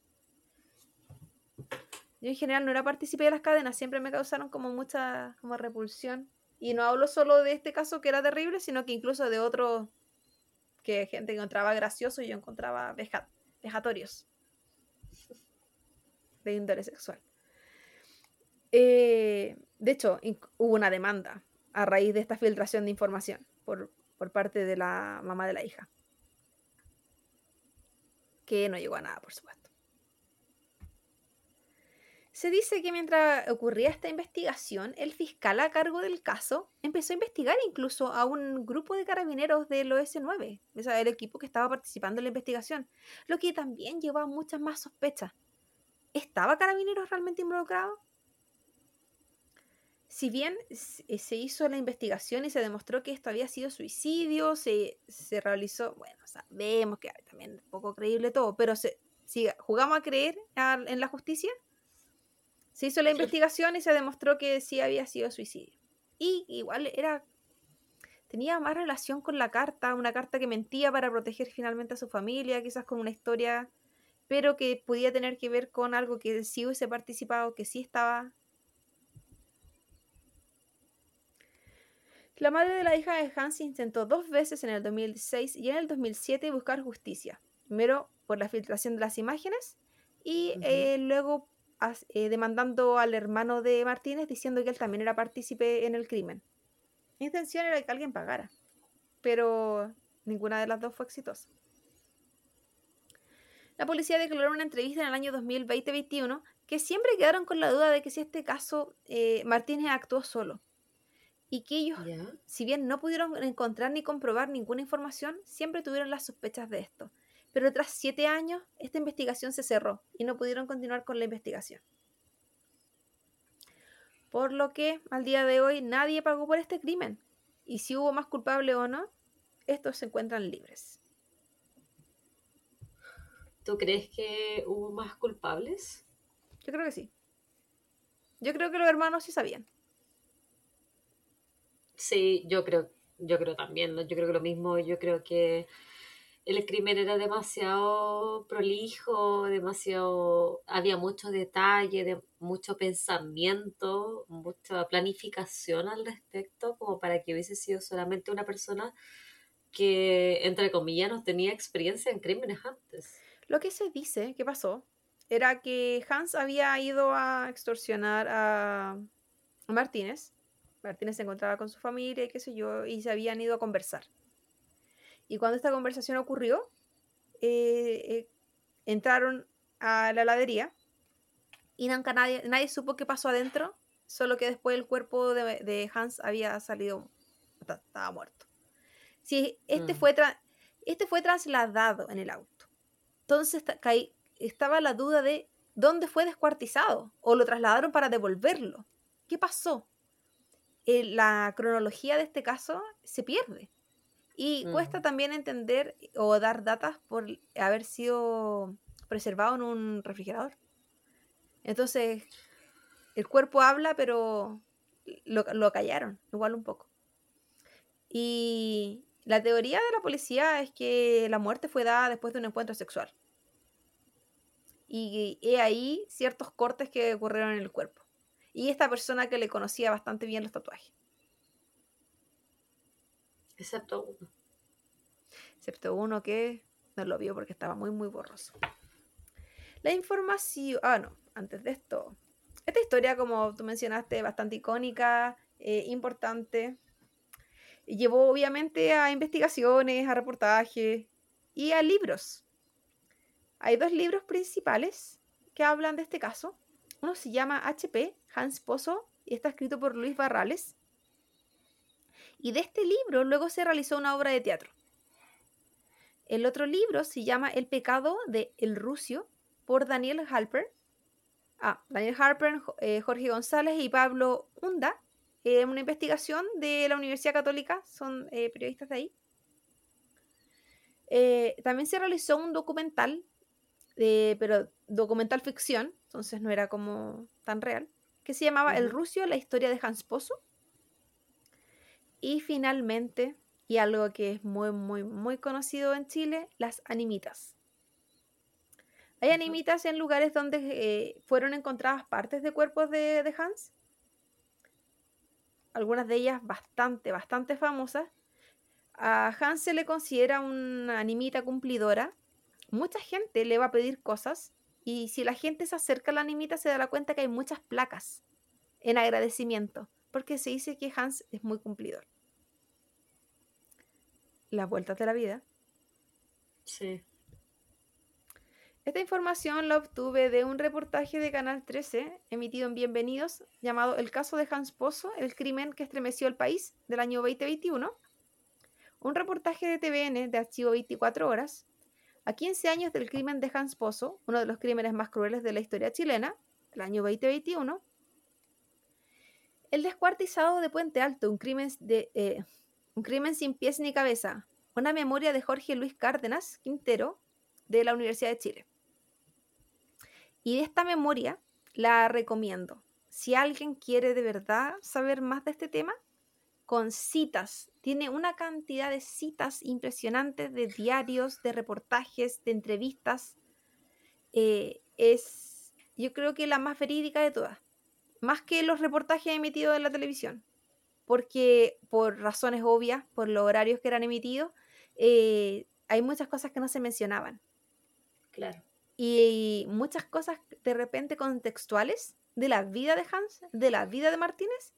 Yo en general no era partícipe de las cadenas, siempre me causaron como mucha como repulsión. Y no hablo solo de este caso que era terrible, sino que incluso de otros que gente encontraba gracioso y yo encontraba vejatorios de índole sexual. Eh, de hecho, hubo una demanda a raíz de esta filtración de información por, por parte de la mamá de la hija. Que no llegó a nada, por supuesto. Se dice que mientras ocurría esta investigación, el fiscal a cargo del caso empezó a investigar incluso a un grupo de carabineros del OS9, o sea, el equipo que estaba participando en la investigación, lo que también llevó a muchas más sospechas. ¿Estaba carabineros realmente involucrado? Si bien eh, se hizo la investigación y se demostró que esto había sido suicidio, se, realizó, bueno, sabemos que también es poco creíble todo, pero se, si jugamos a creer en la justicia, se hizo la investigación y se demostró que sí había sido suicidio. Y igual era tenía más relación con la carta, una carta que mentía para proteger finalmente a su familia, quizás con una historia, pero que podía tener que ver con algo que sí hubiese participado, que sí estaba La madre de la hija de Hans intentó dos veces en el 2006 y en el 2007 buscar justicia. Primero por la filtración de las imágenes y eh, luego eh, demandando al hermano de Martínez diciendo que él también era partícipe en el crimen. Mi intención era que alguien pagara, pero ninguna de las dos fue exitosa. La policía declaró en una entrevista en el año 2020-21 que siempre quedaron con la duda de que si este caso eh, Martínez actuó solo y que ellos, si bien no pudieron encontrar ni comprobar ninguna información, siempre tuvieron las sospechas de esto. Pero tras siete años, esta investigación se cerró y no pudieron continuar con la investigación. Por lo que, al día de hoy, nadie pagó por este crimen. Y si hubo más culpable o no, estos se encuentran libres. ¿Tú crees que hubo más culpables? Yo creo que sí. Yo creo que los hermanos sí sabían. Sí, yo creo, yo creo también, ¿no? Yo creo que lo mismo, yo creo que el crimen era demasiado prolijo, demasiado, había mucho detalle, de, mucho pensamiento, mucha planificación al respecto, como para que hubiese sido solamente una persona que, entre comillas, no tenía experiencia en crímenes antes. Lo que se dice que pasó era que Hans había ido a extorsionar a Martínez Martínez se encontraba con su familia y qué sé yo, y se habían ido a conversar. Y cuando esta conversación ocurrió, eh, eh, entraron a la heladería y nunca nadie, nadie supo qué pasó adentro, solo que después el cuerpo de, Hans había salido, estaba muerto. Sí, este, mm. fue este fue trasladado en el auto. Entonces estaba la duda de dónde fue descuartizado o lo trasladaron para devolverlo. ¿Qué pasó? Eh, la cronología de este caso se pierde. Y cuesta mm. también entender o dar datas por haber sido preservado en un refrigerador. Entonces, el cuerpo habla, pero lo, lo callaron, igual un poco. Y la teoría de la policía es que la muerte fue dada después de un encuentro sexual. Y he ahí ciertos cortes que ocurrieron en el cuerpo y esta persona que le conocía bastante bien los tatuajes. Excepto uno. Excepto uno que no lo vio porque estaba muy, muy borroso. La información... Ah, no, antes de esto. Esta historia, como tú mencionaste, bastante icónica, eh, importante. Llevó obviamente a investigaciones, a reportajes y a libros. Hay dos libros principales que hablan de este caso. Uno se llama HP, Hans Pozo, y está escrito por Luis Barrales. Y de este libro luego se realizó una obra de teatro. El otro libro se llama El pecado de El Rucio, por Daniel Harper. Ah, Daniel Harper, eh, Jorge González y Pablo Hunda. eh, una investigación de la Universidad Católica, son eh, periodistas de ahí. Eh, también se realizó un documental, pero documental ficción, entonces no era como tan real, que se llamaba El Rusio, la historia de Hans Pozo. Y finalmente, y algo que es muy, muy, muy conocido en Chile, las animitas. Hay animitas en lugares donde eh, fueron encontradas partes de cuerpos de, de, Hans. Algunas de ellas bastante, bastante famosas. A Hans se le considera una animita cumplidora. Mucha gente le va a pedir cosas y si la gente se acerca a la animita se dará cuenta que hay muchas placas en agradecimiento, porque se dice que Hans es muy cumplidor. Las vueltas de la vida. Sí. Esta información la obtuve de un reportaje de Canal 13 emitido en Bienvenidos llamado El caso de Hans Pozo, el crimen que estremeció el país del año 2021. Un reportaje de TVN de archivo 24 horas a 15 años del crimen de Hans Pozo, uno de los crímenes más crueles de la historia chilena, el año 2021. El descuartizado de Puente Alto, un crimen, eh, un crimen sin pies ni cabeza, una memoria de Jorge Luis Cárdenas Quintero de la Universidad de Chile. Y esta memoria la recomiendo. Si alguien quiere de verdad saber más de este tema, con citas. Tiene una cantidad de citas impresionantes de diarios, de reportajes, de entrevistas. Eh, es, yo creo que la más verídica de todas. Más que los reportajes emitidos en la televisión. Porque por razones obvias, por los horarios que eran emitidos, eh, hay muchas cosas que no se mencionaban. Claro y muchas cosas de repente contextuales de la vida de Hans, de la vida de Martínez,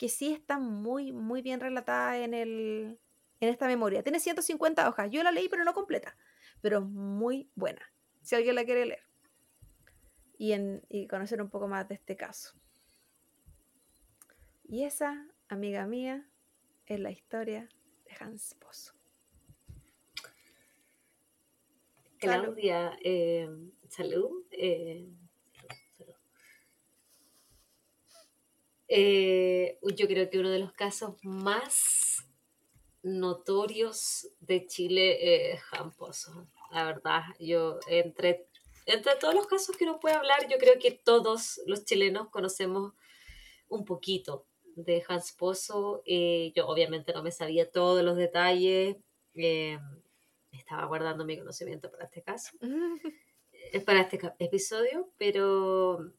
que sí están muy, muy bien relatadas en, el, en esta memoria. Tiene 150 hojas. Yo la leí, pero no completa, pero muy buena, si alguien la quiere leer y, en, y conocer un poco más de este caso. Y esa, amiga mía, es la historia de Hans Pozo. Claudia, eh, salud. Eh, eh, yo creo que uno de los casos más notorios de Chile es Jamposo. La verdad, yo entre, entre todos los casos que uno puede hablar, yo creo que todos los chilenos conocemos un poquito de Hans Pozo. yo obviamente no me sabía todos los detalles estaba guardando mi conocimiento para este caso, [LAUGHS] eh, para este episodio, pero,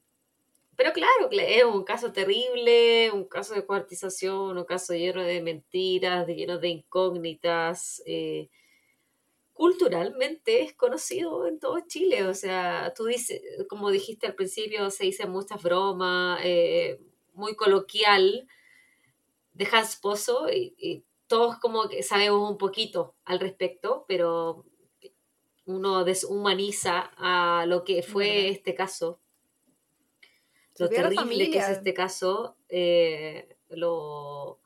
pero claro, es un caso terrible, un caso de cuartización, un caso lleno de mentiras, lleno de incógnitas. Eh, culturalmente es conocido en todo Chile, o sea, tú dices, como dijiste al principio, se dice muchas bromas, eh, muy coloquial de Hans Pozo y todos como que sabemos un poquito al respecto, pero uno deshumaniza a lo que fue este caso. Lo terrible que es este caso, eh, lo,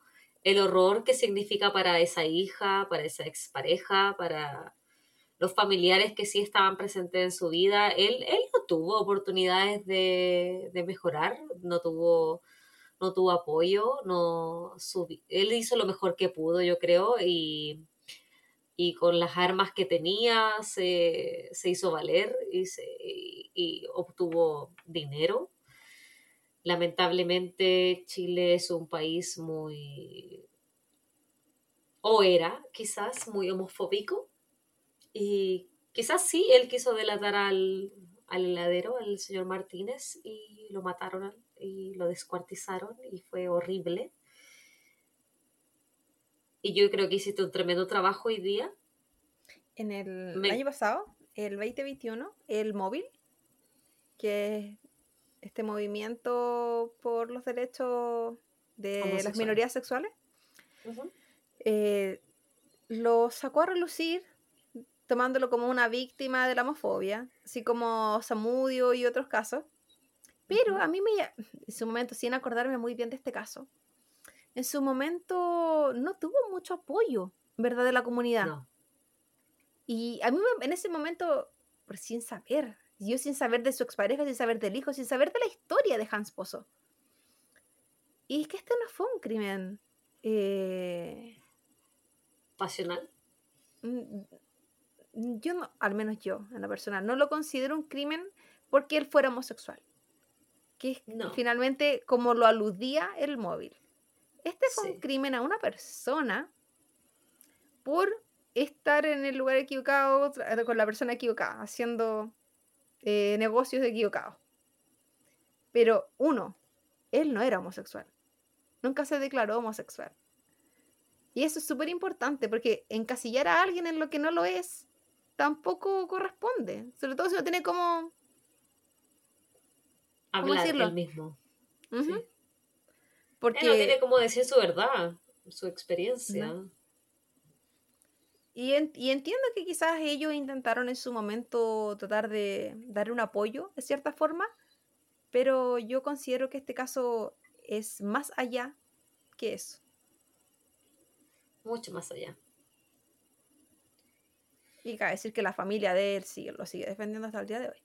el horror que significa para esa hija, para esa expareja, para los familiares que sí estaban presentes en su vida. Él, él no tuvo oportunidades de, de mejorar, no tuvo no tuvo apoyo, no él hizo lo mejor que pudo, yo creo, y, con las armas que tenía se, hizo valer y, y obtuvo dinero. Lamentablemente Chile es un país muy, o era quizás muy homofóbico, y quizás sí, él quiso delatar al, al heladero, al señor Martínez, y lo mataron y lo descuartizaron y fue horrible. Y yo creo que hiciste un tremendo trabajo hoy día. En el año pasado, el 2021, el móvil, que este movimiento por los derechos de las minorías sexuales, eh, lo sacó a relucir tomándolo como una víctima de la homofobia, así como Samudio y otros casos. Pero a mí me, en su momento, sin acordarme muy bien de este caso, en su momento no tuvo mucho apoyo, ¿verdad?, de la comunidad. Y a mí en ese momento, por sin saber, yo sin saber de su expareja, sin saber del hijo, sin saber de la historia de Hans Pozo, y es que este no fue un crimen eh, pasional. Mm, yo no, al menos yo, en lo personal, no lo considero un crimen porque él fuera homosexual. Que es finalmente como lo aludía el móvil. Este fue un crimen a una persona por estar en el lugar equivocado con la persona equivocada, haciendo eh, negocios equivocados. Pero uno, él no era homosexual. Nunca se declaró homosexual. Y eso es súper importante porque encasillar a alguien en lo que no lo es tampoco corresponde. Sobre todo si no tiene como... Hablar él mismo. Porque... Él no tiene como decir su verdad, su experiencia. Y, y, entiendo que quizás ellos intentaron en su momento tratar de dar un apoyo de cierta forma, pero yo considero que este caso es más allá que eso mucho más allá. Y cabe decir que la familia de él sigue, lo sigue defendiendo hasta el día de hoy.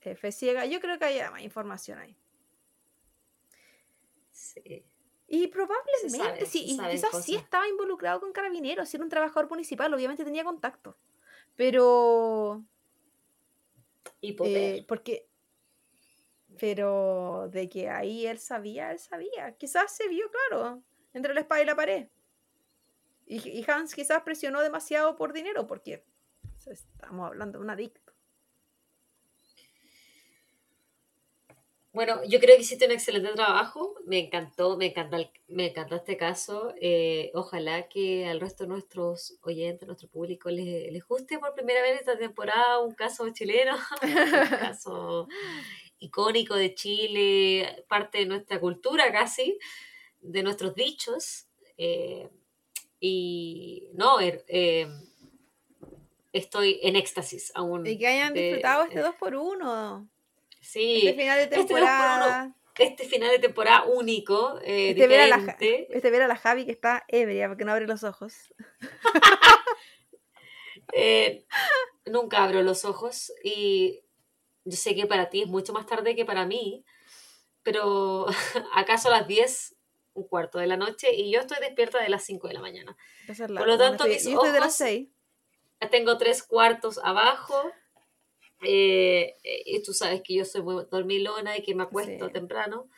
F ciega, yo creo que hay más información ahí. Sí. Y probablemente, sí, quizás sí estaba involucrado con carabineros, si era un trabajador municipal, obviamente tenía contacto. Pero. Y poder. Eh, porque pero de que ahí él sabía, él sabía. Quizás se vio claro entre la espada y la pared. Y, Hans quizás presionó demasiado por dinero, porque estamos hablando de un adicto. Bueno, yo creo que hiciste un excelente trabajo. Me encantó, me encanta, me encantó este caso. Eh, ojalá que al resto de nuestros oyentes, nuestro público, les, les guste por primera vez esta temporada un caso chileno, [LAUGHS] un caso icónico de Chile, parte de nuestra cultura casi, de nuestros dichos. Eh, y no, eh, estoy en éxtasis aún. Y que hayan disfrutado este 2 por 1 Sí. Este final de este temporada. Este, final de temporada único. Eh, este, ver a la, este ver a la Javi que está ebria porque no abre los ojos. [LAUGHS] nunca abro los ojos y yo sé que para ti es mucho más tarde que para mí, pero [LAUGHS] acaso a las 10, un cuarto de la noche, y yo estoy despierta de las 5 de la mañana. Por lo tanto, mis yo estoy de las 6. Tengo tres cuartos abajo. Eh, y tú sabes que yo soy muy dormilona y que me acuesto temprano.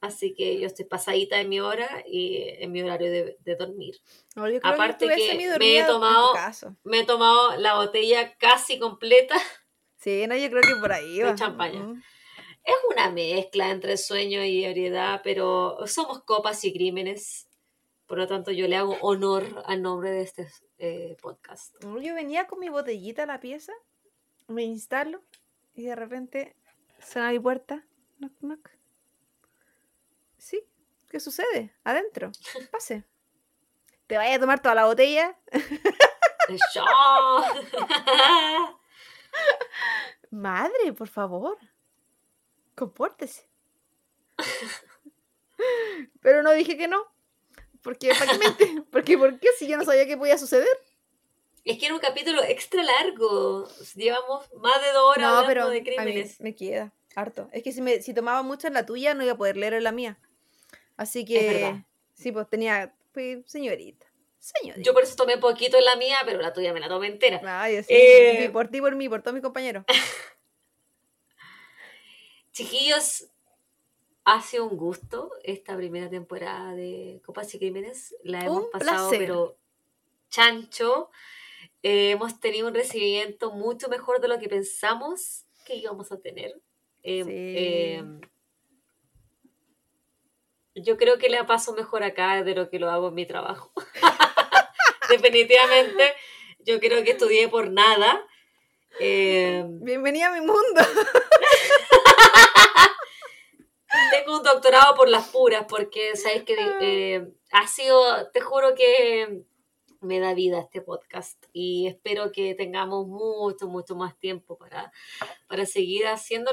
Así que yo estoy pasadita en mi hora y en mi horario de, dormir. Aparte que, me he tomado me he tomado la botella casi completa Sí, no, yo creo que por ahí va. champaña. Es una mezcla entre sueño y ebriedad, pero somos copas y crímenes. Por lo tanto, yo le hago honor al nombre de este eh, podcast. Yo venía con mi botellita a la pieza, me instalo y de repente suena mi puerta. Knock, knock. Sí, ¿qué sucede? Adentro. Pase. ¿Te vayas a tomar toda la botella? Madre, por favor. Compórtese. Pero no dije que no. Porque, ¿para Porque, ¿por qué? Si yo no sabía qué podía suceder. Es que era un capítulo extra largo. Llevamos más de dos horas hablando de crímenes. me queda harto. Es que si, me, si tomaba mucho en la tuya, no iba a poder leer en la mía. Así que. Sí, pues tenía. Pues, señorita. Yo por eso tomé poquito en la mía, pero la tuya me la tomé entera. Ay, así, eh, por ti, por mí, por todos mis compañeros. [LAUGHS] Chiquillos, ha sido un gusto esta primera temporada de Copas y Crímenes. La hemos pasado, pero chancho. Eh, hemos tenido un recibimiento mucho mejor de lo que pensamos que íbamos a tener. Em, em, yo creo que le paso mejor acá de lo que lo hago en mi trabajo. [LAUGHS] definitivamente yo creo que estudié por nada. Eh, Bienvenida a mi mundo. [LAUGHS] Tengo un doctorado por las puras, porque sabes que eh, ha sido, te juro que me da vida este podcast y espero que tengamos mucho, mucho más tiempo para, para seguir haciendo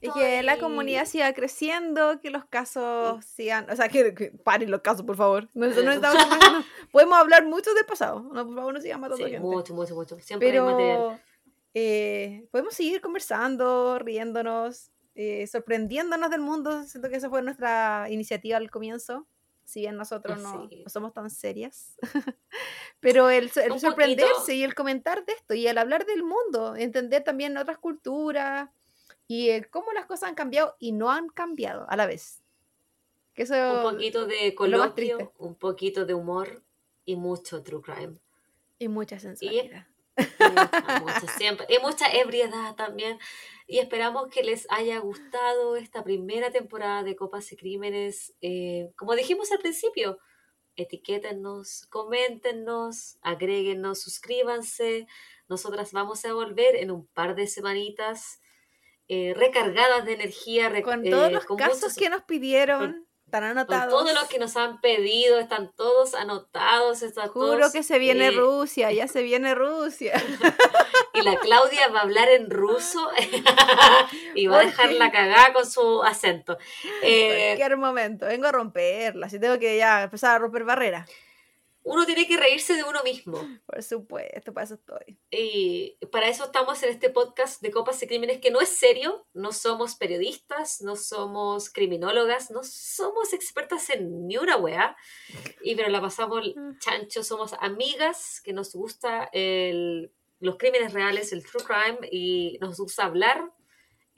y que la comunidad siga creciendo, que los casos sigan, o sea, que, paren los casos, por favor. No, [LAUGHS] podemos hablar mucho del pasado, no, por favor, no sigan matando sí, Mucho, mucho, mucho. Siempre Pero, Eh, podemos seguir conversando, riéndonos, eh, sorprendiéndonos del mundo. Siento que esa fue nuestra iniciativa al comienzo. Si bien nosotros no, Sí. no somos tan serias. [LAUGHS] Pero el, el sorprenderse poquito. y el comentar de esto y el hablar del mundo, entender también otras culturas y el cómo las cosas han cambiado y no han cambiado a la vez. Que eso Un poquito de coloquio, un poquito de humor y mucho true crime. y mucha sensualidad. [LAUGHS] Mucha, mucha, siempre. Y mucha ebriedad también. Y esperamos que les haya gustado esta primera temporada de Copas y Crímenes. Eh, como dijimos al principio, etiquétennos, coméntenos, agréguenos, suscríbanse. Nosotras vamos a volver en un par de semanitas eh, recargadas de energía. re- Con eh, todos los con casos muchos- que nos pidieron, están con anotados. todos los que nos han pedido, están todos anotados. Están Juro todos, que se viene eh, Rusia, ya se viene Rusia. [LAUGHS] Y la Claudia va a hablar en ruso [LAUGHS] y va a ¿Por dejar la cagada con su acento. Eh, Cualquier momento, vengo a romperla, si tengo que ya empezar a romper barreras. Uno tiene que reírse de uno mismo. Por supuesto, para eso estoy. Y para eso estamos en este podcast de Copas y Crímenes, que no es serio, no somos periodistas, no somos criminólogas, no somos expertas en ni una wea, y pero la pasamos [LAUGHS] chancho, somos amigas, que nos gusta el- los crímenes reales, el true crime, y nos gusta hablar,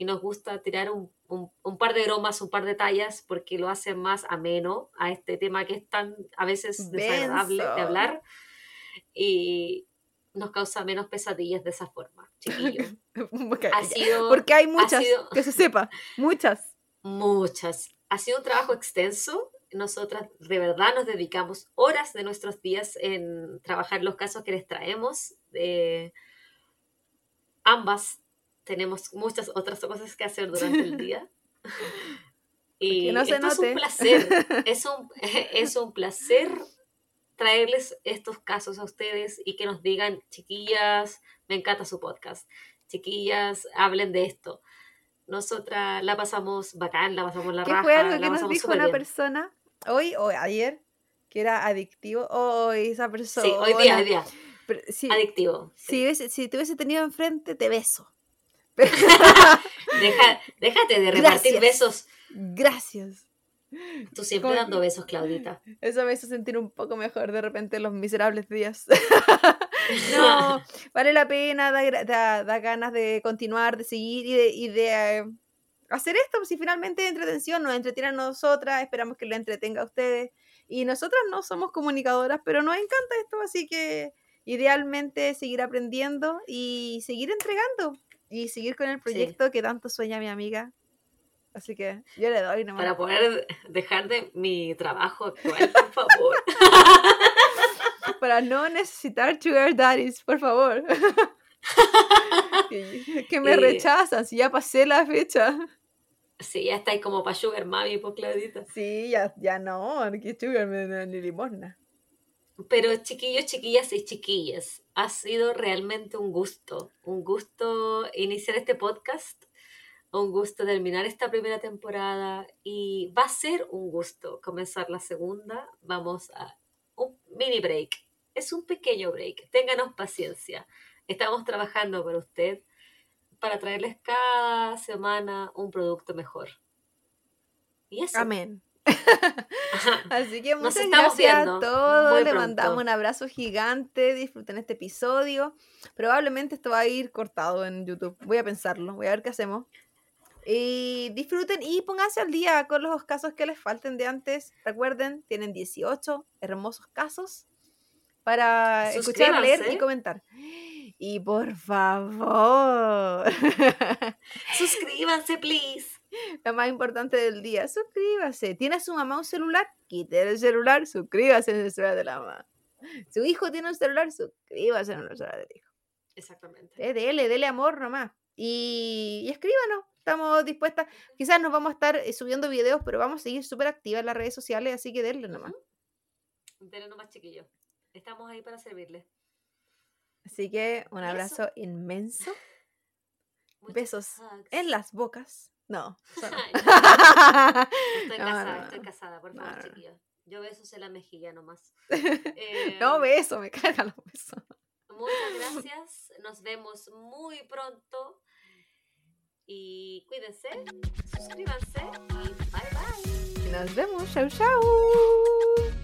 y nos gusta tirar un, un- un par de bromas, un par de tallas, porque lo hace más ameno a este tema que es tan a veces desagradable Denso. de hablar, y nos causa menos pesadillas de esa forma. Porque, [LAUGHS] Ha sido, porque hay muchas, sido- que se sepa, muchas. muchas. Ha sido un trabajo extenso. Nosotras de verdad nos dedicamos horas de nuestros días en trabajar los casos que les traemos. Eh, ambas tenemos muchas otras cosas que hacer durante el día. [LAUGHS] Y no se esto es note. un placer. [LAUGHS] Es un, [LAUGHS] es un placer traerles estos casos a ustedes y que nos digan, chiquillas, me encanta su podcast. Chiquillas, hablen de esto. Nosotras la pasamos bacán, la pasamos la ¿Qué raja, fue algo la que nos dijo una bien. persona hoy o ayer que era adictivo? Hoy esa persona. Sí, hoy día, hoy día. Pero sí, Adictivo. sí. si, si te hubiese tenido enfrente, te beso. [LAUGHS] Deja- déjate de repartir Gracias. besos. Gracias. Tú siempre dando besos, Claudita. Eso me hizo sentir un poco mejor de repente en los miserables días. [LAUGHS] [LAUGHS] no, vale la pena, da, da- da ganas de continuar, de seguir y de, y de, eh, hacer esto. Si finalmente entretención, nos entretiene a nosotras, esperamos que lo entretenga a ustedes. Y nosotras no somos comunicadoras, pero nos encanta esto, así que idealmente seguir aprendiendo y seguir entregando y seguir con el proyecto que tanto sueña mi amiga. Así que yo le doy nomás. Para poder dejar de mi trabajo actual, por favor. [LAUGHS] para no necesitar sugar daddies, por favor. [LAUGHS] [LAUGHS] que, que me Y- rechazan, si ya pasé la fecha. Sí, ya estáis como para Sugar Mami, por Claudita. Sí, ya, ya no, que sugar me ni limosna. Pero chiquillos, chiquillas y chiquillas, ha sido realmente un gusto, un gusto iniciar este podcast, un gusto terminar esta primera temporada y va a ser un gusto comenzar la segunda. Vamos a un mini break, es un pequeño break, ténganos paciencia. Estamos trabajando para usted para traerles cada semana un producto mejor. Y eso. Amén. Así que muchas gracias viendo a todos. muy Le pronto. mandamos un abrazo gigante. Disfruten este episodio. Probablemente esto va a ir cortado en YouTube. Voy a pensarlo. Voy a ver qué hacemos. Y disfruten y pónganse al día con los casos que les falten de antes. Recuerden, tienen 18 hermosos casos para escuchar, leer y comentar. Y por favor, [LAUGHS] Suscríbanse, please. [LAUGHS] lo más importante del día, suscríbase. ¿Tiene a su mamá un celular? Quite el celular, suscríbase en el celular de la mamá. Su hijo tiene un celular, suscríbase en el celular del hijo. Exactamente. Eh, dele, dele amor nomás. Y, y escríbanos. Estamos dispuestas. Quizás nos vamos a estar eh, subiendo videos, pero vamos a seguir súper activas en las redes sociales, así que denle nomás. Denle nomás, chiquillos. Estamos ahí para servirles. Así que un eso. abrazo inmenso. [LAUGHS] Besos hugs. en las bocas. [LAUGHS] [LAUGHS] No. Estoy casada, no, estoy casada, por favor, no. chiquillos. Yo besos en la mejilla nomás. Eh, [LAUGHS] No, beso, me cargan los besos. Muchas gracias. Nos vemos muy pronto. Y cuídense, suscríbanse y bye bye. Nos vemos. Chau, chau.